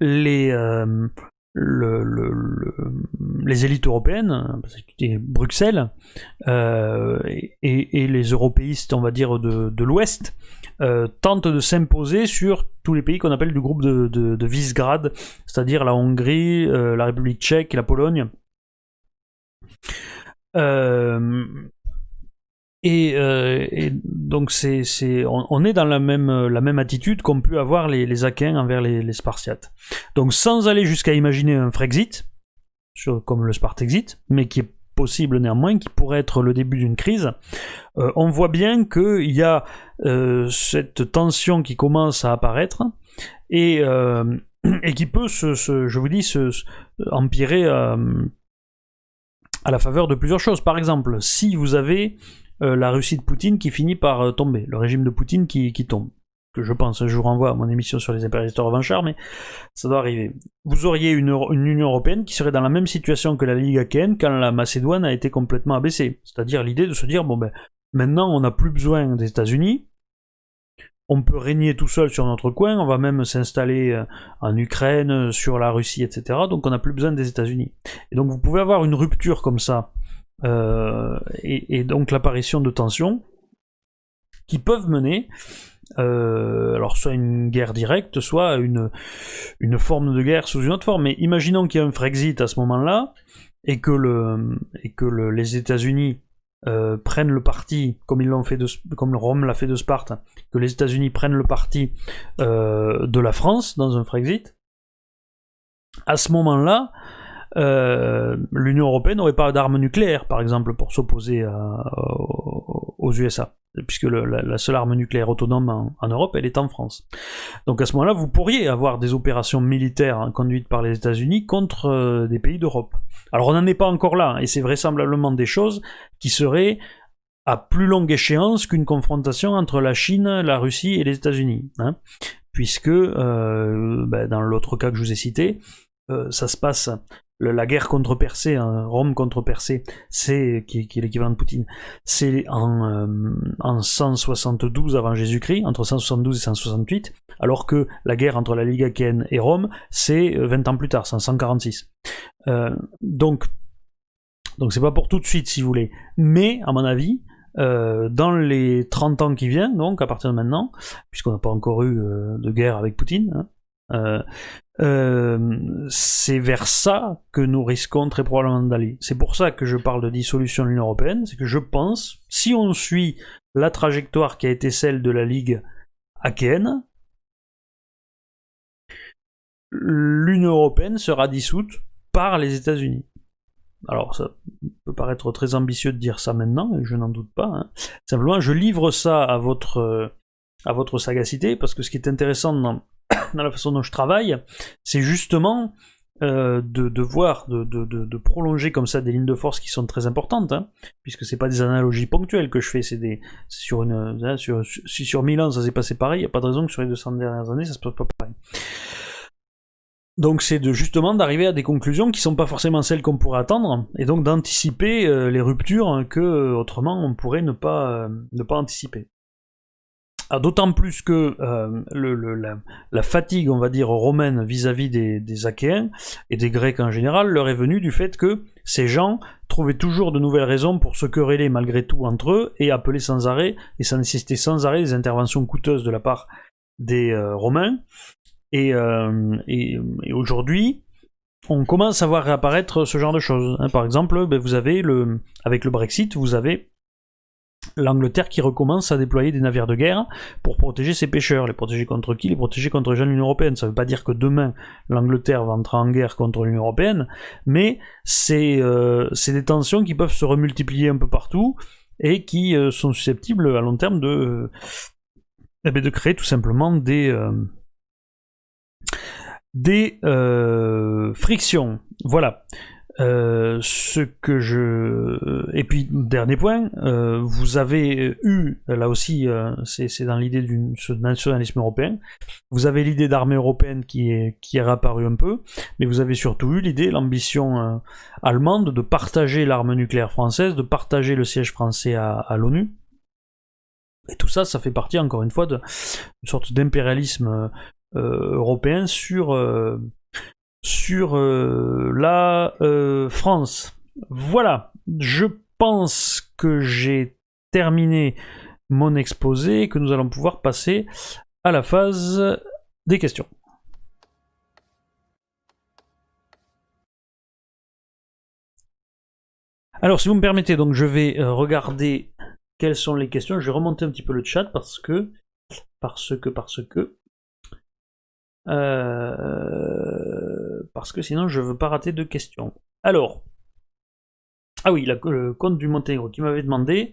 les, euh, le, les élites européennes, Bruxelles, euh, et, les européistes, on va dire, de, l'Ouest, euh, tentent de s'imposer sur tous les pays qu'on appelle du groupe de, de, Visegrad, c'est-à-dire la Hongrie, la République tchèque, la Pologne. Et, donc c'est, on, est dans la même, la même attitude qu'ont pu avoir les, les Aquins envers les, Spartiates. Donc sans aller jusqu'à imaginer un Frexit, comme le Spartexit, mais qui est possible néanmoins, qui pourrait être le début d'une crise, euh, on voit bien qu'il y a euh, cette tension qui commence à apparaître et, et qui peut, se, je vous dis, se, empirer à la faveur de plusieurs choses. Par exemple, si vous avez euh, la Russie de Poutine qui finit par euh, tomber, le régime de Poutine qui, tombe. Que je pense, je vous renvoie à mon émission sur les impérialistes revanchards, mais ça doit arriver. Vous auriez une, Union Européenne qui serait dans la même situation que la Ligue Akhen quand la Macédoine a été complètement abaissée. C'est-à-dire l'idée de se dire, bon ben, maintenant on n'a plus besoin des États-Unis, on peut régner tout seul sur notre coin, on va même s'installer euh, en Ukraine, sur la Russie, etc. Donc on n'a plus besoin des États-Unis. Et donc vous pouvez avoir une rupture comme ça euh, et, donc l'apparition de tensions qui peuvent mener euh, alors soit une guerre directe, soit une, une forme de guerre sous une autre forme. Mais imaginons qu'il y a un Frexit à ce moment-là et que, le, et que les États-Unis euh, prennent le parti, comme ils l'ont fait comme Rome l'a fait de Sparte, que les États-Unis prennent le parti de la France dans un Frexit. À ce moment-là, euh, l'Union européenne n'aurait pas d'armes nucléaires, par exemple, pour s'opposer aux USA, puisque la, seule arme nucléaire autonome en, Europe, elle est en France. Donc à ce moment-là, vous pourriez avoir des opérations militaires hein, conduites par les États-Unis contre euh, des pays d'Europe. Alors on n'en est pas encore là, et c'est vraisemblablement des choses qui seraient à plus longue échéance qu'une confrontation entre la Chine, la Russie et les États-Unis. Hein, puisque, euh, ben, dans l'autre cas que je vous ai cité, ça se passe la guerre contre Persée, hein, Rome contre Persée, c'est qui, est l'équivalent de Poutine, c'est en, 172 euh, avant Jésus-Christ, entre 172 et 168, alors que la guerre entre la Ligue Achéenne et Rome, c'est 20 ans plus tard, c'est en 146. Euh, donc, donc c'est pas pour tout de suite si vous voulez, mais à mon avis, euh, dans les 30 ans qui viennent, donc à partir de maintenant, puisqu'on n'a pas encore eu de guerre avec Poutine, hein, euh, euh, c'est vers ça que nous risquons très probablement d'aller. C'est pour ça que je parle de dissolution de l'Union Européenne, c'est que je pense, si on suit la trajectoire qui a été celle de la Ligue achéenne, l'Union Européenne sera dissoute par les États-Unis. Alors ça peut paraître très ambitieux de dire ça maintenant, et je n'en doute pas. Hein. Simplement, je livre ça à votre, à votre sagacité, parce que ce qui est intéressant dans, dans la façon dont je travaille, c'est justement euh, de, voir, de, prolonger comme ça des lignes de force qui sont très importantes, hein, puisque c'est pas des analogies ponctuelles que je fais, c'est des sur une hein, sur, si sur 1000 ans ça s'est passé pareil, il n'y a pas de raison que sur les 200 dernières années ça se passe pas pareil. Donc c'est de justement d'arriver à des conclusions qui sont pas forcément celles qu'on pourrait attendre, et donc d'anticiper euh, les ruptures que euh, autrement on pourrait ne pas ne pas anticiper. Ah, d'autant plus que euh, la, fatigue, on va dire, romaine vis-à-vis des, Achéens et des Grecs en général leur est venue du fait que ces gens trouvaient toujours de nouvelles raisons pour se quereller malgré tout entre eux et appeler sans arrêt, et ça nécessitait sans arrêt des interventions coûteuses de la part des euh, Romains. Euh, et, aujourd'hui, on commence à voir réapparaître ce genre de choses. Hein. Par exemple, ben, vous avez avec le Brexit, vous avez l'Angleterre qui recommence à déployer des navires de guerre pour protéger ses pêcheurs. Les protéger contre qui? Les protéger contre les gens de l'Union Européenne. Ça ne veut pas dire que demain l'Angleterre va entrer en guerre contre l'Union Européenne, mais euh, c'est des tensions qui peuvent se remultiplier un peu partout et qui euh, sont susceptibles à long terme de, eh ben, de créer tout simplement des, euh, des frictions. Voilà. Euh, ce que je et puis dernier point, euh, vous avez eu là aussi, euh, c'est dans l'idée du nationalisme européen. Vous avez l'idée d'armée européenne qui est qui est réapparue un peu, mais vous avez surtout eu l'idée, l'ambition allemande de partager l'arme nucléaire française, de partager le siège français à, à l'ONU. Et tout ça, ça fait partie encore une fois d'une sorte d'impérialisme européen sur sur euh, la euh, France. Voilà, je pense que j'ai terminé mon exposé et que nous allons pouvoir passer à la phase des questions. Alors, si vous me permettez, je vais euh, regarder quelles sont les questions. Je vais remonter un petit peu le chat parce que, parce que, parce que, parce que sinon je veux pas rater de questions. Alors, ah oui, le compte du Monténégro qui m'avait demandé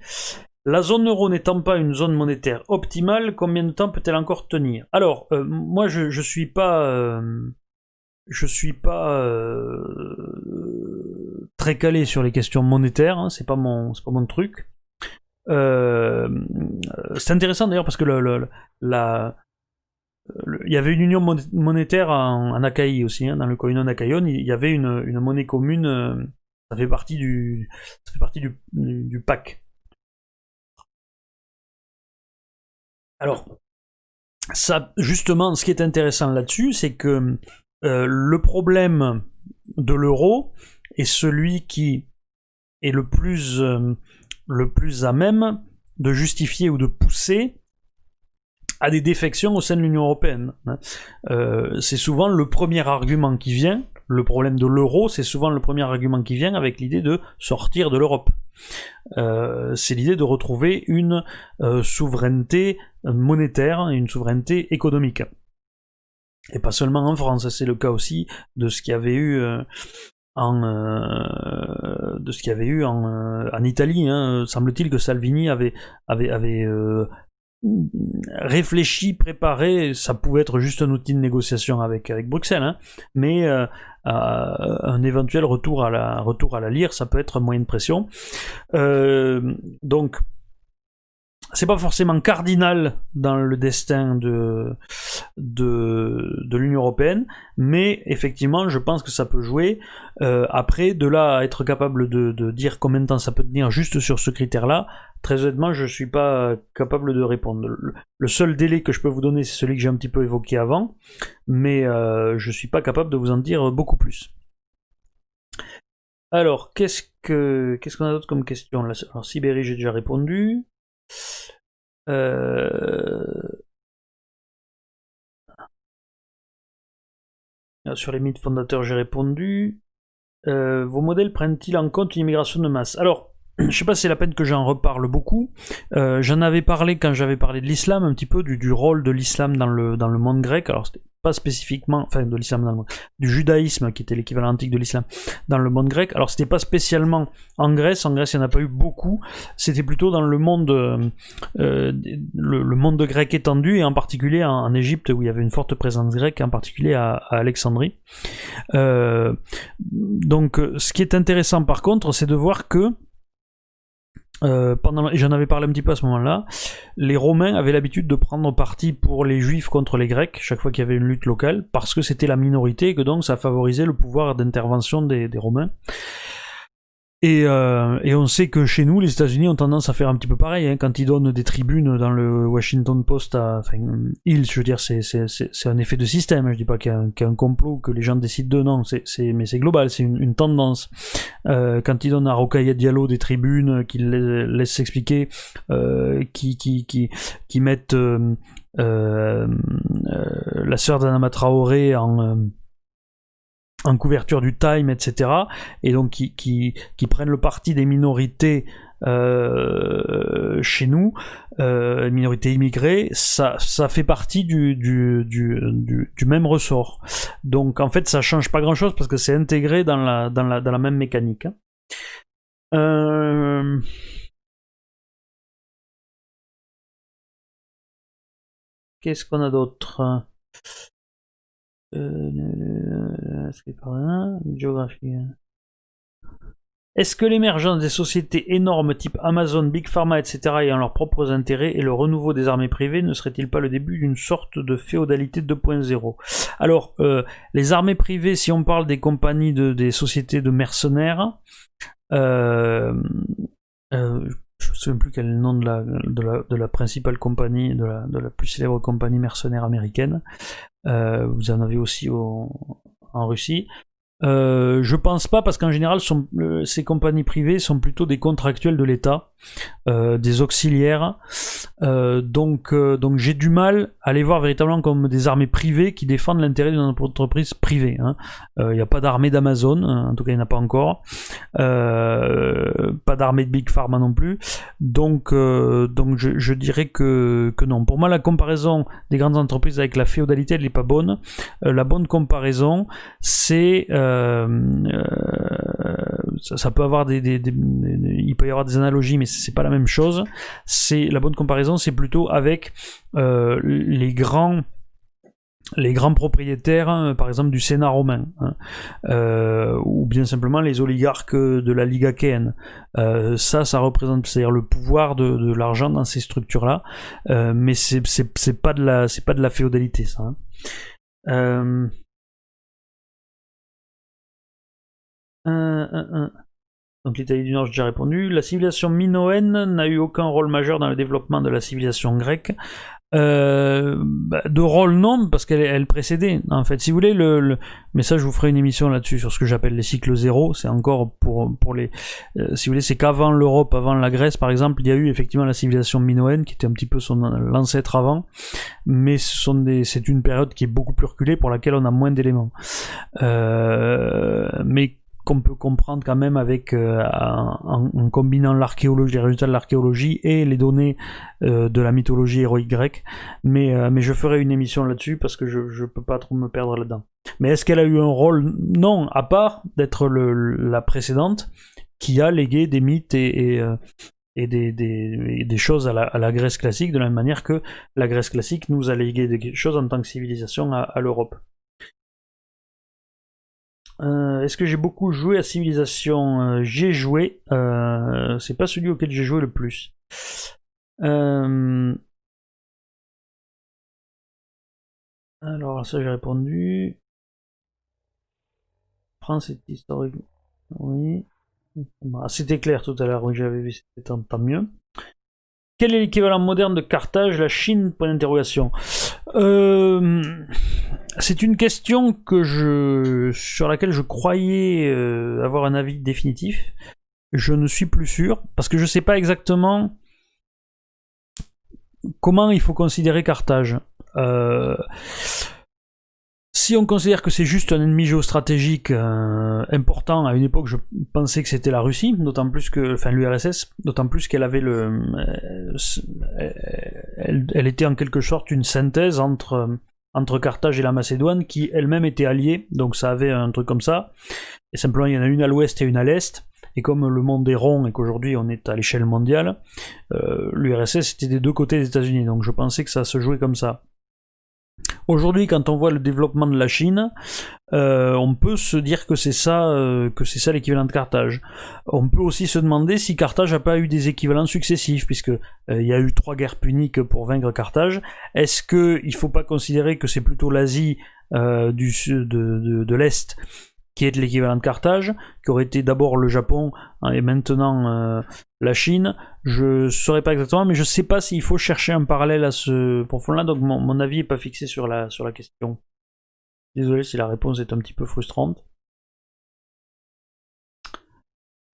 la zone euro n'étant pas une zone monétaire optimale, combien de temps peut-elle encore tenir? Alors, euh, moi je, je suis pas. Euh, je suis pas très calé sur les questions monétaires, hein, c'est pas mon, pas truc. c'est intéressant d'ailleurs parce que la, il y avait une union monétaire en, en aussi, hein, dans le Koinon Achaïon, il y avait une, monnaie commune, euh, ça fait partie du, ça fait partie du, du, PAC. Alors, ça, justement, ce qui est intéressant là-dessus, c'est que euh, le problème de l'euro est celui qui est le plus, euh, le plus à même de justifier ou de pousser à des défections au sein de l'Union européenne. Hein. Euh, c'est souvent le premier argument qui vient, le problème de l'euro, c'est souvent le premier argument qui vient avec l'idée de sortir de l'Europe. Euh, c'est l'idée de retrouver une euh, souveraineté monétaire une souveraineté économique. Et pas seulement en France, c'est le cas aussi de ce qu'il y avait eu en, eu en, Italie. Hein. Semble-t-il que Salvini avait réfléchi, préparé, ça pouvait être juste un outil de négociation avec, Bruxelles, hein, mais euh, un éventuel retour à, la, retour lire, ça peut être un moyen de pression. Euh, donc, c'est pas forcément cardinal dans le destin de, de, de l'Union Européenne, mais effectivement, je pense que ça peut jouer. Euh, après, de là à être capable de, de, dire combien de temps ça peut tenir juste sur ce critère-là, très honnêtement, je suis pas capable de répondre. Le, seul délai que je peux vous donner, c'est celui que j'ai un petit peu évoqué avant, mais euh, je suis pas capable de vous en dire beaucoup plus. Alors, qu'est-ce que qu'est-ce qu'on a d'autre comme question Alors, Sibérie, j'ai déjà répondu. Euh, sur les mythes fondateurs, j'ai répondu. Euh, vos modèles prennent-ils en compte l'immigration de masse? Alors, je sais pas si c'est la peine que j'en reparle beaucoup. Euh, j'en avais parlé quand j'avais parlé de l'islam, un petit peu du, rôle de l'islam dans le, dans le monde grec. Alors, c'était pas spécifiquement, enfin de l'islam, du judaïsme qui était l'équivalent antique de l'islam dans le monde grec. Alors c'était pas spécialement en Grèce, en Grèce il n'y en a pas eu beaucoup, c'était plutôt dans le monde, euh, le, monde grec étendu et en particulier en, Égypte où il y avait une forte présence grecque, en particulier à, Alexandrie. Euh, donc ce qui est intéressant par contre, c'est de voir que euh, j'en avais parlé un petit peu à ce moment-là, les Romains avaient l'habitude de prendre parti pour les Juifs contre les Grecs chaque fois qu'il y avait une lutte locale, parce que c'était la minorité et que donc ça favorisait le pouvoir d'intervention des Romains. Et, euh, et, on sait que chez nous, les États-Unis ont tendance à faire un petit peu pareil. Hein, quand ils donnent des tribunes dans le Washington Post, à, enfin, ils, je veux dire, c'est, un effet de système. Je dis pas qu'il y a un, complot, que les gens décident de non. C'est, c'est, mais c'est global, c'est une, tendance. Euh, quand ils donnent à Rocaille Diallo des tribunes, qu'ils laissent s'expliquer, euh, qui, qui, qui, qui mettent euh, euh, la sœur d'Anama Traoré en en couverture du Time, etc. Et donc qui, prennent le parti des minorités euh, chez nous, euh, minorités immigrées, ça, fait partie du, même ressort. Donc en fait ça change pas grand chose parce que c'est intégré dans la, même mécanique. Hein. Euh... Qu'est-ce qu'on a d'autre? Géographie. Hein. Est-ce que l'émergence des sociétés énormes type Amazon, Big Pharma, etc. ayant leurs propres intérêts et le renouveau des armées privées ne serait-il pas le début d'une sorte de féodalité 2.0 Alors, euh, les armées privées, si on parle des compagnies, de, des sociétés de mercenaires, euh, euh, sais plus quel est le nom de la, principale compagnie, de la, de la, plus célèbre compagnie mercenaire américaine. Euh, vous en avez aussi en Russie. Euh, je pense pas parce qu'en général euh, ces compagnies privées sont plutôt des contractuels de l'État, euh, des auxiliaires. donc donc j'ai du mal à les voir véritablement comme des armées privées qui défendent l'intérêt d'une entreprise privée. Il hein. n'y a pas d'armée d'Amazon, hein, en tout cas il n'y en a pas encore. pas d'armée de Big Pharma non plus. Donc donc je, dirais que, que non. Pour moi la comparaison des grandes entreprises avec la féodalité elle n'est pas bonne. la bonne comparaison c'est euh, euh, ça, peut avoir des, il peut y avoir des analogies, mais c'est pas la même chose. C'est la bonne comparaison, c'est plutôt avec euh, les grands les grands propriétaires, par exemple du Sénat romain, hein, ou bien simplement les oligarques de la Ligue achéenne. ça, ça représente, c'est-à-dire le pouvoir de, l'argent dans ces structures-là, mais c'est pas de la, c'est pas de la féodalité, ça. Hein. Donc l'Italie du Nord, j'ai déjà répondu. La civilisation minoenne n'a eu aucun rôle majeur dans le développement de la civilisation grecque. Euh, bah, de rôle non, parce qu'elle elle précédait. En fait, si vous voulez, le, mais ça, je vous ferai une émission là-dessus sur ce que j'appelle les cycles zéro. C'est encore pour pour les, euh, si vous voulez, c'est qu'avant l'Europe, avant la Grèce, par exemple, il y a eu effectivement la civilisation minoenne qui était un petit peu son l'ancêtre avant, mais sont des, c'est une période qui est beaucoup plus reculée pour laquelle on a moins d'éléments. Euh, mais qu'on peut comprendre quand même avec euh, en, combinant l'archéologie, les résultats de l'archéologie et les données euh, de la mythologie héroïque grecque. Mais, euh, mais je ferai une émission là-dessus parce que je ne peux pas trop me perdre là-dedans. Mais est-ce qu'elle a eu un rôle? Non, à part d'être la précédente qui a légué des mythes et, et des, des, choses à la, Grèce classique, de la même manière que la Grèce classique nous a légué des choses en tant que civilisation à l'Europe. Euh, est-ce que j'ai beaucoup joué à Civilization? Euh, J'ai joué. Euh, c'est pas celui auquel j'ai joué le plus. Alors ça j'ai répondu. France est historique. Oui. C'était clair tout à l'heure, oui j'avais vu, c'était tant mieux. Quel est l'équivalent moderne de Carthage, la Chine? Point d'interrogation. Euh, c'est une question que je, sur laquelle je croyais euh, avoir un avis définitif. Je ne suis plus sûr parce que je ne sais pas exactement comment il faut considérer Carthage. Euh, si on considère que c'est juste un ennemi géostratégique euh, important, à une époque je pensais que c'était la Russie, d'autant plus que, enfin l'URSS, d'autant plus qu'elle avait le, euh, elle, était en quelque sorte une synthèse entre entre Carthage et la Macédoine, qui elle-même était alliée, donc ça avait un truc comme ça. Et simplement, il y en a une à l'ouest et une à l'est. Et comme le monde est rond et qu'aujourd'hui on est à l'échelle mondiale, euh, l'URSS était des deux côtés des États-Unis. Donc je pensais que ça se jouait comme ça. Aujourd'hui, quand on voit le développement de la Chine, euh, on peut se dire que c'est ça, euh, que c'est ça l'équivalent de Carthage. On peut aussi se demander si Carthage n'a pas eu des équivalents successifs, puisque euh, il y a eu trois guerres puniques pour vaincre Carthage. Est-ce qu'il ne faut pas considérer que c'est plutôt l'Asie du de, de l'est qui est l'équivalent de Carthage, qui aurait été d'abord le Japon hein, et maintenant euh, la Chine. Je ne saurais pas exactement, mais je ne sais pas s'il faut chercher un parallèle à ce profond-là, donc mon, avis n'est pas fixé sur la, sur la question. Désolé si la réponse est un petit peu frustrante.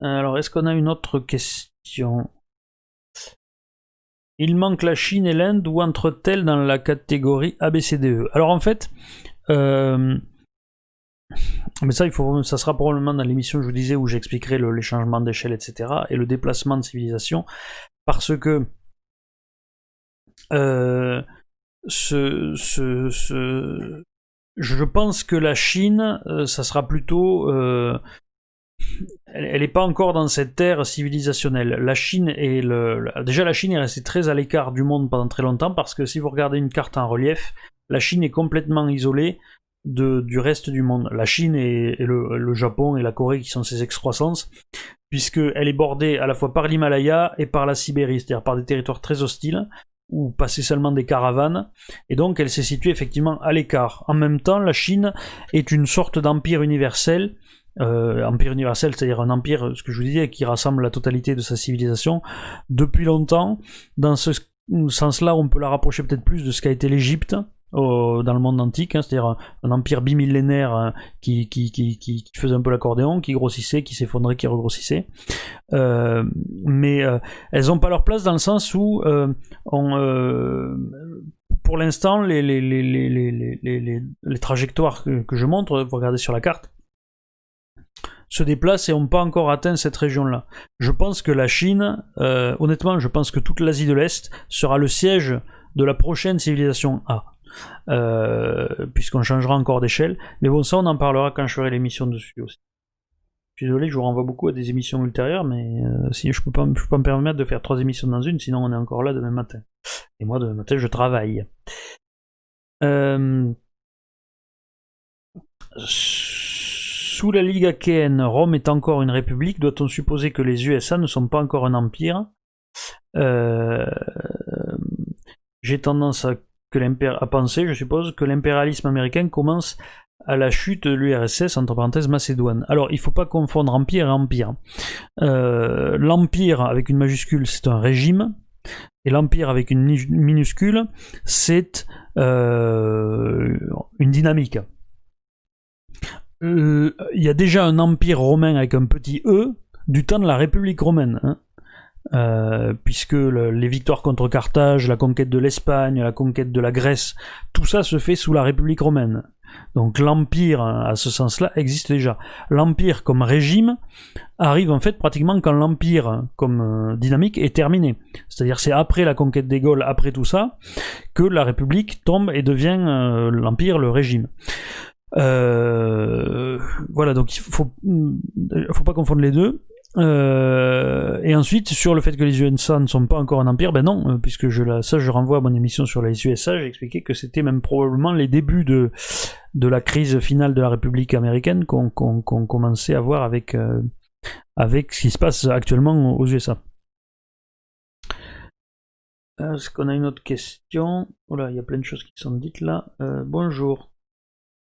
Alors, est-ce qu'on a une autre question? Il manque la Chine et l'Inde, ou entre-t-elles dans la catégorie ABCDE Alors en fait, euh, mais ça, il faut, ça sera probablement dans l'émission, je vous disais, où j'expliquerai le, les changements d'échelle, etc. et le déplacement de civilisation. Parce que euh, je pense que la Chine, euh, ça sera plutôt. Euh, elle n'est pas encore dans cette ère civilisationnelle. La Chine est le, déjà la Chine est restée très à l'écart du monde pendant très longtemps parce que si vous regardez une carte en relief, la Chine est complètement isolée du reste du monde. La Chine et, le, Japon et la Corée qui sont ses excroissances, puisqu'elle est bordée à la fois par l'Himalaya et par la Sibérie, c'est-à-dire par des territoires très hostiles, où passaient seulement des caravanes, et donc elle s'est située effectivement à l'écart. En même temps, la Chine est une sorte d'empire universel, euh, empire universel, c'est-à-dire un empire, ce que je vous disais, qui rassemble la totalité de sa civilisation depuis longtemps. Dans ce sens-là, on peut la rapprocher peut-être plus de ce qu'a été l'Égypte, dans le monde antique, hein, c'est-à-dire un, empire bimillénaire hein, qui, faisait un peu l'accordéon, qui grossissait, qui s'effondrait, qui regrossissait. Euh, mais euh, elles n'ont pas leur place dans le sens où, euh, pour l'instant, les, trajectoires que, je montre, vous regardez sur la carte, se déplacent et n'ont pas encore atteint cette région-là. Je pense que la Chine, honnêtement, je pense que toute l'Asie de l'Est sera le siège de la prochaine civilisation A. Euh, puisqu'on changera encore d'échelle. Mais bon, ça, on en parlera quand je ferai l'émission dessus aussi. Je suis désolé, je vous renvoie beaucoup à des émissions ultérieures, mais euh, si je peux peux pas me permettre de faire trois émissions dans une, sinon on est encore là demain matin. Et moi, demain matin, je travaille. Euh, sous la Ligue achéenne, Rome est encore une république. Doit-on supposer que les USA ne sont pas encore un empire? J'ai tendance à que penser, je suppose, que l'impérialisme américain commence à la chute de l'URSS, entre parenthèses Macédoine. Alors, il ne faut pas confondre empire et empire. Euh, l'empire, avec une majuscule, c'est un régime, et l'empire, avec une minuscule, c'est euh, une dynamique. Euh, il y a déjà un empire romain avec un petit e du temps de la République romaine. Hein. Euh, puisque les victoires contre Carthage, la conquête de l'Espagne, la conquête de la Grèce, tout ça se fait sous la République romaine. Donc l'empire, à ce sens-là, existe déjà. L'empire comme régime arrive en fait pratiquement quand l'empire comme euh, dynamique est terminé. C'est-à-dire c'est après la conquête des Gaules, après tout ça, que la République tombe et devient euh, l'empire, le régime. voilà, donc il faut, faut pas confondre les deux. Euh, et ensuite, sur le fait que les USA ne sont pas encore un empire, ben non, euh, puisque je, la, ça je renvoie à mon émission sur les USA, j'ai expliqué que c'était même probablement les débuts de, de la crise finale de la République américaine qu'on commençait à voir avec, euh, avec ce qui se passe actuellement aux USA. Est-ce qu'on a une autre question? Voilà, il y a plein de choses qui sont dites là. bonjour.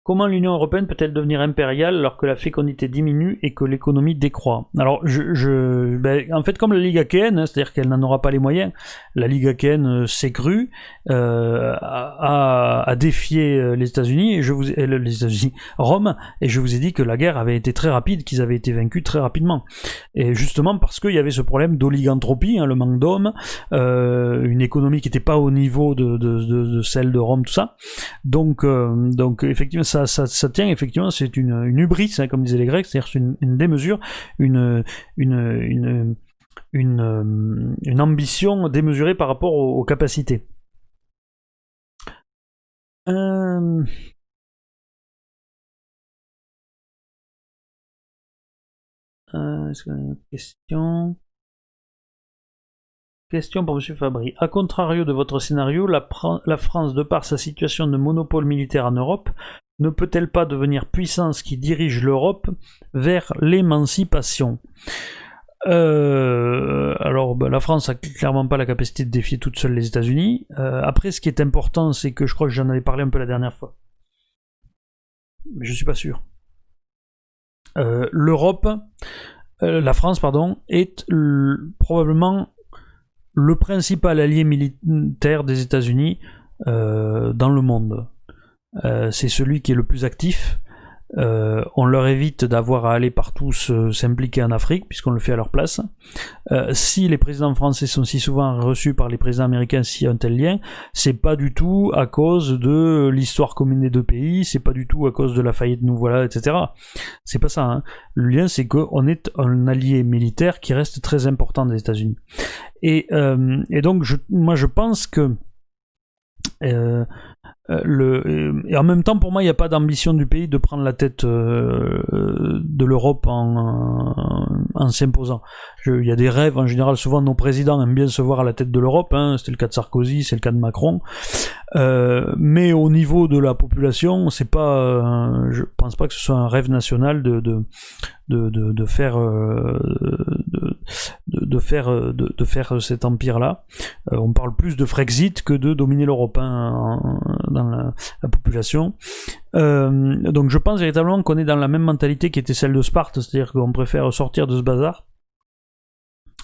Comment l'Union européenne peut-elle devenir impériale alors que la fécondité diminue et que l'économie décroît? Alors, je, ben, en fait, comme la Ligue achéenne, hein, c'est-à-dire qu'elle n'en aura pas les moyens, la Ligue achéenne euh, s'est crue, euh, a, défié euh, les États-Unis et je vous les États-Unis, Rome, et je vous ai dit que la guerre avait été très rapide, qu'ils avaient été vaincus très rapidement. Et justement parce qu'il y avait ce problème d'oligantropie, hein, le manque d'hommes, une économie qui n'était pas au niveau de, celle de Rome, tout ça. Donc, donc effectivement, ça ça, tient effectivement, c'est une, une hubris, hein, comme disaient les Grecs, c'est-à-dire une, une, démesure, une, une, une, euh, ambition démesurée par rapport aux, capacités. Euh... Euh, une question? Question pour M. Fabry. A contrario de votre scénario, la, la France, de par sa situation de monopole militaire en Europe, ne peut-elle pas devenir puissance qui dirige l'Europe vers l'émancipation? Euh, alors, ben, la France a clairement pas la capacité de défier toute seule les États-Unis. Euh, après, ce qui est important, c'est que je crois que j'en avais parlé un peu la dernière fois, mais je suis pas sûr. Euh, L'Europe, la France, pardon, est probablement le principal allié militaire des États-Unis dans le monde. Euh, c'est celui qui est le plus actif. Euh, on leur évite d'avoir à aller partout s'impliquer en Afrique, puisqu'on le fait à leur place. Euh, si les présidents français sont si souvent reçus par les présidents américains s'il y a un tel lien, c'est pas du tout à cause de l'histoire commune des deux pays, c'est pas du tout à cause de la faillite nous voilà, etc. C'est pas ça. hein. Le lien, c'est qu'on est un allié militaire qui reste très important des États-Unis. Et, donc, moi, je pense que le, euh, et en même temps, pour moi, il n'y a pas d'ambition du pays de prendre la tête euh, de l'Europe en, en s'imposant. Il y a des rêves, en général, souvent nos présidents aiment bien se voir à la tête de l'Europe. Hein, C'était le cas de Sarkozy, c'est le cas de Macron. Euh, mais au niveau de la population, c'est pas, euh, je pense pas que ce soit un rêve national de de de, de, faire euh, de, faire euh, de, de faire cet empire là. on parle plus de Frexit que de dominer l'Europe hein, dans la, la population. Euh, donc je pense véritablement qu'on est dans la même mentalité qui était celle de Sparte, c'est-à-dire qu'on préfère sortir de ce bazar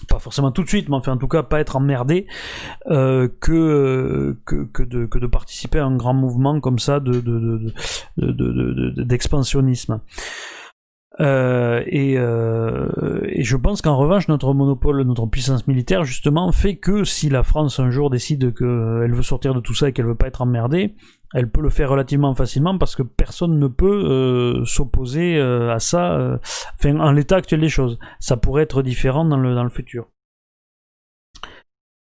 pas forcément tout de suite, mais enfin en tout cas pas être emmerdé euh, que, que, que, de, que de participer à un grand mouvement comme ça de, de, de, de- d'expansionnisme. Euh, et, euh, et je pense qu'en revanche, notre monopole, notre puissance militaire, justement, fait que si la France un jour décide qu'elle veut sortir de tout ça et qu'elle veut pas être emmerdée, elle peut le faire relativement facilement parce que personne ne peut euh, s'opposer euh, à ça, euh, en l'état actuel des choses. Ça pourrait être différent dans le, futur.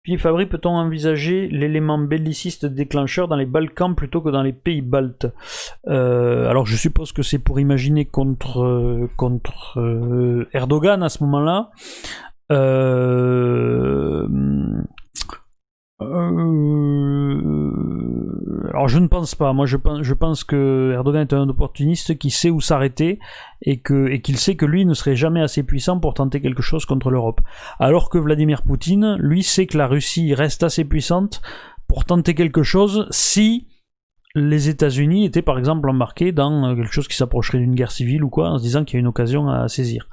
Puis Fabry, peut-on envisager l'élément belliciste déclencheur dans les Balkans plutôt que dans les pays baltes? Alors je suppose que c'est pour imaginer contre, contre Erdogan à ce moment-là. Alors je ne pense pas. Moi je pense, que Erdogan est un opportuniste qui sait où s'arrêter et et qu'il sait que lui ne serait jamais assez puissant pour tenter quelque chose contre l'Europe. Alors que Vladimir Poutine, lui, sait que la Russie reste assez puissante pour tenter quelque chose si les États-Unis étaient par exemple embarqués dans quelque chose qui s'approcherait d'une guerre civile ou quoi, en se disant qu'il y a une occasion à saisir.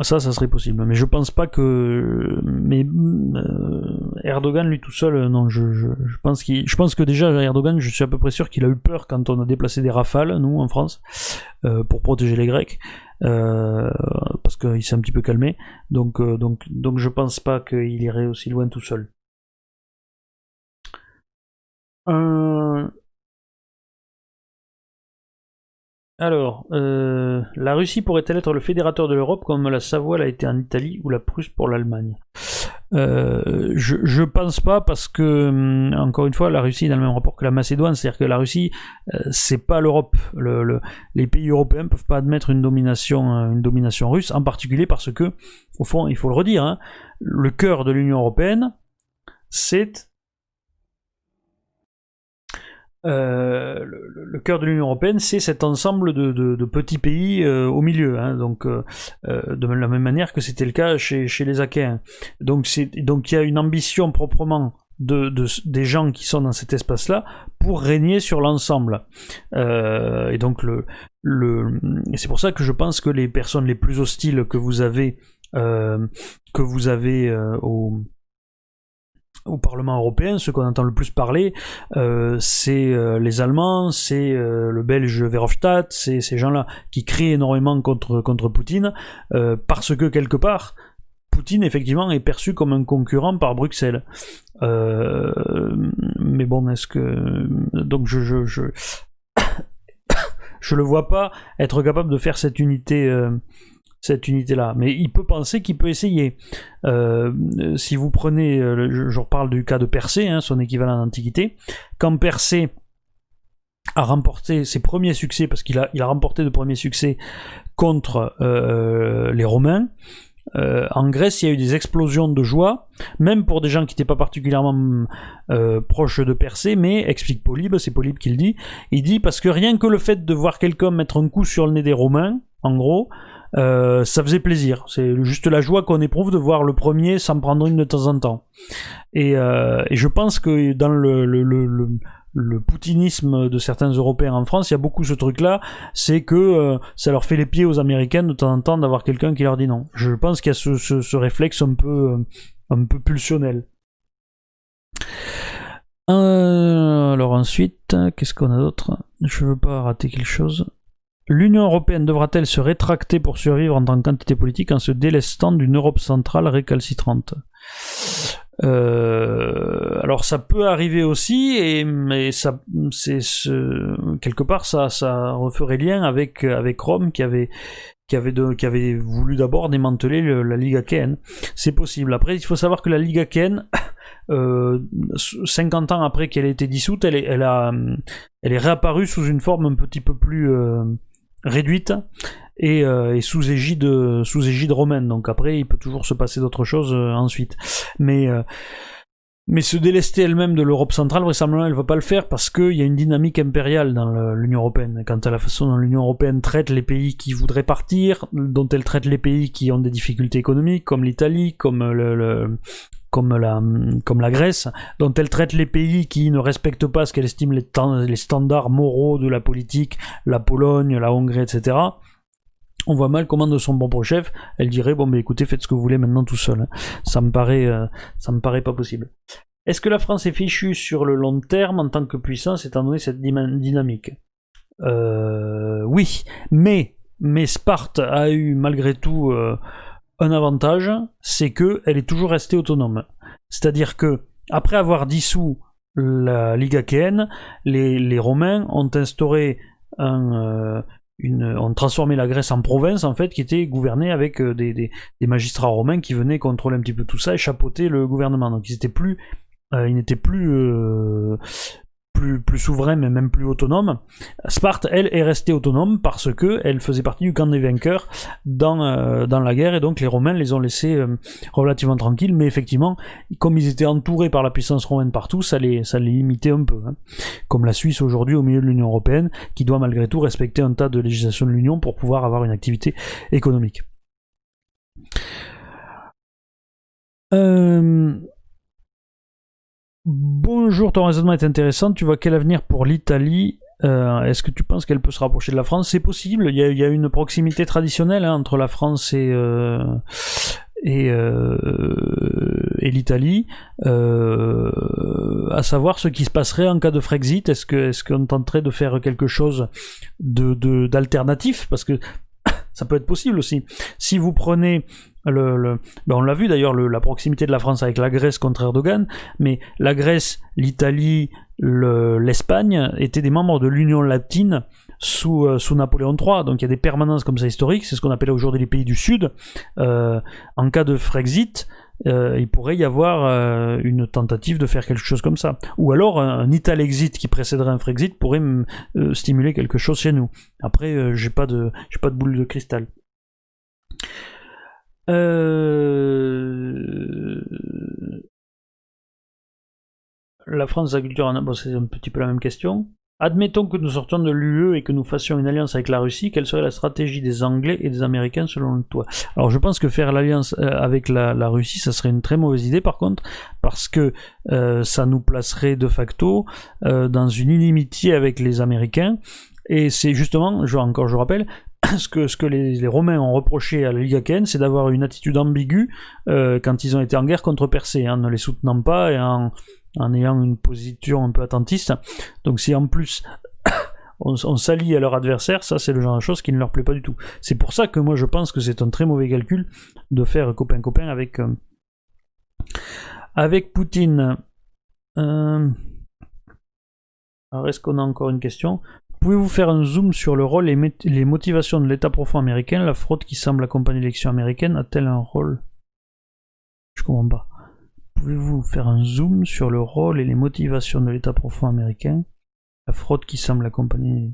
Ça, ça serait possible. Mais je pense pas que. Mais euh, Erdogan, lui tout seul, euh, non. Je, je, pense qu'il, je pense que déjà Erdogan, je suis à peu près sûr qu'il a eu peur quand on a déplacé des rafales, nous en France, euh, pour protéger les Grecs, parce qu'il s'est un petit peu calmé. Donc, donc, donc, je pense pas qu'il irait aussi loin tout seul. Alors, euh, la Russie pourrait-elle être le fédérateur de l'Europe comme la Savoie l'a été en Italie ou la Prusse pour l'Allemagne? Euh, je, je pense pas parce que hum, encore une fois la Russie est dans le même rapport que la Macédoine, c'est-à-dire que la Russie euh, c'est pas l'Europe. Le, le, les pays européens peuvent pas admettre une domination, euh, une domination russe, en particulier parce que au fond, il faut le redire, hein, le cœur de l'Union européenne, c'est euh, le, cœur de l'Union européenne, c'est cet ensemble de, petits pays euh, au milieu, hein, donc euh, de la même manière que c'était le cas chez, les Achéens. Donc il y a une ambition proprement de, de, des gens qui sont dans cet espace-là pour régner sur l'ensemble. Et donc c'est pour ça que je pense que les personnes les plus hostiles que vous avez que vous avez au au Parlement européen, ce qu'on entend le plus parler, euh, c'est euh, les Allemands, c'est euh, le Belge Verhofstadt, c'est ces gens-là qui crient énormément contre, Poutine, parce que quelque part, Poutine effectivement est perçu comme un concurrent par Bruxelles. Mais bon, est-ce que donc je je je, je le vois pas être capable de faire cette unité cette unité-là. Mais il peut penser qu'il peut essayer. Euh, si vous prenez, euh, je, reparle du cas de Persée, hein, son équivalent d'Antiquité, quand Persée a remporté ses premiers succès, parce qu'il a, il a remporté de premiers succès contre euh, les Romains, en Grèce, il y a eu des explosions de joie, même pour des gens qui n'étaient pas particulièrement proches de Persée, mais explique Polybe, c'est Polybe qui le dit, il dit parce que rien que le fait de voir quelqu'un mettre un coup sur le nez des Romains, en gros, euh, ça faisait plaisir. C'est juste la joie qu'on éprouve de voir le premier s'en prendre une de temps en temps. Et, et je pense que dans le, le, le le poutinisme de certains Européens en France, il y a beaucoup ce truc-là, c'est que euh, ça leur fait les pieds aux Américains de temps en temps d'avoir quelqu'un qui leur dit non. Je pense qu'il y a ce, réflexe un peu, euh, un peu pulsionnel. Euh, alors ensuite, qu'est-ce qu'on a d'autre? Je veux pas rater quelque chose. L'Union européenne devra-t-elle se rétracter pour survivre en tant qu'entité politique en se délestant d'une Europe centrale récalcitrante? Euh, alors ça peut arriver aussi, mais quelque part ça, referait lien avec Rome qui avait voulu d'abord démanteler la Ligue Akhéenne. C'est possible. Après, il faut savoir que la Ligue euh, 50 ans après qu'elle ait été dissoute, elle est réapparue sous une forme un petit peu plus euh, réduite et, euh, sous égide sous égide romaine. Donc après, il peut toujours se passer d'autres choses euh, ensuite. Mais euh, mais se délester elle-même de l'Europe centrale, vraisemblablement, elle ne va pas le faire parce qu'il y a une dynamique impériale dans l'Union européenne. Quant à la façon dont l'Union européenne traite les pays qui voudraient partir, dont elle traite les pays qui ont des difficultés économiques, comme l'Italie, comme le, comme la, comme la Grèce, dont elle traite les pays qui ne respectent pas ce qu'elle estime les, standards moraux de la politique, la Pologne, la Hongrie, etc on voit mal comment de son propre chef, elle dirait bon mais écoutez faites ce que vous voulez maintenant tout seul. Hein. Ça me paraît euh, ça me paraît pas possible. Est-ce que la France est fichue sur le long terme en tant que puissance étant donné cette dynamique? Euh, Oui, mais mais Sparte a eu malgré tout euh, un avantage, c'est que elle est toujours restée autonome. C'est-à-dire que après avoir dissous la Ligue achéenne, les, Romains ont instauré un, on transformait la Grèce en province en fait qui était gouvernée avec euh, des, magistrats romains qui venaient contrôler un petit peu tout ça et chapeauter le gouvernement. Donc ils plus, euh, ils n'étaient plus euh, plus, souverain, mais même plus autonome. Sparte, elle, est restée autonome parce que elle faisait partie du camp des vainqueurs dans, euh, dans la guerre, et donc les Romains les ont laissés euh, relativement tranquilles, mais effectivement, comme ils étaient entourés par la puissance romaine partout, ça les, ça les limitait un peu. Hein. Comme la Suisse aujourd'hui au milieu de l'Union Européenne, qui doit malgré tout respecter un tas de législations de l'Union pour pouvoir avoir une activité économique. Euh, Bonjour, ton raisonnement est intéressant. Tu vois quel avenir pour l'Italie euh, Est-ce que tu penses qu'elle peut se rapprocher de la France? C'est possible. Il y, a, une proximité traditionnelle hein, entre la France et, euh, euh, l'Italie, à savoir ce qui se passerait en cas de Frexit. Est-ce qu'on tenterait de faire quelque chose d'alternatif? Parce que ça peut être possible aussi. Si vous prenez ben, on l'a vu d'ailleurs, la proximité de la France avec la Grèce contre Erdogan, mais la Grèce, l'Italie, l'Espagne étaient des membres de l'Union latine sous, euh, Napoléon III, donc il y a des permanences comme ça historiques, c'est ce qu'on appelle aujourd'hui les pays du Sud. Euh, en cas de Frexit, euh, il pourrait y avoir une tentative de faire quelque chose comme ça. Ou alors un, Italexit qui précéderait un Frexit pourrait stimuler quelque chose chez nous. Après, j'ai pas de boule de cristal. Euh, la France, la culture, bon, c'est un petit peu la même question. Admettons que nous sortions de l'UE et que nous fassions une alliance avec la Russie, quelle serait la stratégie des Anglais et des Américains selon toi? Alors je pense que faire l'alliance euh, avec la, Russie, ça serait une très mauvaise idée par contre, parce que euh, ça nous placerait de facto dans une inimitié avec les Américains, et c'est justement, encore je rappelle, ce que, les, Romains ont reproché à la Ligue c'est d'avoir une attitude ambiguë euh, quand ils ont été en guerre contre Persée, en ne les soutenant pas et en, ayant une position un peu attentiste. Donc si en plus on, s'allie à leur adversaire, ça c'est le genre de choses qui ne leur plaît pas du tout. C'est pour ça que moi je pense que c'est un très mauvais calcul de faire copain-copain avec, euh, avec Poutine. Euh, alors est-ce qu'on a encore une question? Pouvez-vous faire un zoom sur le rôle et les motivations de l'État profond américain La fraude qui semble accompagner l'élection américaine a-t-elle un rôle? Je comprends pas. Pouvez-vous faire un zoom sur le rôle et les motivations de l'État profond américain La fraude qui semble accompagner?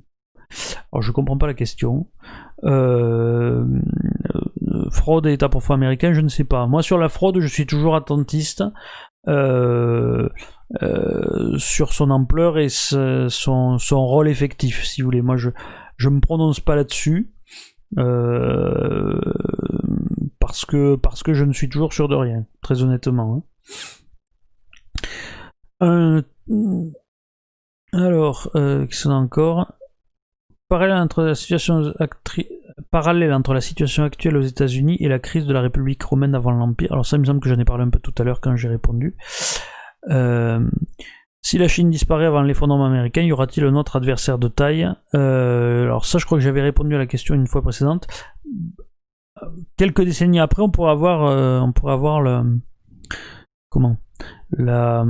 Alors je comprends pas la question. Euh, euh, fraude et État profond américain, je ne sais pas. Moi sur la fraude, je suis toujours attentiste. Euh, sur son ampleur et son, son, rôle effectif, si vous voulez. Moi, je je me prononce pas là-dessus parce que parce que je ne suis toujours sûr de rien, très honnêtement. Hein. Euh, alors, euh, qu'est-ce encore? Parallèle entre la situation parallèle entre la situation actuelle aux États-Unis et la crise de la République romaine avant l'Empire. Alors ça, il me semble que j'en ai parlé un peu tout à l'heure quand j'ai répondu. Euh, si la Chine disparaît avant l'effondrement américain, y aura-t-il un autre adversaire de taille? Euh, Alors ça, je crois que j'avais répondu à la question une fois précédente. Quelques décennies après, on pourrait avoir, on pourrait avoir le comment? La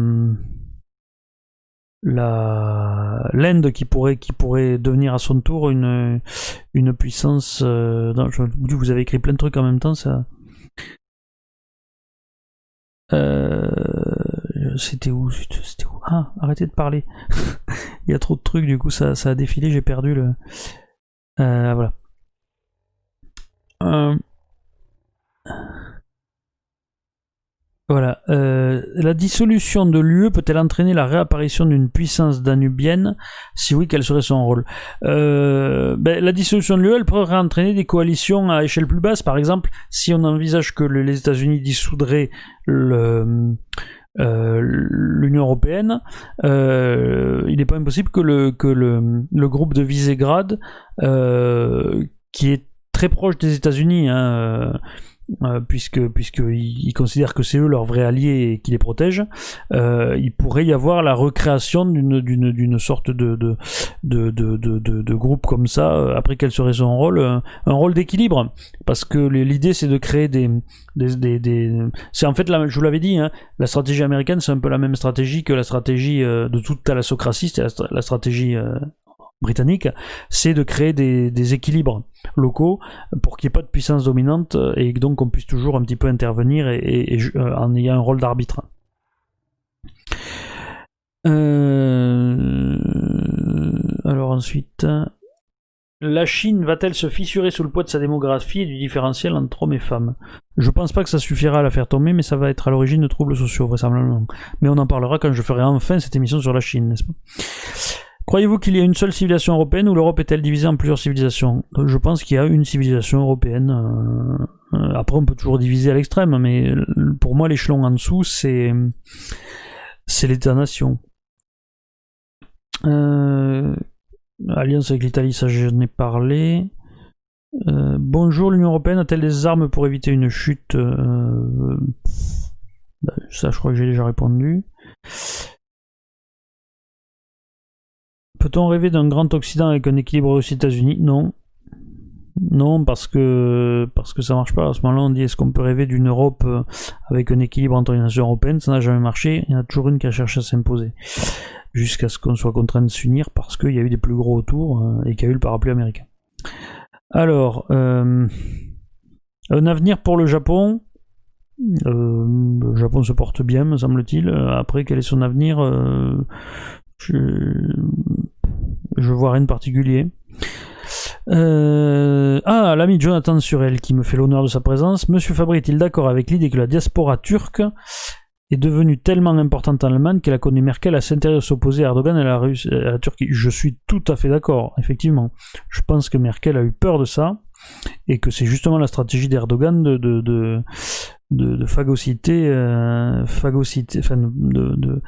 la l'Inde qui pourrait qui pourrait devenir à son tour une une puissance euh, vous avez écrit plein de trucs en même temps ça. Euh, c'était où c'était où? Ah arrêtez de parler. Il y a trop de trucs du coup ça, a défilé j'ai perdu le euh, voilà. Voilà. Euh, la dissolution de l'UE peut-elle entraîner la réapparition d'une puissance danubienne? Si oui, quel serait son rôle? Euh, ben, La dissolution de l'UE, elle pourrait entraîner des coalitions à échelle plus basse. Par exemple, si on envisage que les États-Unis dissoudraient le... Euh, l'Union européenne, il n'est pas impossible que le, que le, le groupe de Visegrad, qui est très proche des États-Unis, hein, euh, puisque puisqu'ils considèrent que c'est eux leur vrai allié et qui les protègent, euh, il pourrait y avoir la recréation d'une sorte de de, de de, de, groupe comme ça. Euh, après, quel serait son rôle Un rôle d'équilibre, parce que l'idée c'est de créer des des, des, des... c'est en fait la, je vous l'avais dit, hein, la stratégie américaine c'est un peu la même stratégie que la stratégie de toute thalassocratie, c'est la, la, stratégie britannique, c'est de créer des, équilibres locaux pour qu'il n'y ait pas de puissance dominante et donc qu'on puisse toujours un petit peu intervenir et, euh, en ayant un rôle d'arbitre. Euh, alors ensuite, la Chine va-t-elle se fissurer sous le poids de sa démographie et du différentiel entre hommes et femmes? Je pense pas que ça suffira à la faire tomber, mais ça va être à l'origine de troubles sociaux, vraisemblablement. Mais on en parlera quand je ferai enfin cette émission sur la Chine, n'est-ce pas? Croyez-vous qu'il y a une seule civilisation européenne ou l'Europe est-elle divisée en plusieurs civilisations? Je pense qu'il y a une civilisation européenne. Euh, euh, après, on peut toujours diviser à l'extrême, mais pour moi, l'échelon en dessous, c'est c'est l'État-nation. Euh, alliance avec l'Italie, ça j'en ai parlé. bonjour, l'Union Européenne a-t-elle des armes pour éviter une chute? Ben, Ça, je crois que j'ai déjà répondu. Peut-on rêver d'un grand Occident avec un équilibre aux États-Unis? Non. Non, parce que parce que ça marche pas. À ce moment-là, on dit est-ce qu'on peut rêver d'une Europe euh, avec un équilibre entre les nations européennes? Ça n'a jamais marché. Il y en a toujours une qui a cherché à s'imposer. Jusqu'à ce qu'on soit contraint de s'unir parce qu'il y a eu des plus gros autour euh, et qu'il y a eu le parapluie américain. Alors, euh, un avenir pour le Japon? le Japon se porte bien, me semble-t-il. Après, quel est son avenir? Je, je vois rien de particulier. Euh, ah, l'ami Jonathan Surel qui me fait l'honneur de sa présence. Monsieur Fabry est-il d'accord avec l'idée que la diaspora turque est devenue tellement importante en Allemagne qu'elle a connu Merkel à s'interdire de s'opposer à Erdogan et à la, Russie, à la Turquie? Je suis tout à fait d'accord, effectivement. Je pense que Merkel a eu peur de ça et que c'est justement la stratégie d'Erdogan de, de, de, de, phagocyter, euh, phagocyter enfin de, de,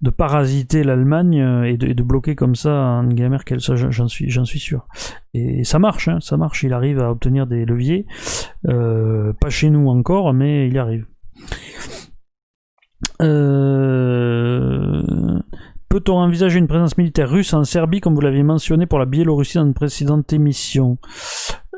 de parasiter l'Allemagne euh, et, de, bloquer comme ça Angela Merkel. Ça, j'en suis, j'en suis sûr. Et ça marche, hein, ça marche. Il arrive à obtenir des leviers, euh, pas chez nous encore, mais il arrive. Peut-on envisager une présence militaire russe en Serbie, comme vous l'aviez mentionné pour la Biélorussie dans une précédente émission?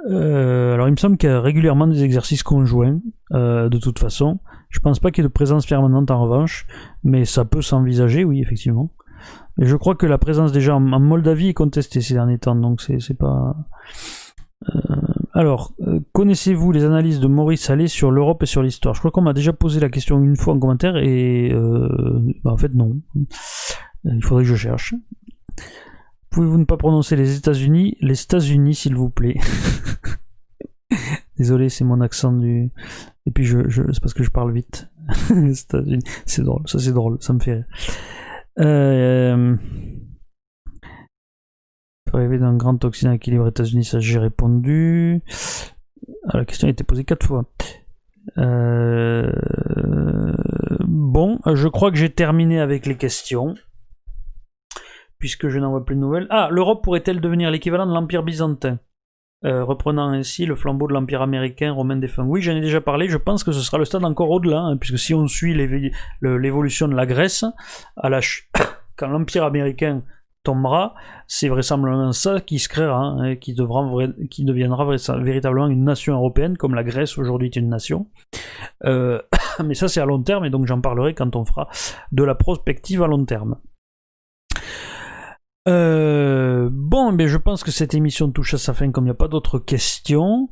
Euh, alors il me semble qu'il y a régulièrement des exercices conjoints, euh, de toute façon. Je pense pas qu'il y ait de présence permanente en revanche, mais ça peut s'envisager, oui, effectivement. Et je crois que la présence déjà en, Moldavie est contestée ces derniers temps, donc c'est pas. Euh, alors, connaissez-vous les analyses de Maurice Allais sur l'Europe et sur l'histoire? Je crois qu'on m'a déjà posé la question une fois en commentaire et bah, en fait non. Il faudrait que je cherche. Pouvez-vous ne pas prononcer les États-Unis? Les États-Unis, s'il vous plaît. Désolé, c'est mon accent du. Et puis je, c'est parce que je parle vite. c'est drôle, ça c'est drôle, ça me fait rire. Euh, rêver d'un grand toxine équilibre États-Unis, ça j'ai répondu. Ah, la question a été posée quatre fois. Euh, bon, je crois que j'ai terminé avec les questions. Puisque je n'en vois plus de nouvelles. Ah, l'Europe pourrait-elle devenir l'équivalent de l'Empire byzantin? Euh, reprenant ainsi le flambeau de l'Empire américain romain défunt. Oui, j'en ai déjà parlé, je pense que ce sera le stade encore au-delà, hein, puisque si on suit l'évolution de la Grèce, quand l'Empire américain tombera, c'est vraisemblablement ça qui se créera, hein, qui deviendra véritablement une nation européenne, comme la Grèce aujourd'hui est une nation. Euh, mais ça c'est à long terme, et donc j'en parlerai quand on fera de la prospective à long terme. Euh, bon, mais je pense que cette émission touche à sa fin comme il n'y a pas d'autres questions.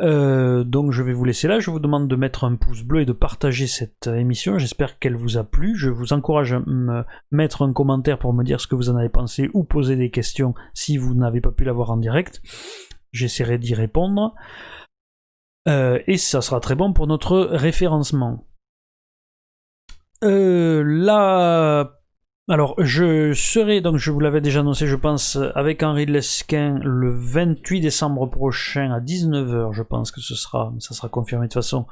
Euh, donc je vais vous laisser là. Je vous demande de mettre un pouce bleu et de partager cette émission. J'espère qu'elle vous a plu. Je vous encourage à me mettre un commentaire pour me dire ce que vous en avez pensé ou poser des questions si vous n'avez pas pu l'avoir en direct. J'essaierai d'y répondre. Euh, et ça sera très bon pour notre référencement. Euh, alors, je serai, donc je vous l'avais déjà annoncé, je pense, avec Henri Lesquin le 28 décembre prochain à 19h, je pense que ce sera, ça sera confirmé de façon,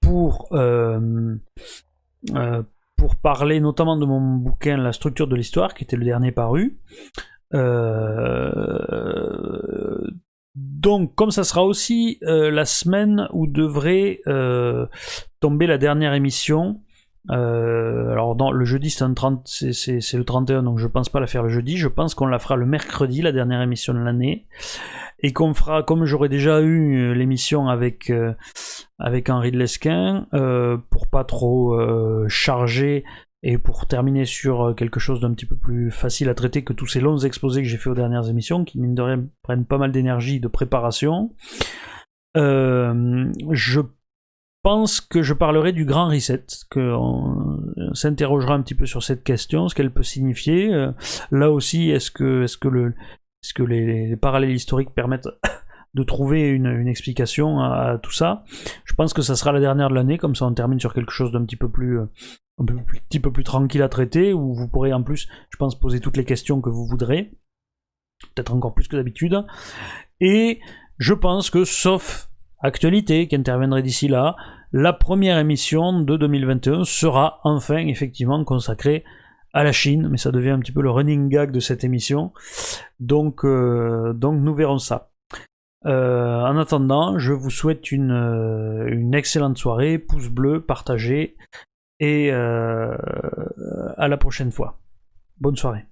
pour, euh, euh, pour parler notamment de mon bouquin La structure de l'histoire, qui était le dernier paru. Euh, donc, comme ça sera aussi la semaine où devrait tomber la dernière émission, euh, alors dans, le jeudi c'est, 30, c'est, le 31 donc je pense pas la faire le jeudi, je pense qu'on la fera le mercredi, la dernière émission de l'année, et qu'on fera comme j'aurais déjà eu euh, l'émission avec, euh, avec Henri de Lesquin, pour pas trop charger et pour terminer sur quelque chose d'un petit peu plus facile à traiter que tous ces longs exposés que j'ai fait aux dernières émissions, qui mine de rien prennent pas mal d'énergie de préparation. je pense que je parlerai du grand reset, qu'on s'interrogera un petit peu sur cette question, ce qu'elle peut signifier. Euh, là aussi, est-ce que, est-ce que, le, est-ce que les, parallèles historiques permettent de trouver une, explication à, tout ça? Je pense que ça sera la dernière de l'année, comme ça on termine sur quelque chose d'un petit peu plus euh, un petit peu plus tranquille à traiter, où vous pourrez en plus, je pense, poser toutes les questions que vous voudrez, peut-être encore plus que d'habitude. Et je pense que, sauf actualité qui interviendrait d'ici là, la première émission de 2021 sera enfin effectivement consacrée à la Chine, mais ça devient un petit peu le running gag de cette émission. Donc, euh, donc nous verrons ça. Euh, en attendant, je vous souhaite une, euh, une excellente soirée, pouce bleu, partagez, et à la prochaine fois. Bonne soirée.